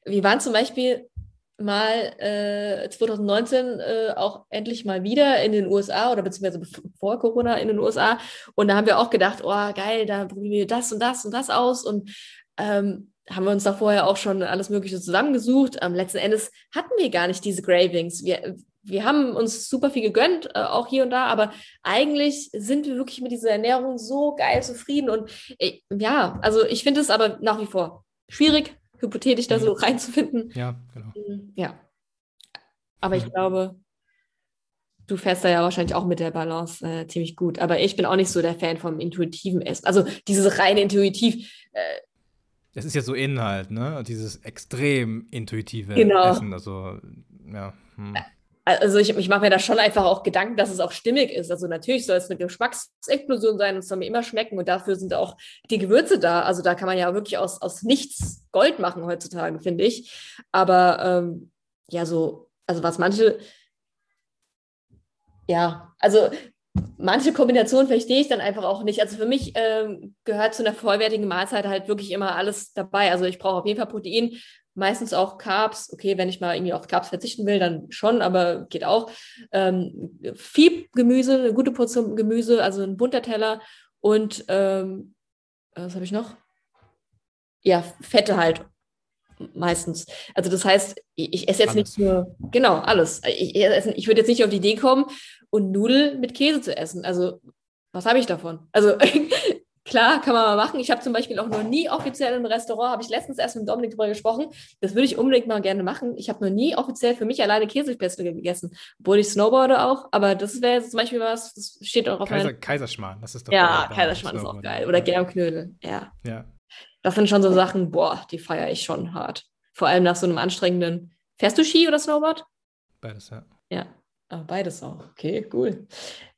wir waren zum Beispiel mal äh, 2019 äh, auch endlich mal wieder in den USA oder beziehungsweise vor Corona in den USA. Und da haben wir auch gedacht, oh geil, da probieren wir das und das und das aus. Und ähm, haben wir uns da vorher auch schon alles Mögliche zusammengesucht. Ähm, letzten Endes hatten wir gar nicht diese Gravings. Wir, wir haben uns super viel gegönnt, äh, auch hier und da, aber eigentlich sind wir wirklich mit dieser Ernährung so geil zufrieden. Und äh, ja, also ich finde es aber nach wie vor schwierig, hypothetisch da so mhm. reinzufinden. Ja, genau. Mm, ja. Aber ich mhm. glaube, du fährst da ja wahrscheinlich auch mit der Balance äh, ziemlich gut. Aber ich bin auch nicht so der Fan vom intuitiven Essen. Also dieses rein intuitiv. Äh, das ist ja so Inhalt, ne? Dieses extrem intuitive genau. Essen. Also, ja. Hm. Also ich, ich mache mir da schon einfach auch Gedanken, dass es auch stimmig ist. Also natürlich soll es eine Geschmacksexplosion sein und es soll mir immer schmecken und dafür sind auch die Gewürze da. Also da kann man ja wirklich aus, aus nichts Gold machen heutzutage, finde ich. Aber ähm, ja, so, also was manche, ja, also manche Kombinationen verstehe ich dann einfach auch nicht. Also für mich ähm, gehört zu einer vollwertigen Mahlzeit halt wirklich immer alles dabei. Also ich brauche auf jeden Fall Protein, meistens auch Carbs. Okay, wenn ich mal irgendwie auf Carbs verzichten will, dann schon, aber geht auch. Ähm, viel Gemüse, eine gute Portion Gemüse, also ein bunter Teller und ähm, was habe ich noch? Ja, Fette halt meistens. Also das heißt, ich, ich esse jetzt alles. nicht nur, genau, alles. Ich, ich, ich würde jetzt nicht auf die Idee kommen und Nudeln mit Käse zu essen. Also was habe ich davon? Also klar, kann man mal machen. Ich habe zum Beispiel auch noch nie offiziell im Restaurant, habe ich letztens erst mit Dominik darüber gesprochen, das würde ich unbedingt mal gerne machen. Ich habe noch nie offiziell für mich alleine Käsepesto gegessen, obwohl ich snowboarde auch, aber das wäre zum Beispiel was, das steht auch auf Kaiser, meinem... Kaiserschmarrn, das ist doch Ja, Kaiserschmarrn ist auch geil. Oder Germknödel, ja. Ja. Das sind schon so Sachen, boah, die feiere ich schon hart. Vor allem nach so einem anstrengenden. Fährst du Ski oder Snowboard? Beides, ja. Ja, Ah, beides auch. Okay, cool.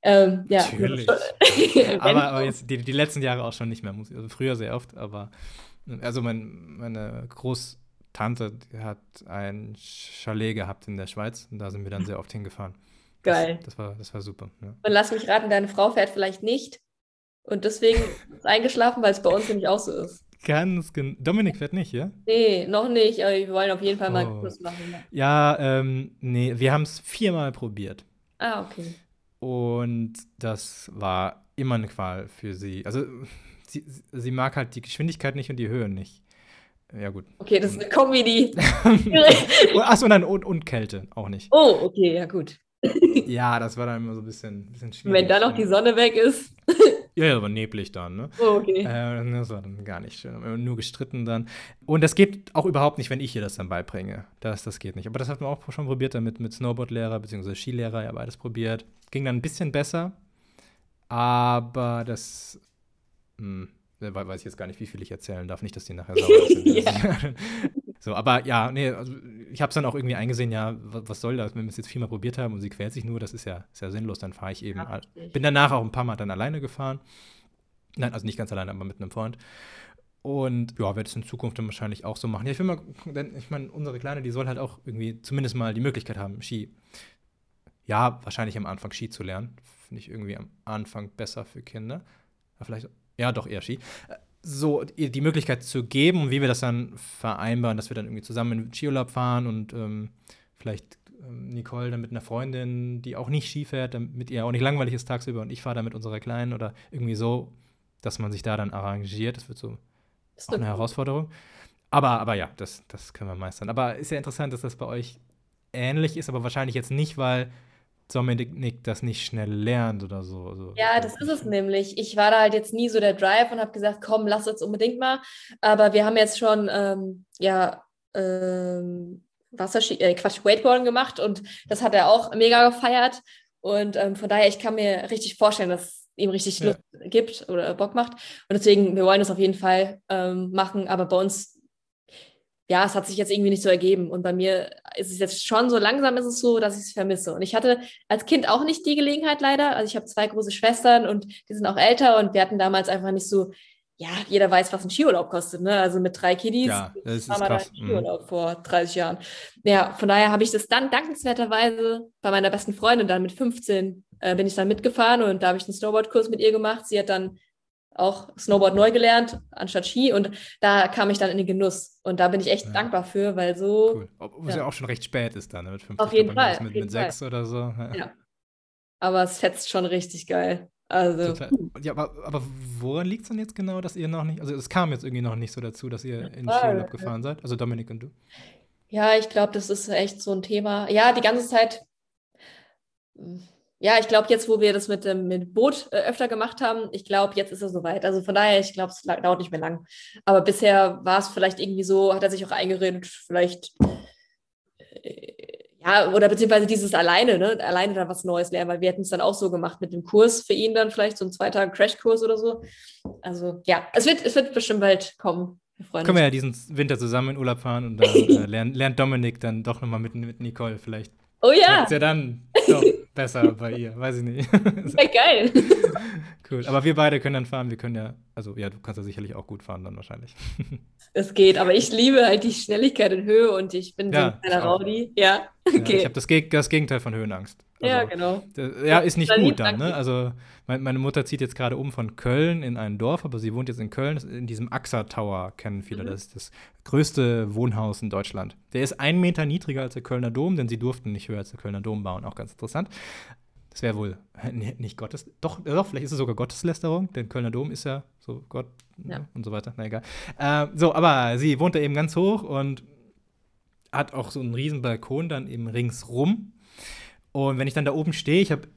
Ähm, ja. Natürlich. aber, aber, jetzt die, die letzten Jahre auch schon nicht mehr. Also früher sehr oft, aber also mein, meine Großtante hat ein Chalet gehabt in der Schweiz und da sind wir dann sehr oft hingefahren. Geil. Das, das war, das war super. Ja. Und lass mich raten, deine Frau fährt vielleicht nicht und deswegen ist eingeschlafen, weil es bei uns nämlich auch so ist. Ganz genau. Dominik fährt nicht, ja? Nee, noch nicht, aber wir wollen auf jeden Fall mal oh. Kurs machen. Ja, ähm, nee, wir haben es viermal probiert. Ah, okay. Und das war immer eine Qual für sie. Also, sie, sie mag halt die Geschwindigkeit nicht und die Höhe nicht. Ja, gut. Okay, das ist eine Kombi. Achso, nein, und, und Kälte auch nicht. Oh, okay, ja, gut. ja, das war dann immer so ein bisschen, bisschen schwierig. Wenn da noch die Sonne weg ist. Ja, aber neblig dann, ne? Oh, okay. Äh, das war dann gar nicht schön. Nur gestritten dann. Und das geht auch überhaupt nicht, wenn ich ihr das dann beibringe. Das, das geht nicht. Aber das hat man auch schon probiert damit mit Snowboardlehrer bzw. Skilehrer, ja, beides probiert. Ging dann ein bisschen besser. Aber das. Hm, weiß ich jetzt gar nicht, wie viel ich erzählen darf. Nicht, dass die nachher sauer sind. So, aber ja, nee, also ich habe es dann auch irgendwie eingesehen, ja, was, soll das, wenn wir es jetzt viermal probiert haben und sie quält sich nur, das ist ja, ist ja sinnlos, dann fahre ich eben. Ja, bin danach auch ein paar Mal dann alleine gefahren. Nein, also nicht ganz alleine, aber mit einem Freund. Und ja, werde es in Zukunft dann wahrscheinlich auch so machen. Ja, ich will mal, denn ich meine, unsere Kleine, die soll halt auch irgendwie zumindest mal die Möglichkeit haben, Ski. Ja, wahrscheinlich am Anfang Ski zu lernen. Finde ich irgendwie am Anfang besser für Kinder. Ja, vielleicht, ja, doch eher Ski so die Möglichkeit zu geben und wie wir das dann vereinbaren, dass wir dann irgendwie zusammen in den Skiurlaub fahren und ähm, vielleicht ähm, Nicole dann mit einer Freundin, die auch nicht Ski fährt, damit ihr auch nicht langweilig ist tagsüber und ich fahre dann mit unserer Kleinen oder irgendwie so, dass man sich da dann arrangiert. Das wird so das eine Herausforderung. Aber, aber ja, das, das können wir meistern. Aber ist ja interessant, dass das bei euch ähnlich ist, aber wahrscheinlich jetzt nicht, weil Dominik das nicht schnell lernt oder so. Ja, das ist es nämlich. Ich war da halt jetzt nie so der Drive und habe gesagt, komm, lass uns unbedingt mal. Aber wir haben jetzt schon, ähm, ja, ähm, Wasserski, äh, Quatsch, Wakeboarding gemacht und das hat er auch mega gefeiert. Und ähm, von daher, ich kann mir richtig vorstellen, dass es ihm richtig Lust ja. gibt oder Bock macht. Und deswegen, wir wollen das auf jeden Fall ähm, machen. Aber bei uns, ja, es hat sich jetzt irgendwie nicht so ergeben. Und bei mir ist es jetzt schon so langsam ist es so, dass ich es vermisse. Und ich hatte als Kind auch nicht die Gelegenheit leider. Also ich habe zwei große Schwestern und die sind auch älter und wir hatten damals einfach nicht so ja, jeder weiß, was ein Skiurlaub kostet, ne? Also mit drei Kiddies ja, das war krass. ein Skiurlaub mhm. vor 30 Jahren. Ja, von daher habe ich das dann dankenswerterweise bei meiner besten Freundin dann mit 15 äh, bin ich dann mitgefahren und da habe ich einen Snowboardkurs mit ihr gemacht. Sie hat dann auch Snowboard neu gelernt, anstatt Ski. Und da kam ich dann in den Genuss. Und da bin ich echt ja. dankbar für, weil so. Cool. Obwohl es ja. ja auch schon recht spät ist dann, ne? mit 50. Auf jeden Fall. Mit, mit sechs oder so. Ja. ja. Aber es fetzt schon richtig geil. Also. Total. Ja, aber, aber woran liegt es denn jetzt genau, dass ihr noch nicht, also es kam jetzt irgendwie noch nicht so dazu, dass ihr in den Skiurlaub gefahren seid? Also Dominik und du? Ja, ich glaube, das ist echt so ein Thema. Ja, die ganze Zeit. Ja, ich glaube, jetzt, wo wir das mit dem mit Boot äh, öfter gemacht haben, ich glaube, jetzt ist er soweit. Also von daher, ich glaube, es dauert nicht mehr lang. Aber bisher war es vielleicht irgendwie so, hat er sich auch eingeredet, vielleicht äh, ja, oder beziehungsweise dieses alleine, ne? Alleine da was Neues lernen, weil wir hätten es dann auch so gemacht mit dem Kurs für ihn dann vielleicht so ein zwei Tage Crashkurs oder so. Also ja, es wird, es wird bestimmt bald kommen. Wir Können wir ja diesen Winter zusammen in Urlaub fahren und dann äh, lernt, lernt Dominik dann doch nochmal mit, mit Nicole vielleicht. Oh ja. Ist ja dann doch besser bei ihr, weiß ich nicht. Ja, geil. Cool. Aber wir beide können dann fahren. Wir können ja, also ja, du kannst ja sicherlich auch gut fahren dann wahrscheinlich. Es geht, aber ich liebe halt die Schnelligkeit in Höhe und ich bin ja, so ein kleiner Raudi. Ja, okay. Ja, ich habe das, das, Gegenteil von Höhenangst. Also, ja, genau. Ja, ist nicht gut dann, ne? Also mein, meine Mutter zieht jetzt gerade um von Köln in ein Dorf, aber sie wohnt jetzt in Köln, in diesem AXA Tower, kennen viele. Mhm. Das ist das größte Wohnhaus in Deutschland. Der ist einen Meter niedriger als der Kölner Dom, denn sie durften nicht höher als der Kölner Dom bauen. Auch ganz interessant. Das wäre wohl nicht Gottes, doch, doch, vielleicht ist es sogar Gotteslästerung, denn Kölner Dom ist ja so Gott ja. und so weiter. Na egal. Äh, so, aber sie wohnt da eben ganz hoch und hat auch so einen riesen Balkon dann eben ringsrum. Und wenn ich dann da oben stehe, ich habe,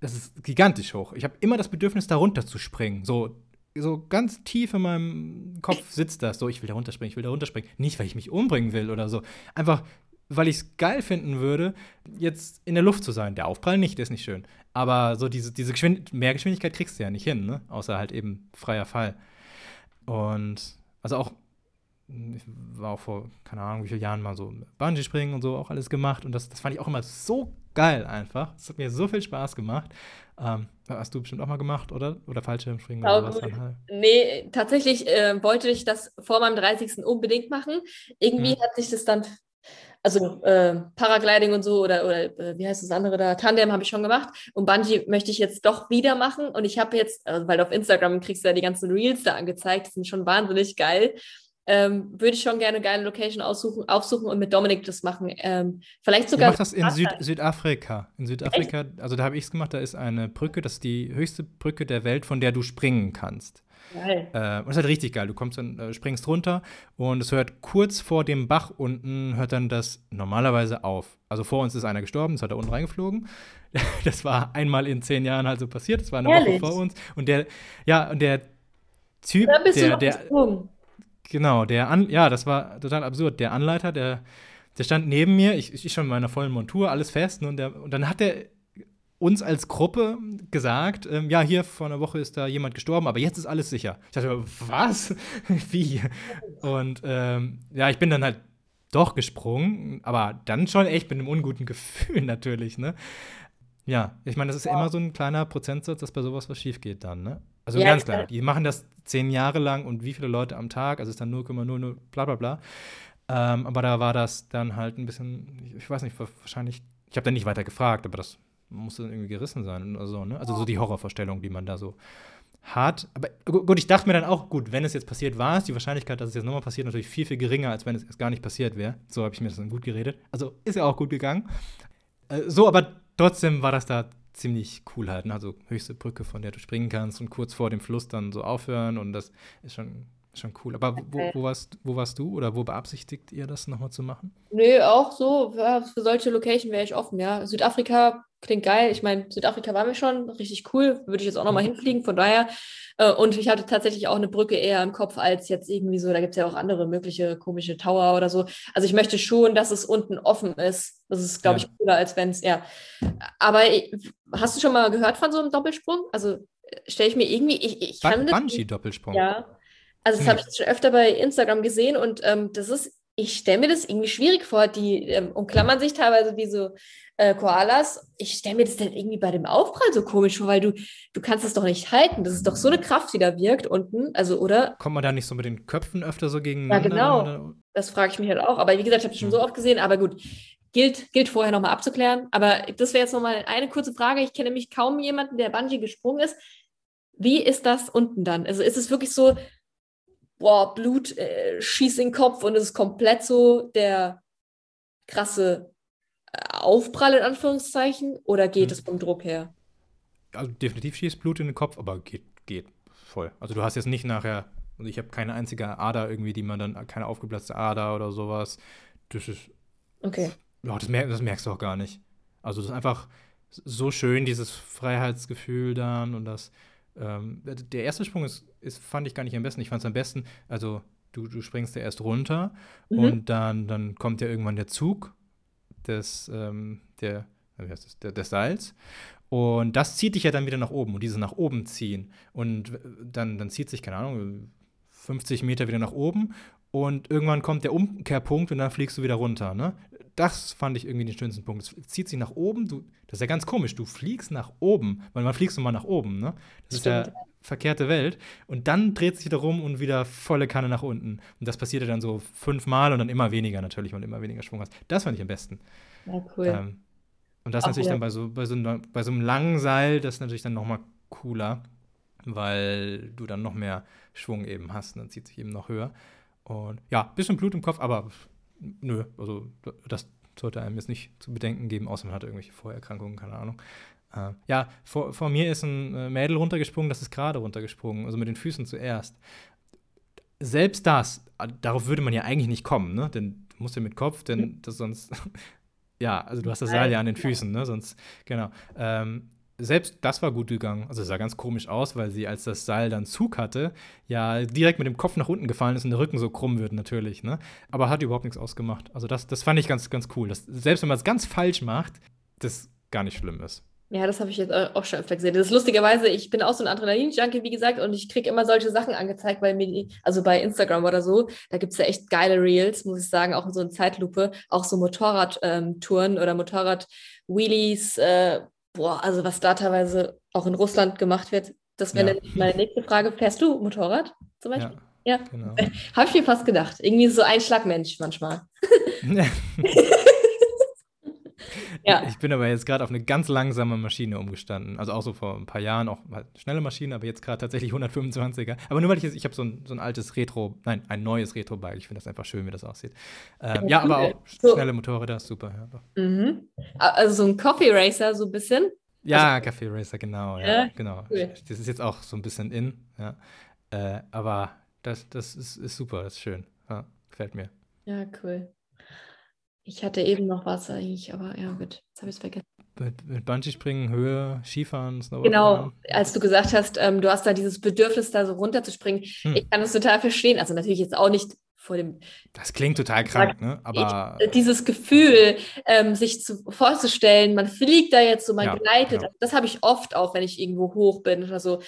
das ist gigantisch hoch. Ich habe immer das Bedürfnis, da runter zu springen. So, so ganz tief in meinem Kopf sitzt das. So, ich will da runterspringen, ich will da runterspringen. Nicht, weil ich mich umbringen will oder so. Einfach, weil ich es geil finden würde, jetzt in der Luft zu sein. Der Aufprall nicht, der ist nicht schön. Aber so diese, diese Geschwind Mehrgeschwindigkeit kriegst du ja nicht hin, ne? Außer halt eben freier Fall. Und also auch, ich war auch vor, keine Ahnung, wie vielen Jahren mal so Bungee-Springen und so auch alles gemacht. Und das, das fand ich auch immer so geil einfach. Das hat mir so viel Spaß gemacht. Ähm, hast du bestimmt auch mal gemacht, oder? Oder Fallschirmspringen oder was dann halt? Nee, tatsächlich äh, wollte ich das vor meinem 30. unbedingt machen. Irgendwie hm. hat sich das dann also äh, Paragliding und so oder, oder äh, wie heißt das andere da? Tandem habe ich schon gemacht und Bungee möchte ich jetzt doch wieder machen und ich habe jetzt, also, weil auf Instagram kriegst du ja die ganzen Reels da angezeigt, die sind schon wahnsinnig geil. Ähm, würde ich schon gerne eine geile Location aussuchen, aufsuchen und mit Dominik das machen. Ähm, vielleicht sogar. Ich mache das in Süd Südafrika. In Südafrika, Echt? also da habe ich es gemacht, da ist eine Brücke, das ist die höchste Brücke der Welt, von der du springen kannst. Geil. Äh, und ist halt richtig geil. Du kommst dann, äh, springst runter und es hört kurz vor dem Bach unten, hört dann das normalerweise auf. Also vor uns ist einer gestorben, ist halt da unten reingeflogen. Das war einmal in zehn Jahren halt so passiert. Das war eine Ehrlich? Woche vor uns. Und der, ja, und der Typ, da bist der, du noch der, gesprungen. genau, der, An ja, das war total absurd. Der Anleiter, der, der stand neben mir, ich, ich schon in meiner vollen Montur, alles fest. Und, der, und dann hat der uns als Gruppe gesagt, ähm, ja, hier vor einer Woche ist da jemand gestorben, aber jetzt ist alles sicher. Ich dachte, was? Wie? Und ähm, ja, ich bin dann halt doch gesprungen, aber dann schon echt mit einem unguten Gefühl natürlich, ne? Ja, ich meine, das ist ja. immer so ein kleiner Prozentsatz, dass bei sowas was schief geht dann, ne? Also ja, ganz klar, die machen das zehn Jahre lang und wie viele Leute am Tag, also es ist dann 0,00 bla bla bla. Ähm, aber da war das dann halt ein bisschen, ich weiß nicht, wahrscheinlich, ich habe dann nicht weiter gefragt, aber das muss dann irgendwie gerissen sein oder so, ne? Also so die Horrorvorstellung, die man da so hat. Aber gut, ich dachte mir dann auch, gut, wenn es jetzt passiert war, ist die Wahrscheinlichkeit, dass es jetzt nochmal passiert, natürlich viel, viel geringer, als wenn es erst gar nicht passiert wäre. So habe ich mir das dann gut geredet. Also ist ja auch gut gegangen. Äh, so, aber trotzdem war das da ziemlich cool halt. Ne? Also höchste Brücke, von der du springen kannst und kurz vor dem Fluss dann so aufhören und das ist schon Schon cool. Aber wo, wo, warst, wo warst du oder wo beabsichtigt ihr das nochmal zu machen? Nö, auch so. Für solche Location wäre ich offen, ja. Südafrika klingt geil. Ich meine, Südafrika waren wir schon, richtig cool. Würde ich jetzt auch nochmal mhm. hinfliegen, von daher. Äh, und ich hatte tatsächlich auch eine Brücke eher im Kopf als jetzt irgendwie so, da gibt es ja auch andere mögliche komische Tower oder so. Also ich möchte schon, dass es unten offen ist. Das ist, glaube ja. ich, cooler, als wenn es, ja. Aber hast du schon mal gehört von so einem Doppelsprung? Also stelle ich mir irgendwie, ich, ich kann Bungee-Doppelsprung. Ja. Also das hm. habe ich schon öfter bei Instagram gesehen und ähm, das ist, ich stelle mir das irgendwie schwierig vor. Die ähm, umklammern sich teilweise wie so äh, Koalas. Ich stelle mir das dann irgendwie bei dem Aufprall so komisch vor, weil du, du kannst es doch nicht halten. Das ist doch so eine Kraft, die da wirkt unten. Also, oder? Kommt man da nicht so mit den Köpfen öfter so gegeneinander? Ja, genau. Das frage ich mich halt auch. Aber wie gesagt, ich habe es schon hm. so oft gesehen. Aber gut, gilt, gilt vorher nochmal abzuklären. Aber das wäre jetzt nochmal eine kurze Frage. Ich kenne nämlich kaum jemanden, der Bungee gesprungen ist. Wie ist das unten dann? Also ist es wirklich so, boah, Blut äh, schießt in den Kopf und es ist komplett so der krasse äh, Aufprall in Anführungszeichen oder geht mhm. es vom Druck her? Also definitiv schießt Blut in den Kopf, aber geht, geht voll. Also du hast jetzt nicht nachher, also ich habe keine einzige Ader irgendwie, die man dann, keine aufgeplatzte Ader oder sowas. Das ist. Okay. Ja, das, mer das merkst du auch gar nicht. Also das ist einfach so schön, dieses Freiheitsgefühl dann und das ähm, der erste Sprung ist, ist, fand ich gar nicht am besten. Ich fand es am besten, also du, du springst ja erst runter mhm. und dann, dann kommt ja irgendwann der Zug des, ähm, der, wie heißt das, der, des Seils. Und das zieht dich ja dann wieder nach oben und dieses nach oben ziehen. Und dann, dann zieht sich, keine Ahnung, 50 Meter wieder nach oben und irgendwann kommt der Umkehrpunkt und dann fliegst du wieder runter. Ne? Das fand ich irgendwie den schönsten Punkt. Es zieht sich nach oben. Du, das ist ja ganz komisch. Du fliegst nach oben, weil man fliegst immer nach oben. Ne? Das Stimmt. ist ja verkehrte Welt. Und dann dreht sich wieder rum und wieder volle Kanne nach unten. Und das passiert ja dann so fünfmal und dann immer weniger natürlich, weil du immer weniger Schwung hast. Das fand ich am besten. Ja, cool. Ähm, und das Auch natürlich cool. dann bei so, bei, so, bei so einem langen Seil, das ist natürlich dann noch mal cooler, weil du dann noch mehr Schwung eben hast. Und dann zieht sich eben noch höher. Und ja, bisschen Blut im Kopf, aber nö, also das sollte einem jetzt nicht zu bedenken geben, außer man hat irgendwelche Vorerkrankungen, keine Ahnung. Äh, ja, vor, vor, mir ist ein äh, Mädel runtergesprungen, das ist gerade runtergesprungen, also mit den Füßen zuerst. Selbst das, darauf würde man ja eigentlich nicht kommen, ne? Denn du musst ja mit Kopf, denn das sonst, ja, also du hast das Seil ja an den Füßen, ne? Sonst, genau. Ähm, selbst das war gut gegangen. Also es sah ganz komisch aus, weil sie, als das Seil dann Zug hatte, ja direkt mit dem Kopf nach unten gefallen ist und der Rücken so krumm wird natürlich. Ne? Aber hat überhaupt nichts ausgemacht. Also das, das fand ich ganz, ganz cool. Dass, selbst wenn man es ganz falsch macht, das gar nicht schlimm ist. Ja, das habe ich jetzt auch schon öfter gesehen. Das ist lustigerweise, ich bin auch so ein Adrenalin-Junkie, wie gesagt, und ich kriege immer solche Sachen angezeigt bei mir, also bei Instagram oder so. Da gibt es ja echt geile Reels, muss ich sagen, auch in so einer Zeitlupe, auch so Motorradtouren ähm, oder Motorrad-Wheelies, äh, boah, also was da teilweise auch in Russland gemacht wird, das wäre ja. meine nächste Frage. Fährst du Motorrad zum Beispiel? Ja. ja. Genau. Habe ich mir fast gedacht. Irgendwie so ein Schlagmensch manchmal. ja. Ich bin aber jetzt gerade auf eine ganz langsame Maschine umgestanden. Also auch so vor ein paar Jahren auch halt schnelle Maschine, aber jetzt gerade tatsächlich 125er. Aber nur weil ich jetzt, ich habe so ein, so ein altes Retro, nein, ein neues Retro-Bike. Ich finde das einfach schön, wie das aussieht. Ähm, ja, aber auch so. schnelle Motorräder, super. Ja. Mhm. Also so ein Coffee Racer, so ein bisschen. Ja, also, Café Racer, genau. Ja, ja genau. Cool. Das ist jetzt auch so ein bisschen in. Ja. Äh, aber das, das ist, ist super, das ist schön. Ja, gefällt mir. Ja, cool. Ich hatte eben noch was eigentlich, aber ja, gut, jetzt habe ich es vergessen. Mit, mit Bungee-Springen, Höhe, Skifahren, Snowboard. Genau, als du gesagt hast, ähm, du hast da dieses Bedürfnis, da so runterzuspringen. Hm. Ich kann das total verstehen. Also natürlich jetzt auch nicht vor dem. Das klingt total krank, ne? Aber. Ich, dieses Gefühl, ähm, sich zu, vorzustellen, man fliegt da jetzt so, man ja, gleitet. Genau. Das habe ich oft auch, wenn ich irgendwo hoch bin oder so.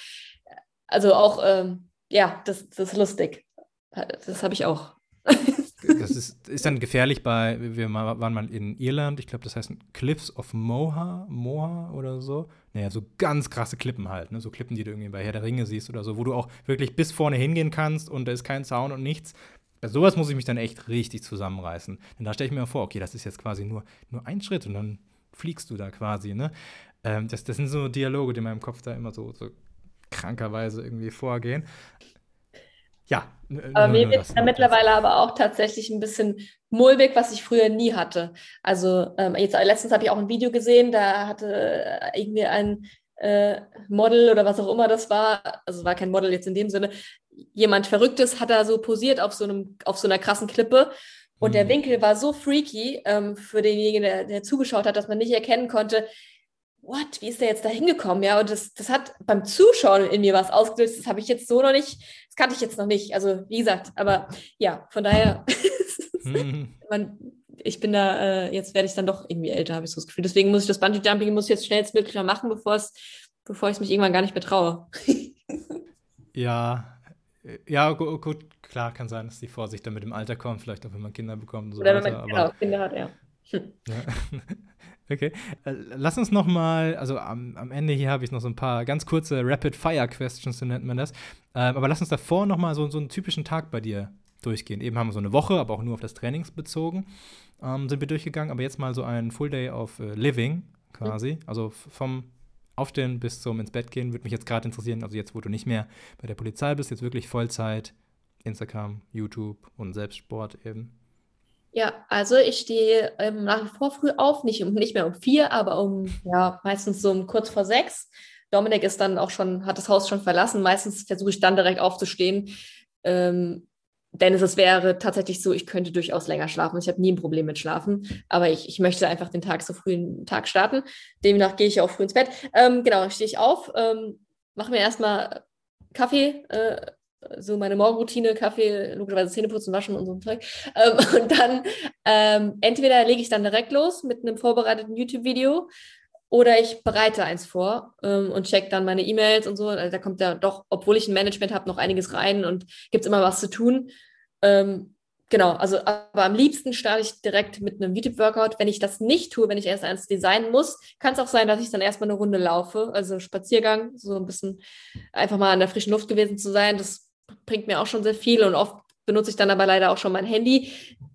Also auch, ähm, ja, das, das ist lustig. Das habe ich auch. das ist, ist dann gefährlich bei, wir waren mal in Irland, ich glaube, das heißt Cliffs of Moha, Moha oder so. Naja, so ganz krasse Klippen halt, ne? so Klippen, die du irgendwie bei Herr der Ringe siehst oder so, wo du auch wirklich bis vorne hingehen kannst und da ist kein Zaun und nichts. Bei sowas muss ich mich dann echt richtig zusammenreißen. Denn da stelle ich mir vor, okay, das ist jetzt quasi nur, nur ein Schritt und dann fliegst du da quasi, ne? Ähm, das, das sind so Dialoge, die in meinem Kopf da immer so, so krankerweise irgendwie vorgehen. Ja. Aber mir wird es mittlerweile aber auch tatsächlich ein bisschen mulmig, was ich früher nie hatte. Also ähm, jetzt letztens habe ich auch ein Video gesehen, da hatte äh, irgendwie ein äh, Model oder was auch immer das war, also war kein Model jetzt in dem Sinne, jemand Verrücktes hat da so posiert auf so, einem, auf so einer krassen Klippe. Und mhm. der Winkel war so freaky ähm, für denjenigen, der, der zugeschaut hat, dass man nicht erkennen konnte, what, wie ist der jetzt da hingekommen? Ja, und das, das hat beim Zuschauen in mir was ausgelöst. Das habe ich jetzt so noch nicht, das kannte ich jetzt noch nicht. Also, wie gesagt, aber ja, von daher, mhm. man, ich bin da, äh, jetzt werde ich dann doch irgendwie älter, habe ich so das Gefühl. Deswegen muss ich das Bungee-Jumping muss ich jetzt schnellstmöglich mal machen, bevor es, bevor ich mich irgendwann gar nicht mehr traue. ja, ja, gut, gut, klar, kann sein, dass die Vorsicht dann mit dem Alter kommt, vielleicht auch wenn man Kinder bekommt und so Oder weiter. Wenn man, genau, Kinder hat, ja. Hm. ja. Okay, äh, lass uns noch mal, also am, am Ende hier habe ich noch so ein paar ganz kurze Rapid-Fire-Questions, so nennt man das. Ähm, aber lass uns davor noch mal so, so einen typischen Tag bei dir durchgehen. Eben haben wir so eine Woche, aber auch nur auf das Trainings bezogen, ähm, sind wir durchgegangen. Aber jetzt mal so ein Full Day of uh, Living quasi. Mhm. Also vom Aufstehen bis zum ins Bett gehen würde mich jetzt gerade interessieren. Also jetzt, wo du nicht mehr bei der Polizei bist, jetzt wirklich Vollzeit, Instagram, YouTube und Selbstsport eben. Ja, also ich stehe ähm, nach wie vor früh auf, nicht, nicht mehr um vier, aber um, ja, meistens so um kurz vor sechs. Dominik ist dann auch schon, hat das Haus schon verlassen. Meistens versuche ich dann direkt aufzustehen. Ähm, denn es wäre tatsächlich so, ich könnte durchaus länger schlafen. Ich habe nie ein Problem mit Schlafen, aber ich, ich möchte einfach den Tag so früh in den Tag starten. Demnach gehe ich auch früh ins Bett. Ähm, genau, stehe ich auf, ähm, mache mir erstmal Kaffee, äh, so meine Morgenroutine, Kaffee, logischerweise Zähne putzen, waschen und so ein Zeug. Ähm, und dann ähm, entweder lege ich dann direkt los mit einem vorbereiteten YouTube-Video oder ich bereite eins vor ähm, und check dann meine E-Mails und so. Also da kommt ja doch, obwohl ich ein Management habe, noch einiges rein und gibt es immer was zu tun. Ähm, genau, also aber am liebsten starte ich direkt mit einem YouTube-Workout. Wenn ich das nicht tue, wenn ich erst eins designen muss, kann es auch sein, dass ich dann erstmal eine Runde laufe, also Spaziergang, so ein bisschen einfach mal in der frischen Luft gewesen zu sein. Das bringt mir auch schon sehr viel und oft benutze ich dann aber leider auch schon mein Handy.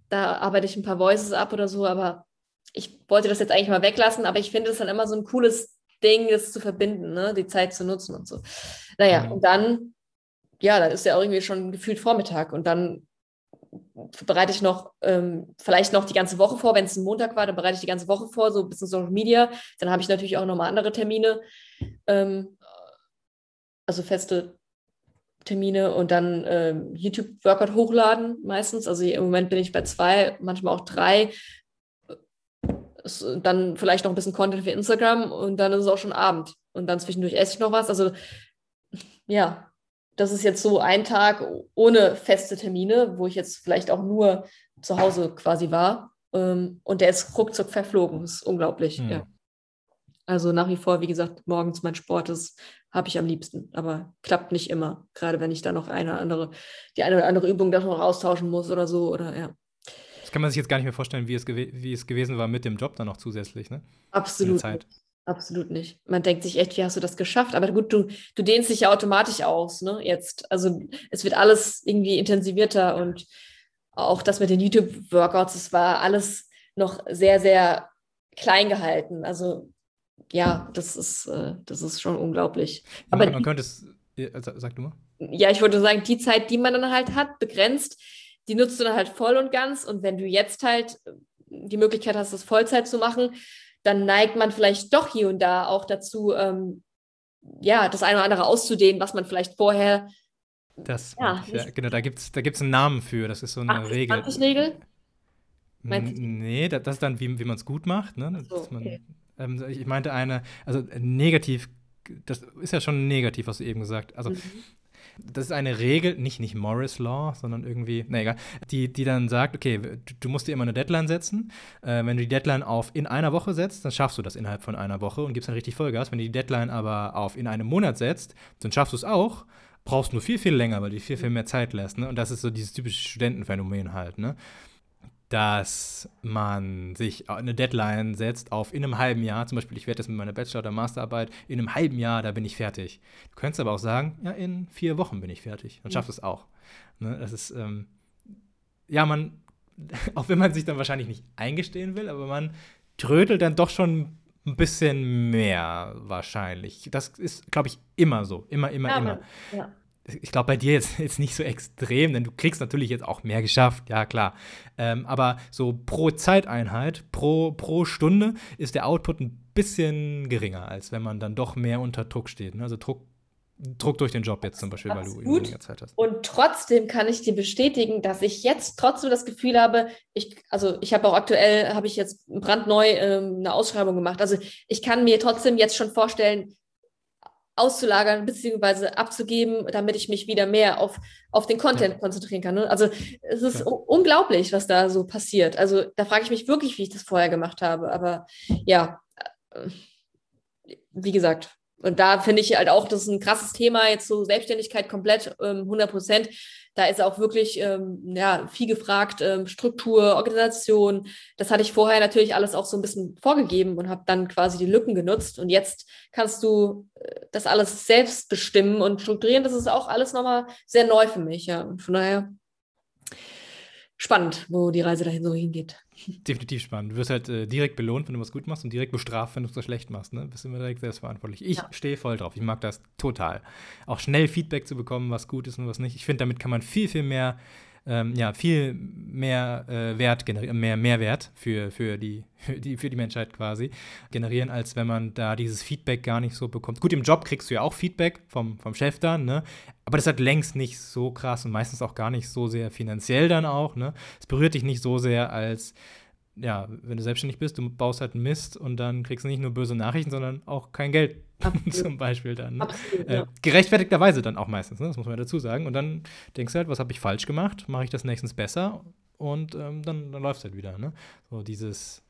Da arbeite ich ein paar Voices ab oder so, aber ich wollte das jetzt eigentlich mal weglassen, aber ich finde es dann immer so ein cooles Ding, das zu verbinden, ne? die Zeit zu nutzen und so. Naja, mhm. und dann, ja, dann ist ja auch irgendwie schon gefühlt Vormittag und dann bereite ich noch ähm, vielleicht noch die ganze Woche vor, wenn es ein Montag war, dann bereite ich die ganze Woche vor, so ein bisschen Social Media. Dann habe ich natürlich auch nochmal andere Termine, ähm, also feste Termine und dann ähm, YouTube-Workout hochladen meistens. Also im Moment bin ich bei zwei, manchmal auch drei dann vielleicht noch ein bisschen Content für Instagram und dann ist es auch schon Abend. Und dann zwischendurch esse ich noch was. Also ja, das ist jetzt so ein Tag ohne feste Termine, wo ich jetzt vielleicht auch nur zu Hause quasi war. Ähm, und der ist ruckzuck verflogen. Das ist unglaublich. Mhm. Ja. Also nach wie vor, wie gesagt, morgens mein Sport, das habe ich am liebsten, aber klappt nicht immer. Gerade wenn ich da noch eine andere, die eine oder andere Übung da noch austauschen muss oder so. Oder ja. Das kann man sich jetzt gar nicht mehr vorstellen, wie es, wie es gewesen war mit dem Job dann noch zusätzlich, ne? Absolut. Nicht. Absolut nicht. Man denkt sich echt, wie hast du das geschafft? Aber gut, du, du dehnst dich ja automatisch aus, ne? Jetzt. Also es wird alles irgendwie intensivierter und auch das mit den YouTube-Workouts, es war alles noch sehr, sehr klein gehalten. Also ja, das ist, äh, das ist schon unglaublich. Aber man, man könnte es, sag du mal. Ja, ich würde sagen, die Zeit, die man dann halt hat, begrenzt, die nutzt du dann halt voll und ganz. Und wenn du jetzt halt die Möglichkeit hast, das Vollzeit zu machen, dann neigt man vielleicht doch hier und da auch dazu, ähm, ja, das eine oder andere auszudehnen, was man vielleicht vorher. Das, ja, ja genau, da gibt es da gibt's einen Namen für, das ist so eine 80, Regel. 20 Regel? Nee, das ist dann, wie, wie man es gut macht. Ne? So, man, okay. Ähm, ich meinte eine, also negativ, das ist ja schon negativ, was du eben gesagt hast. Also mhm. Das ist eine Regel, nicht, nicht Morris Law, sondern irgendwie, na egal, die, die dann sagt, okay, du, du musst dir immer eine Deadline setzen. Äh, wenn du die Deadline auf in einer Woche setzt, dann schaffst du das innerhalb von einer Woche und gibst dann richtig Vollgas. Wenn du die Deadline aber auf in einem Monat setzt, dann schaffst du es auch, brauchst nur viel, viel länger, weil du viel, viel mehr Zeit lässt. Ne? Und das ist so dieses typische Studentenphänomen halt. Ne? Dass man sich eine Deadline setzt auf in einem halben Jahr, zum Beispiel, ich werde das mit meiner Bachelor- oder Masterarbeit, in einem halben Jahr, da bin ich fertig. Du könntest aber auch sagen, ja, in vier Wochen bin ich fertig. Dann schaffst du es auch. Ne? Das ist, ähm, ja, man, auch wenn man sich dann wahrscheinlich nicht eingestehen will, aber man trödelt dann doch schon ein bisschen mehr wahrscheinlich. Das ist, glaube ich, immer so. Immer, immer, ja, immer. Ja ich glaube, bei dir jetzt, jetzt nicht so extrem, denn du kriegst natürlich jetzt auch mehr geschafft, ja klar. Ähm, aber so pro Zeiteinheit, pro, pro Stunde ist der Output ein bisschen geringer, als wenn man dann doch mehr unter Druck steht. Ne? Also Druck Druck durch den Job jetzt zum Beispiel, Absolut. weil du weniger Zeit hast. Und trotzdem kann ich dir bestätigen, dass ich jetzt trotzdem das Gefühl habe, ich, also ich habe auch aktuell, habe ich jetzt brandneu ähm, eine Ausschreibung gemacht. Also ich kann mir trotzdem jetzt schon vorstellen, auszulagern bzw. abzugeben, damit ich mich wieder mehr auf, auf den Content ja. konzentrieren kann. Ne? Also es ist ja. unglaublich, was da so passiert. Also da frage ich mich wirklich, wie ich das vorher gemacht habe. Aber ja, äh, wie gesagt, und da finde ich halt auch, das ist ein krasses Thema, jetzt so Selbstständigkeit komplett ähm, 100 Prozent. Da ist auch wirklich ähm, ja, viel gefragt, ähm, Struktur, Organisation. Das hatte ich vorher natürlich alles auch so ein bisschen vorgegeben und habe dann quasi die Lücken genutzt. Und jetzt kannst du äh, das alles selbst bestimmen und strukturieren. Das ist auch alles nochmal sehr neu für mich. Ja. Und von daher spannend, wo die Reise dahin so hingeht. Definitiv spannend. Du wirst halt äh, direkt belohnt, wenn du was gut machst und direkt bestraft, wenn du es schlecht machst. Ne? Bist immer direkt selbstverantwortlich. Ich ja. stehe voll drauf. Ich mag das total. Auch schnell Feedback zu bekommen, was gut ist und was nicht. Ich finde, damit kann man viel, viel mehr ähm, ja, viel mehr äh, Wert mehr Mehrwert für, für, die, für, die, für die Menschheit quasi generieren, als wenn man da dieses Feedback gar nicht so bekommt. Gut, im Job kriegst du ja auch Feedback vom, vom Chef dann, ne? Aber das halt längst nicht so krass und meistens auch gar nicht so sehr finanziell dann auch, ne? Es berührt dich nicht so sehr als ja, wenn du selbstständig bist, du baust halt Mist und dann kriegst du nicht nur böse Nachrichten, sondern auch kein Geld zum Beispiel dann. Ne? Absolut, äh, gerechtfertigterweise dann auch meistens, ne? das muss man ja dazu sagen. Und dann denkst du halt, was habe ich falsch gemacht? Mache ich das nächstens besser? Und ähm, dann, dann läuft es halt wieder. Ne? So dieses,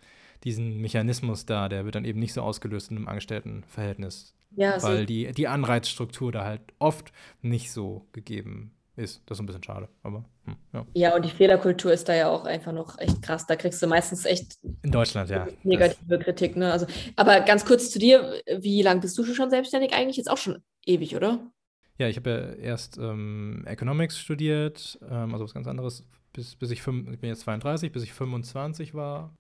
diesen Mechanismus da, der wird dann eben nicht so ausgelöst in einem Angestelltenverhältnis. Ja, weil so. die, die Anreizstruktur da halt oft nicht so gegeben ist. Das ist ein bisschen schade, aber ja. Ja, und die Fehlerkultur ist da ja auch einfach noch echt krass. Da kriegst du meistens echt in Deutschland, ja. Negative das. Kritik, ne? Also, aber ganz kurz zu dir, wie lange bist du schon selbstständig eigentlich? Jetzt auch schon ewig, oder? Ja, ich habe ja erst ähm, Economics studiert, ähm, also was ganz anderes, bis, bis ich, fünf, ich bin jetzt 32, bis ich 25 war.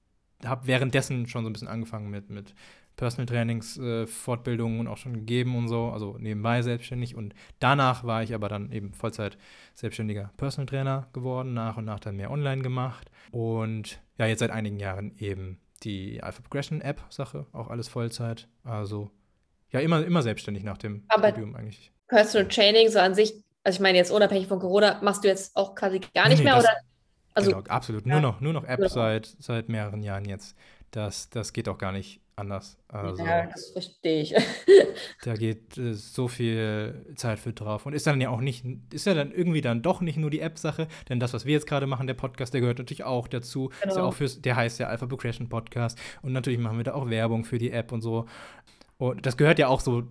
Habe währenddessen schon so ein bisschen angefangen mit, mit Personal Trainings, äh, Fortbildungen auch schon gegeben und so, also nebenbei selbstständig. Und danach war ich aber dann eben Vollzeit selbstständiger Personal Trainer geworden, nach und nach dann mehr online gemacht. Und ja, jetzt seit einigen Jahren eben die Alpha Progression App Sache, auch alles Vollzeit. Also ja, immer, immer selbstständig nach dem aber Studium eigentlich. Personal Training so an sich, also ich meine jetzt unabhängig von Corona, machst du jetzt auch quasi gar nicht nee, mehr das, oder? Also, genau, absolut. Ja. Nur noch, nur noch App seit, seit mehreren Jahren jetzt. Das, das geht auch gar nicht anders. Also, ja, das verstehe ich. da geht äh, so viel Zeit für drauf. Und ist dann ja auch nicht, ist ja dann irgendwie dann doch nicht nur die App-Sache, denn das, was wir jetzt gerade machen, der Podcast, der gehört natürlich auch dazu. Genau. Ist ja genau. auch fürs, der heißt ja Alpha Progression Podcast. Und natürlich machen wir da auch Werbung für die App und so. Und das gehört ja auch so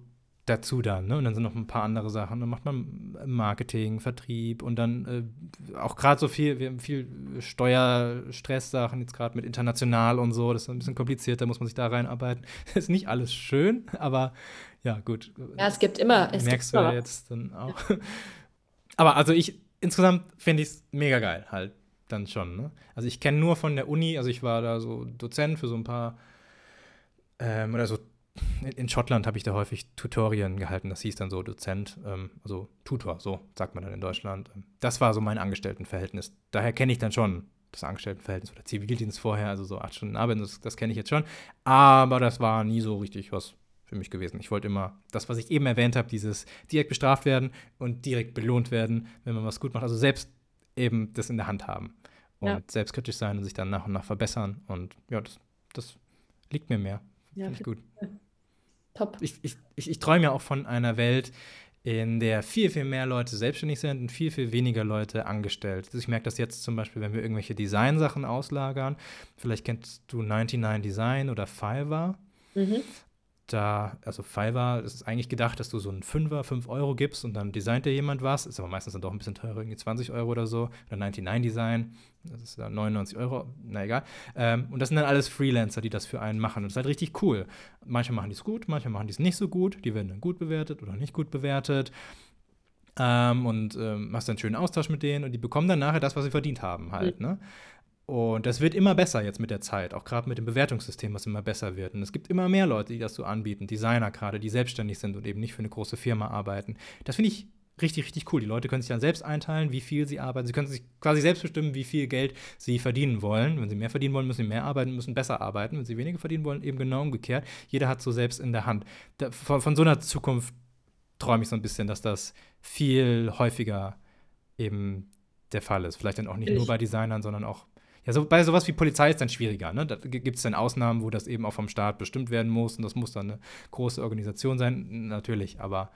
dazu dann. Ne? Und dann sind noch ein paar andere Sachen. Dann macht man Marketing, Vertrieb und dann äh, auch gerade so viel, wir haben viel Steuerstress-Sachen, jetzt gerade mit international und so. Das ist ein bisschen kompliziert, da muss man sich da reinarbeiten. Das ist nicht alles schön, aber ja, gut. Ja, es gibt immer. Es merkst gibt du immer. jetzt dann auch. aber also ich, insgesamt finde ich es mega geil, halt dann schon. Ne? Also ich kenne nur von der Uni, also ich war da so Dozent für so ein paar ähm, oder so in Schottland habe ich da häufig Tutorien gehalten. Das hieß dann so Dozent, ähm, also Tutor, so sagt man dann in Deutschland. Ähm, das war so mein Angestelltenverhältnis. Daher kenne ich dann schon das Angestelltenverhältnis oder Zivildienst vorher, also so acht Stunden Arbeit, das, das kenne ich jetzt schon. Aber das war nie so richtig was für mich gewesen. Ich wollte immer das, was ich eben erwähnt habe, dieses direkt bestraft werden und direkt belohnt werden, wenn man was gut macht. Also selbst eben das in der Hand haben und ja. selbstkritisch sein und sich dann nach und nach verbessern. Und ja, das, das liegt mir mehr. Ja, Finde ich gut. Top. Ich, ich, ich, ich träume ja auch von einer Welt, in der viel, viel mehr Leute selbstständig sind und viel, viel weniger Leute angestellt. Also ich merke das jetzt zum Beispiel, wenn wir irgendwelche Designsachen auslagern. Vielleicht kennst du 99 Design oder Fiverr. Mhm da, also Fiverr, es ist eigentlich gedacht, dass du so einen Fünfer, 5 Euro gibst und dann designt dir jemand was. Ist aber meistens dann doch ein bisschen teurer, irgendwie 20 Euro oder so. Oder 99 Design, das ist dann 99 Euro, na egal. Ähm, und das sind dann alles Freelancer, die das für einen machen. Und das ist halt richtig cool. Manche machen dies gut, manche machen dies nicht so gut. Die werden dann gut bewertet oder nicht gut bewertet. Ähm, und ähm, machst dann einen schönen Austausch mit denen und die bekommen dann nachher das, was sie verdient haben halt. Mhm. Ne? Und das wird immer besser jetzt mit der Zeit, auch gerade mit dem Bewertungssystem, was immer besser wird. Und es gibt immer mehr Leute, die das so anbieten, Designer gerade, die selbstständig sind und eben nicht für eine große Firma arbeiten. Das finde ich richtig, richtig cool. Die Leute können sich dann selbst einteilen, wie viel sie arbeiten. Sie können sich quasi selbst bestimmen, wie viel Geld sie verdienen wollen. Wenn sie mehr verdienen wollen, müssen sie mehr arbeiten, müssen besser arbeiten. Wenn sie weniger verdienen wollen, eben genau umgekehrt. Jeder hat so selbst in der Hand. Da, von, von, so einer Zukunft träume ich so ein bisschen, dass das viel häufiger eben der Fall ist. Vielleicht dann auch nicht ich. nur bei Designern, sondern auch ja, so, bei sowas wie Polizei ist dann schwieriger. Ne? Da gibt es dann Ausnahmen, wo das eben auch vom Staat bestimmt werden muss und das muss dann eine große Organisation sein, natürlich, aber.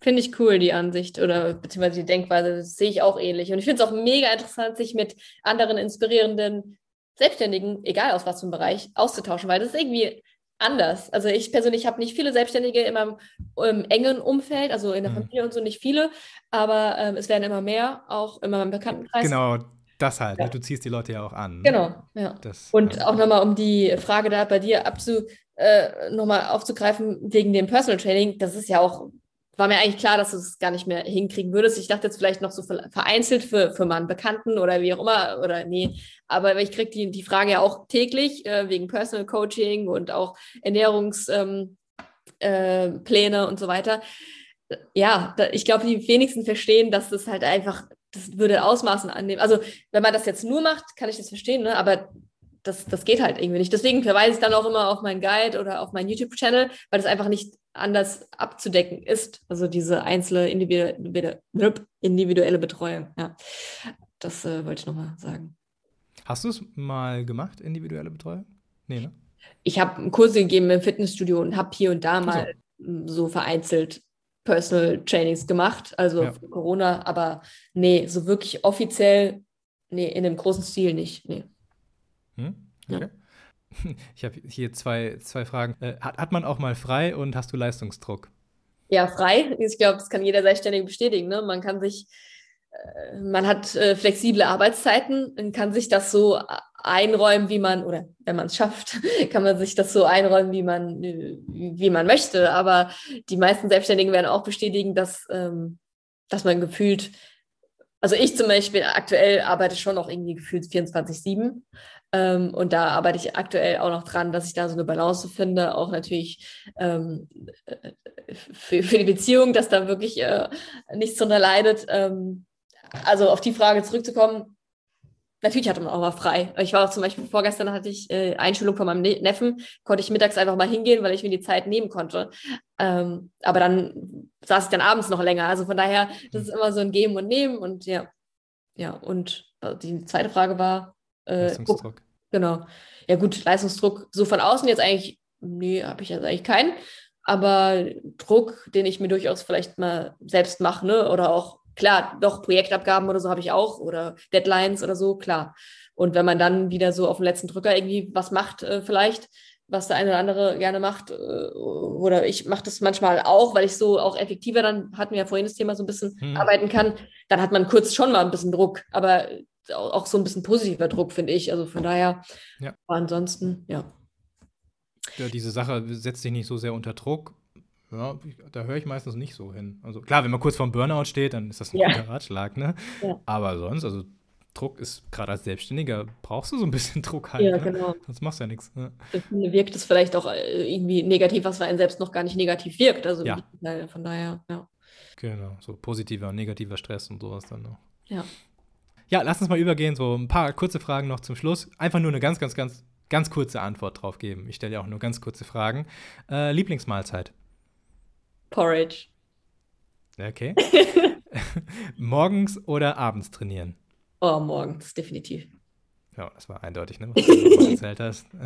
Finde ich cool, die Ansicht oder beziehungsweise die Denkweise, das sehe ich auch ähnlich. Und ich finde es auch mega interessant, sich mit anderen inspirierenden Selbstständigen, egal aus was für einem Bereich, auszutauschen, weil das ist irgendwie anders. Also ich persönlich habe nicht viele Selbstständige in meinem um, engen Umfeld, also in der mhm. Familie und so nicht viele, aber ähm, es werden immer mehr, auch in meinem Bekanntenkreis. Genau, das halt, ne? ja. du ziehst die Leute ja auch an. Ne? Genau, ja. Das, und ja. auch nochmal, um die Frage da bei dir abzu, äh, nochmal aufzugreifen, wegen dem Personal Training, das ist ja auch, war mir eigentlich klar, dass du es gar nicht mehr hinkriegen würdest. Ich dachte jetzt vielleicht noch so vereinzelt für, für mal einen Bekannten oder wie auch immer, oder nee, aber ich kriege die, die Frage ja auch täglich äh, wegen Personal Coaching und auch Ernährungspläne ähm, äh, und so weiter. Ja, ich glaube, die wenigsten verstehen, dass das halt einfach das würde Ausmaßen annehmen. Also, wenn man das jetzt nur macht, kann ich das verstehen, ne? aber das, das geht halt irgendwie nicht. Deswegen verweise ich dann auch immer auf meinen Guide oder auf meinen YouTube-Channel, weil das einfach nicht anders abzudecken ist. Also diese einzelne individuelle, individuelle Betreuung. Ja, das äh, wollte ich nochmal sagen. Hast du es mal gemacht, individuelle Betreuung? Nee, ne? Ich habe Kurse gegeben im Fitnessstudio und habe hier und da mal so. so vereinzelt Personal Trainings gemacht, also ja. Corona, aber nee, so wirklich offiziell, nee, in einem großen Stil nicht, nee. Hm? Okay. Ja. Ich habe hier zwei, zwei Fragen. Äh, hat, hat man auch mal frei und hast du Leistungsdruck? Ja, frei. Ich glaube, das kann jeder Selbstständige bestätigen. Ne? Man kann sich, äh, man hat äh, flexible Arbeitszeiten und kann sich das so einräumen, wie man, oder wenn man es schafft, kann man sich das so einräumen, wie man, wie man möchte. Aber die meisten Selbstständigen werden auch bestätigen, dass, ähm, dass man gefühlt, also ich zum Beispiel aktuell arbeite schon noch irgendwie gefühlt 24-7. Ähm, und da arbeite ich aktuell auch noch dran, dass ich da so eine Balance finde, auch natürlich ähm, für, für die Beziehung, dass da wirklich äh, nichts drunter leidet. Ähm, also auf die Frage zurückzukommen, Natürlich hatte man auch mal frei. Ich war auch zum Beispiel vorgestern hatte ich äh, Einschulung von meinem ne Neffen, konnte ich mittags einfach mal hingehen, weil ich mir die Zeit nehmen konnte. Ähm, aber dann saß ich dann abends noch länger. Also von daher, das ist immer so ein Geben und Nehmen und ja, ja. Und die zweite Frage war äh, Leistungsdruck. Genau. Ja gut, Leistungsdruck. So von außen jetzt eigentlich, nee, habe ich jetzt eigentlich keinen. Aber Druck, den ich mir durchaus vielleicht mal selbst mache, ne? oder auch klar, doch Projektabgaben oder so habe ich auch oder Deadlines oder so, klar. Und wenn man dann wieder so auf den letzten Drücker irgendwie was macht, äh, vielleicht, was der eine oder andere gerne macht, äh, oder ich mache das manchmal auch, weil ich so auch effektiver dann, hatten wir ja vorhin das Thema, so ein bisschen hm. arbeiten kann, dann hat man kurz schon mal ein bisschen Druck, aber auch so ein bisschen positiver Druck, finde ich. Also von daher, ja. ansonsten, ja. Ja, diese Sache setzt sich nicht so sehr unter Druck, ja, da höre ich meistens nicht so hin. Also klar, wenn man kurz vorm Burnout steht, dann ist das ein ja. guter Ratschlag, ne? Ja. Aber sonst, also Druck ist gerade als Selbstständiger brauchst du so ein bisschen Druck halt. Ja, ne? genau. Sonst machst du ja nichts. Ne? Wirkt es vielleicht auch äh, irgendwie negativ, was für einen selbst noch gar nicht negativ wirkt. Also ja. von daher, ja. Genau, so positiver und negativer Stress und sowas dann noch. Ja. Ja, lass uns mal übergehen, so ein paar kurze Fragen noch zum Schluss. Einfach nur eine ganz, ganz, ganz, ganz kurze Antwort drauf geben. Ich stelle ja auch nur ganz kurze Fragen. Äh, Lieblingsmahlzeit? Porridge. Okay. morgens oder abends trainieren? Oh, morgens, definitiv. Ja, das war eindeutig, ne, was du erzählt hast.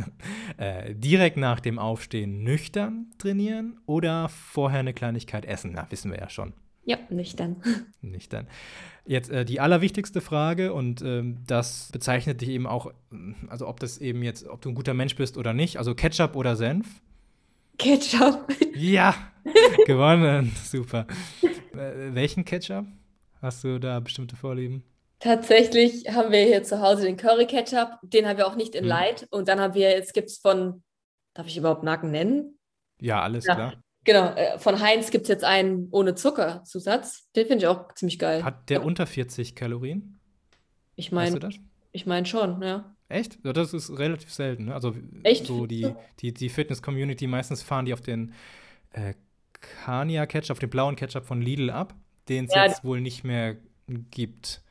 Äh, direkt nach dem Aufstehen nüchtern trainieren oder vorher eine Kleinigkeit essen? Na, wissen wir ja schon. Ja, nüchtern. Nüchtern. Jetzt äh, die allerwichtigste Frage und ähm, das bezeichnet dich eben auch, also ob das eben jetzt, ob du ein guter Mensch bist oder nicht, also Ketchup oder Senf? Ketchup. Ja, gewonnen. Super. Äh, welchen Ketchup? Hast du da bestimmte Vorlieben? Tatsächlich haben wir hier zu Hause den Curry Ketchup. Den haben wir auch nicht in hm. Light. Und dann haben wir, jetzt gibt es von, darf ich überhaupt Marken nennen? Ja, alles ja. klar. Genau, äh, von Heinz gibt es jetzt einen ohne Zuckerzusatz. Den finde ich auch ziemlich geil. Hat der ja. unter 40 Kalorien? Ich meine, ich meine schon, ja. Echt? Das ist relativ selten. Ne? Also Echt? so die, die, die Fitness-Community, meistens fahren die auf den äh, Kania Ketchup, auf den blauen Ketchup von Lidl ab. den es Ja, jetzt wohl nicht mehr gibt.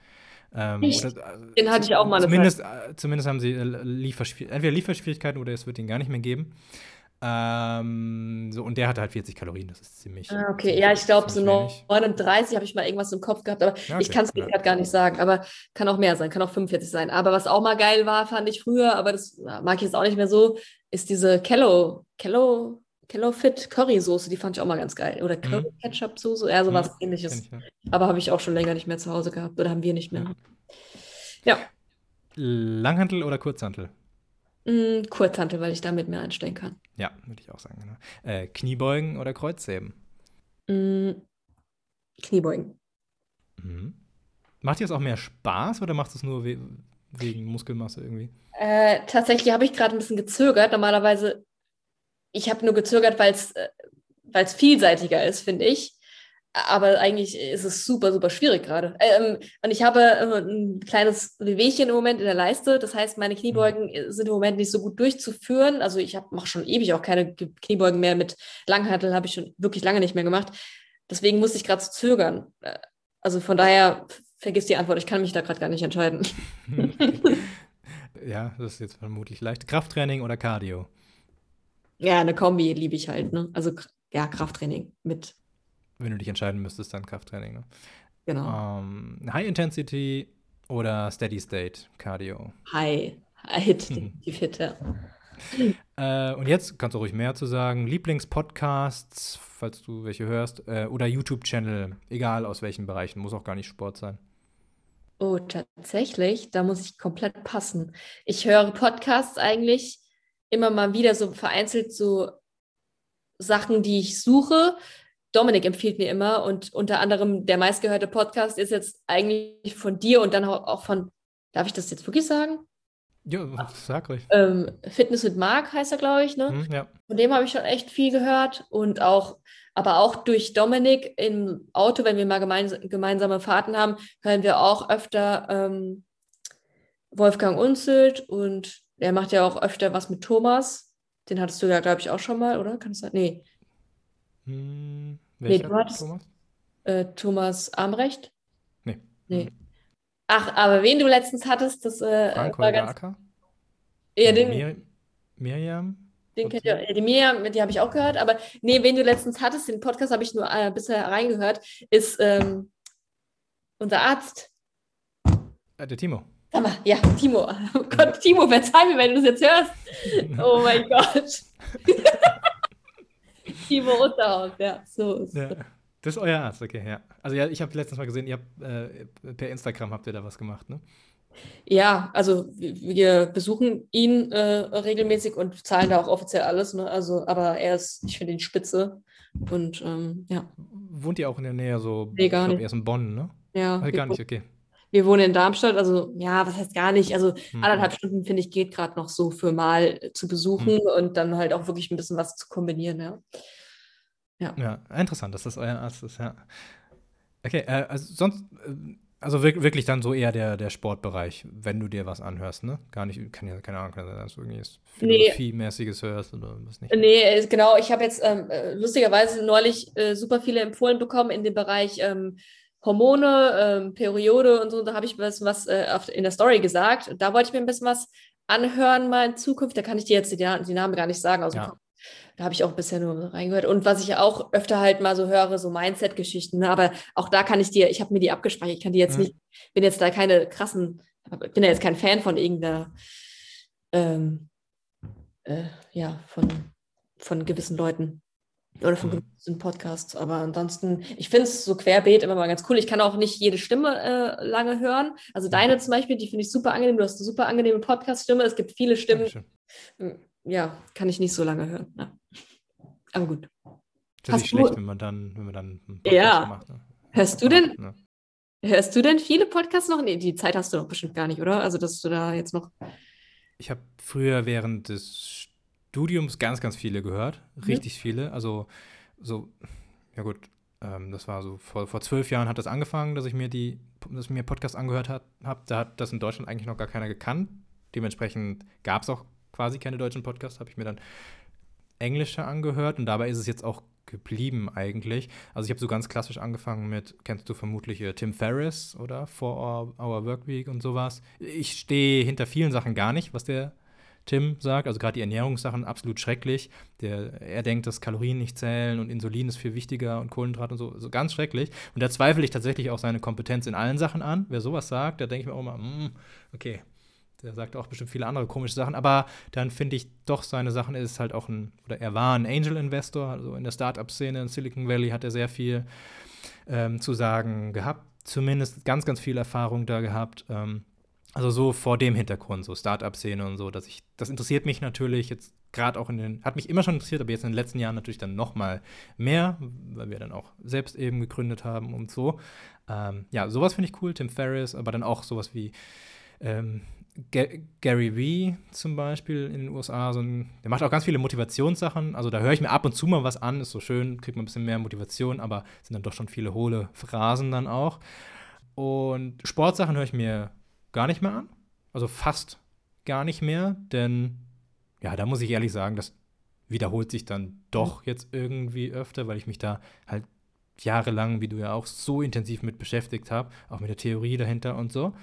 Ähm, oder, äh, Den hatte ich auch mal Zumindest, äh, zumindest haben sie äh, Lieferschwier entweder Lieferschwierigkeiten oder es wird den gar nicht mehr geben. Ähm, so, und der hatte halt 40 Kalorien, das ist ziemlich. Ah, okay, ziemlich- ja, ich glaube, so ziemlich wenig. 39 habe ich mal irgendwas im Kopf gehabt, aber Ja, ich okay, kann es ja. gerade gar nicht sagen. Aber kann auch mehr sein, kann auch 45 sein. Aber was auch mal geil war, fand ich früher, aber das mag ich jetzt auch nicht mehr so, ist diese Kello, Kello, Kello Fit Currysoße, die fand ich auch mal ganz geil. Oder Curry Ketchup Soße, ja, sowas Mhm, ähnliches. Ich, ja. Aber habe ich auch schon länger nicht mehr zu Hause gehabt oder haben wir nicht mehr. Ja, Langhantel oder Kurzhantel? Mm, Kurzhantel, weil ich damit mehr einstellen kann. Ja, würde ich auch sagen. Genau. Äh, Kniebeugen oder Kreuzheben? Mm, Kniebeugen. Mhm. Macht dir das auch mehr Spaß oder macht es nur we wegen Muskelmasse irgendwie? Äh, tatsächlich habe ich gerade ein bisschen gezögert. Normalerweise, ich habe nur gezögert, weil es äh, weil's vielseitiger ist, finde ich. Aber eigentlich ist es super, super schwierig gerade. Ähm, und ich habe ein kleines Wehwehchen im Moment in der Leiste. Das heißt, meine Kniebeugen sind im Moment nicht so gut durchzuführen. Also ich mache schon ewig auch keine Ge- Kniebeugen mehr mit Langhanteln, habe ich schon wirklich lange nicht mehr gemacht. Deswegen musste ich gerade so zögern. Äh, Also von daher, vergiss die Antwort. Ich kann mich da gerade gar nicht entscheiden. ja, das ist jetzt vermutlich leicht. Krafttraining oder Cardio? Ja, eine Kombi liebe ich halt, ne? Also ja, Krafttraining mit, Wenn du dich entscheiden müsstest, dann Krafttraining. Ne? genau. Ähm, High Intensity oder Steady State Cardio? High, Hit, definitiv Hit, ja. Äh, und jetzt kannst du ruhig mehr zu sagen. Lieblingspodcasts, falls du welche hörst, äh, oder YouTube-Channel, egal aus welchen Bereichen, muss auch gar nicht Sport sein. Oh, tatsächlich, da muss ich komplett passen. Ich höre Podcasts eigentlich immer mal wieder so vereinzelt so Sachen, die ich suche. Dominik empfiehlt mir immer und unter anderem der meistgehörte Podcast ist jetzt eigentlich von dir und dann auch von, darf ich das jetzt wirklich sagen? Ja, sag ruhig. Ähm, Fitness mit Marc heißt er, glaube ich, ne? Hm, ja. Von dem habe ich schon echt viel gehört und auch, aber auch durch Dominik im Auto, wenn wir mal gemeins gemeinsame Fahrten haben, hören wir auch öfter ähm, Wolfgang Unzelt und er macht ja auch öfter was mit Thomas. Den hattest du ja, glaube ich, auch schon mal, oder? Kann es sein? Nee, Hm, welcher, du hattest- Thomas? äh, Thomas Armrecht? Nee. Nee. Ach, aber wen du letztens hattest, das äh, Frank war ganz. Acker? Ja, den, Mir Miriam? Den kennt ihr, die Miriam, die habe ich auch gehört, aber nee, wen du letztens hattest, den Podcast habe ich nur äh, bisher reingehört, ist ähm, unser Arzt. Äh, der Timo. Sag mal, ja, Timo. Oh Gott, Timo, verzeih mir, wenn du das jetzt hörst. Oh mein Gott. Timo Unterhaus, ja, so ist Ja. Das ist euer Arzt, okay, ja. Also ja, ich habe letztens mal gesehen, ihr habt äh, per Instagram habt ihr da was gemacht, ne? Ja, also wir, besuchen ihn äh, regelmäßig und zahlen da auch offiziell alles, ne? Also, aber er ist, ich finde ihn spitze. Und ähm, ja, Wohnt ihr auch in der Nähe so, Nee, ich gar glaube, nicht. er ist in Bonn, ne? ja. Wir gar nicht, okay. Wir wohnen in Darmstadt, also ja, was heißt gar nicht? Also Hm, anderthalb Stunden, finde ich, geht gerade noch so für mal zu besuchen und dann halt auch wirklich ein bisschen was zu kombinieren, ja. Ja, interessant, dass das euer Arzt ist, ja. Okay, äh, also sonst, äh, also wirk wirklich dann so eher der, der Sportbereich, wenn du dir was anhörst, ne? Gar nicht, kann ja, keine Ahnung, kann sein, dass du irgendwie was Nee. Philosophie-mäßiges hörst oder was nicht. Nee, äh, genau, ich habe jetzt ähm, äh, lustigerweise neulich äh, super viele empfohlen bekommen in dem Bereich ähm, Hormone, ähm, Periode und so. Da habe ich was, was äh, auf, in der Story gesagt. Da wollte ich mir ein bisschen was anhören mal in Zukunft. Da kann ich dir jetzt die, die Namen gar nicht sagen aus dem Ja. Kopf. Da habe ich auch bisher nur reingehört. Und was ich auch öfter halt mal so höre, so Mindset-Geschichten. Aber auch da kann ich dir, ich habe mir die abgespeichert. Ich kann die jetzt Mhm. nicht, bin jetzt da keine krassen, bin ja jetzt kein Fan von irgendeiner, ähm, äh, ja, von, von gewissen Leuten oder von Mhm. gewissen Podcasts. Aber ansonsten, ich finde es so querbeet immer mal ganz cool. Ich kann auch nicht jede Stimme äh, lange hören. Also deine zum Beispiel, die finde ich super angenehm. Du hast eine super angenehme Podcast-Stimme. Es gibt viele Stimmen, Dankeschön. Ja, kann ich nicht so lange hören. Ja. Aber gut. Das ist Hast nicht schlecht, wenn man dann, wenn man dann Ja. macht. Ne? Hörst du denn, Ne? hörst du denn viele Podcasts noch? Nee, die Zeit hast du doch bestimmt gar nicht, oder? Also, dass du da jetzt noch. Ich habe früher während des Studiums ganz, ganz viele gehört. Richtig viele. Also so, ja gut, ähm, das war so, vor, vor zwölf Jahren hat das angefangen, dass ich mir die, dass ich mir Podcasts angehört habe. Da hat das in Deutschland eigentlich noch gar keiner gekannt. Dementsprechend gab es auch quasi keine deutschen Podcasts, habe ich mir dann englische angehört und dabei ist es jetzt auch geblieben eigentlich. Also ich habe so ganz klassisch angefangen mit, kennst du vermutlich äh, Tim Ferriss oder For Our, Our Workweek und sowas. Ich stehe hinter vielen Sachen gar nicht, was der Tim sagt, also gerade die Ernährungssachen absolut schrecklich. Der, er denkt, dass Kalorien nicht zählen und Insulin ist viel wichtiger und Kohlenhydrat und so, so ganz schrecklich. Und da zweifle ich tatsächlich auch seine Kompetenz in allen Sachen an. Wer sowas sagt, da denke ich mir auch mal, mm, okay, der sagt auch bestimmt viele andere komische Sachen, aber dann finde ich doch, seine Sachen ist halt auch ein, oder er war ein Angel-Investor, also in der Startup-Szene in Silicon Valley hat er sehr viel ähm, zu sagen gehabt, zumindest ganz, ganz viel Erfahrung da gehabt. Ähm, also so vor dem Hintergrund, so Startup-Szene und so, dass ich, das interessiert mich natürlich jetzt gerade auch in den, hat mich immer schon interessiert, aber jetzt in den letzten Jahren natürlich dann noch mal mehr, weil wir dann auch selbst eben gegründet haben und so. Ähm, ja, sowas finde ich cool, Tim Ferriss, aber dann auch sowas wie ähm, Gary Vee zum Beispiel in den USA, so ein, der macht auch ganz viele Motivationssachen. Also da höre ich mir ab und zu mal was an, ist so schön, kriegt man ein bisschen mehr Motivation, aber sind dann doch schon viele hohle Phrasen dann auch. Und Sportsachen höre ich mir gar nicht mehr an. Also fast gar nicht mehr, denn ja, da muss ich ehrlich sagen, das wiederholt sich dann doch jetzt irgendwie öfter, weil ich mich da halt jahrelang, wie du ja auch, so intensiv mit beschäftigt habe, auch mit der Theorie dahinter und so.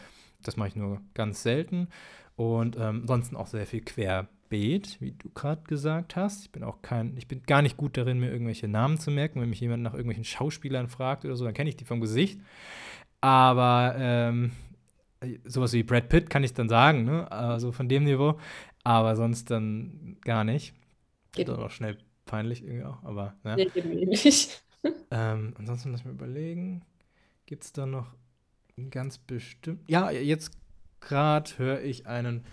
Das mache ich nur ganz selten. Und ähm, ansonsten auch sehr viel querbeet, wie du gerade gesagt hast. Ich bin auch kein, ich bin gar nicht gut darin, mir irgendwelche Namen zu merken. Wenn mich jemand nach irgendwelchen Schauspielern fragt oder so, dann kenne ich die vom Gesicht. Aber ähm, sowas wie Brad Pitt kann ich dann sagen, ne? Also von dem Niveau. Aber sonst dann gar nicht. Geht dann auch schnell peinlich irgendwie auch, aber ne? Nee, nicht. ähm, ansonsten lass ich mir überlegen. Gibt es da noch Ganz bestimmt. Ja, jetzt gerade höre ich einen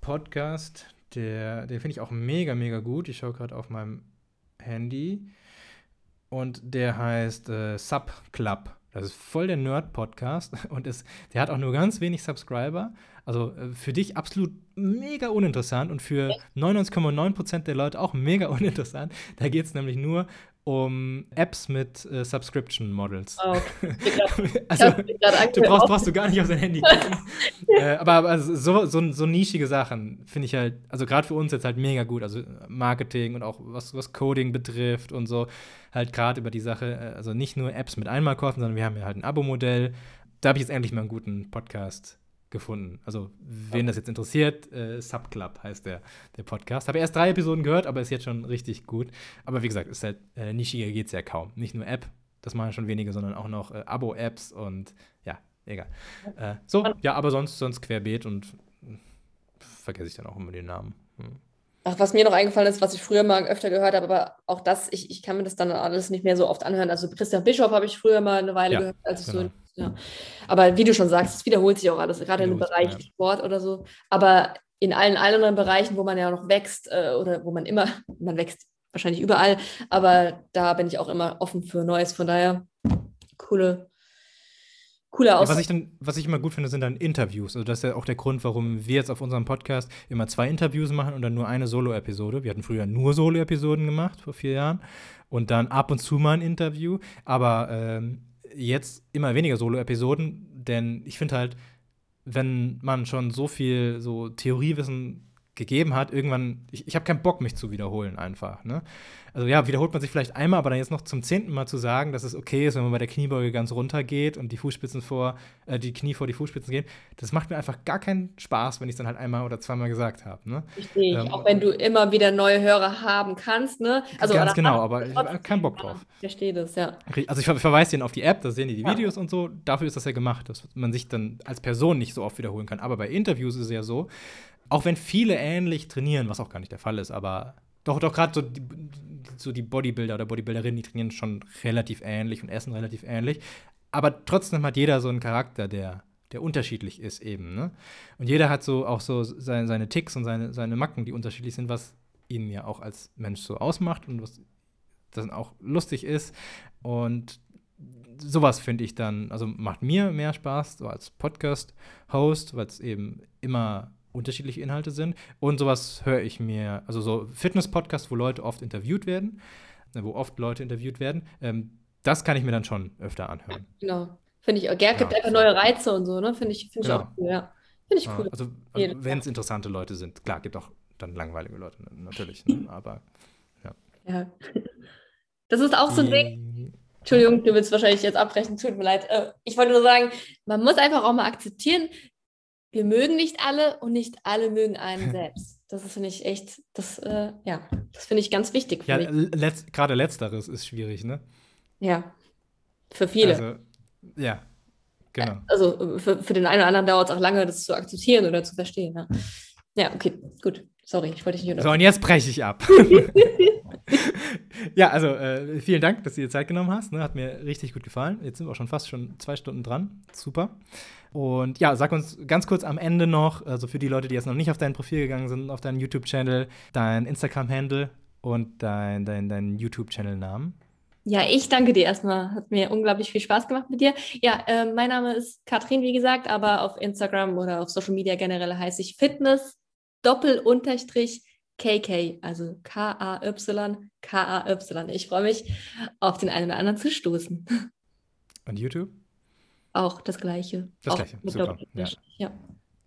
Podcast, der, den finde ich auch mega, mega gut. Ich schaue gerade auf meinem Handy. Und der heißt äh, Sub Club. Das ist voll der Nerd-Podcast und ist, der hat auch nur ganz wenig Subscriber. Also äh, für dich absolut mega uninteressant und für 99,9% der Leute auch mega uninteressant. Da geht es nämlich nur um Apps mit äh, Subscription Models. Oh, also, du brauchst, brauchst du gar nicht auf dein Handy gucken. äh, aber, aber so, so, so nischige Sachen finde ich halt, also gerade für uns jetzt halt mega gut. Also Marketing und auch was, was Coding betrifft und so. Halt gerade über die Sache, äh, also nicht nur Apps mit Einmalkosten, sondern wir haben ja halt ein Abo-Modell. Da habe ich jetzt endlich mal einen guten Podcast gefunden. Also, wen das jetzt interessiert, äh, Subclub heißt der, der Podcast. Habe erst drei Episoden gehört, aber ist jetzt schon richtig gut. Aber wie gesagt, ist halt, äh, nischiger geht es ja kaum. Nicht nur App, das machen schon wenige, sondern auch noch äh, Abo-Apps und ja, egal. Äh, so, ja, aber sonst, sonst querbeet und hm, vergesse ich dann auch immer den Namen. Hm. Ach, was mir noch eingefallen ist, was ich früher mal öfter gehört habe, aber auch das, ich, ich kann mir das dann alles nicht mehr so oft anhören. Also Christian Bischof habe ich früher mal eine Weile ja, gehört, als ich genau. so ja. Aber wie du schon sagst, es wiederholt sich auch alles, gerade im Bereich ja. Sport oder so. Aber in allen anderen Bereichen, wo man ja noch wächst äh, oder wo man immer, man wächst wahrscheinlich überall, aber da bin ich auch immer offen für Neues. Von daher, coole, coole Aussage. Ja, was, ich dann, was ich immer gut finde, sind dann Interviews. Also das ist ja auch der Grund, warum wir jetzt auf unserem Podcast immer zwei Interviews machen und dann nur eine Solo-Episode. Wir hatten früher nur Solo-Episoden gemacht, vor vier Jahren. Und dann ab und zu mal ein Interview. Aber ähm, jetzt immer weniger Solo-Episoden, denn ich finde halt, wenn man schon so viel so Theoriewissen gegeben hat, irgendwann, ich, ich habe keinen Bock, mich zu wiederholen einfach. Ne? Also ja, wiederholt man sich vielleicht einmal, aber dann jetzt noch zum zehnten Mal zu sagen, dass es okay ist, wenn man bei der Kniebeuge ganz runter geht und die Fußspitzen vor, äh, die Knie vor die Fußspitzen gehen, das macht mir einfach gar keinen Spaß, wenn ich es dann halt einmal oder zweimal gesagt habe. Ne? Ich, ähm, auch wenn du immer wieder neue Hörer haben kannst, ne? Also, ganz genau, aber ich habe keinen Bock drauf. Ich verstehe das, ja. Also ich verweise denen auf die App, da sehen die die Videos ja. und so, dafür ist das ja gemacht, dass man sich dann als Person nicht so oft wiederholen kann. Aber bei Interviews ist es ja so, auch wenn viele ähnlich trainieren, was auch gar nicht der Fall ist, aber doch, doch gerade so die, so die Bodybuilder oder Bodybuilderinnen, die trainieren schon relativ ähnlich und essen relativ ähnlich. Aber trotzdem hat jeder so einen Charakter, der, der unterschiedlich ist eben. Ne? Und jeder hat so auch so seine, seine Ticks und seine, seine Macken, die unterschiedlich sind, was ihn ja auch als Mensch so ausmacht und was dann auch lustig ist. Und sowas finde ich dann, also macht mir mehr Spaß, so als Podcast-Host, weil es eben immer unterschiedliche Inhalte sind. Und sowas höre ich mir, also so Fitness-Podcasts, wo Leute oft interviewt werden, äh, wo oft Leute interviewt werden, ähm, das kann ich mir dann schon öfter anhören. Genau. Finde ich. Gerd gibt ja, einfach neue Reize und so, ne? Finde ich, find genau. ich auch cool, ja. Finde ich cool. Also, also wenn es interessante Leute sind. Klar, gibt auch dann langweilige Leute, natürlich. Ne? Aber ja. Ja. Das ist auch so ein Ding. Entschuldigung, du willst wahrscheinlich jetzt abbrechen, tut mir leid. Äh, ich wollte nur sagen, man muss einfach auch mal akzeptieren, wir mögen nicht alle und nicht alle mögen einen selbst. Das ist, finde ich, echt, das, äh, ja, das finde ich ganz wichtig. Ja, letzt, gerade letzteres ist schwierig, ne? Ja, für viele. Also, ja, genau. Also für, für den einen oder anderen dauert es auch lange, das zu akzeptieren oder zu verstehen. Ja, ja okay, gut. Sorry, ich wollte dich nicht So, und jetzt breche ich ab. ja, also äh, vielen Dank, dass du dir Zeit genommen hast. Ne? Hat mir richtig gut gefallen. Jetzt sind wir auch schon fast schon zwei Stunden dran. Super. Und ja, sag uns ganz kurz am Ende noch, also für die Leute, die jetzt noch nicht auf dein Profil gegangen sind, auf deinen YouTube-Channel, dein Instagram-Handle und dein, dein, dein YouTube-Channel-Namen. Ja, ich danke dir erstmal. Hat mir unglaublich viel Spaß gemacht mit dir. Ja, äh, mein Name ist Katrin, wie gesagt, aber auf Instagram oder auf Social Media generell heiße ich Fitness Doppel-Unterstrich KK, also K-A-Y, K-A-Y. Ich freue mich, auf den einen oder anderen zu stoßen. Und YouTube? Auch das Gleiche. Das Gleiche, super. Ja. Ja.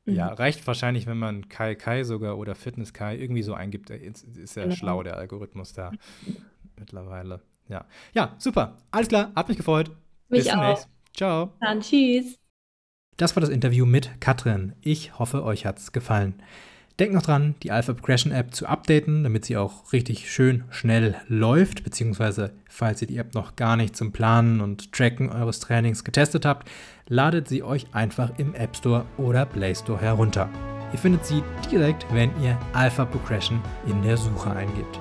Mhm. ja. reicht wahrscheinlich, wenn man Kai Kai sogar oder Fitness Kai irgendwie so eingibt. Ist, ist ja genau. schlau, der Algorithmus da mittlerweile. Ja. ja, super. Alles klar, hat mich gefreut. Mich Bis demnächst. Ciao. Dann tschüss. Das war das Interview mit Katrin. Ich hoffe, euch hat es gefallen. Denkt noch dran, die Alpha Progression App zu updaten, damit sie auch richtig schön schnell läuft, beziehungsweise falls ihr die App noch gar nicht zum Planen und Tracken eures Trainings getestet habt, ladet sie euch einfach im App Store oder Play Store herunter. Ihr findet sie direkt, wenn ihr Alpha Progression in der Suche eingibt.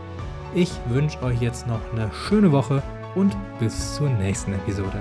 Ich wünsche euch jetzt noch eine schöne Woche und bis zur nächsten Episode.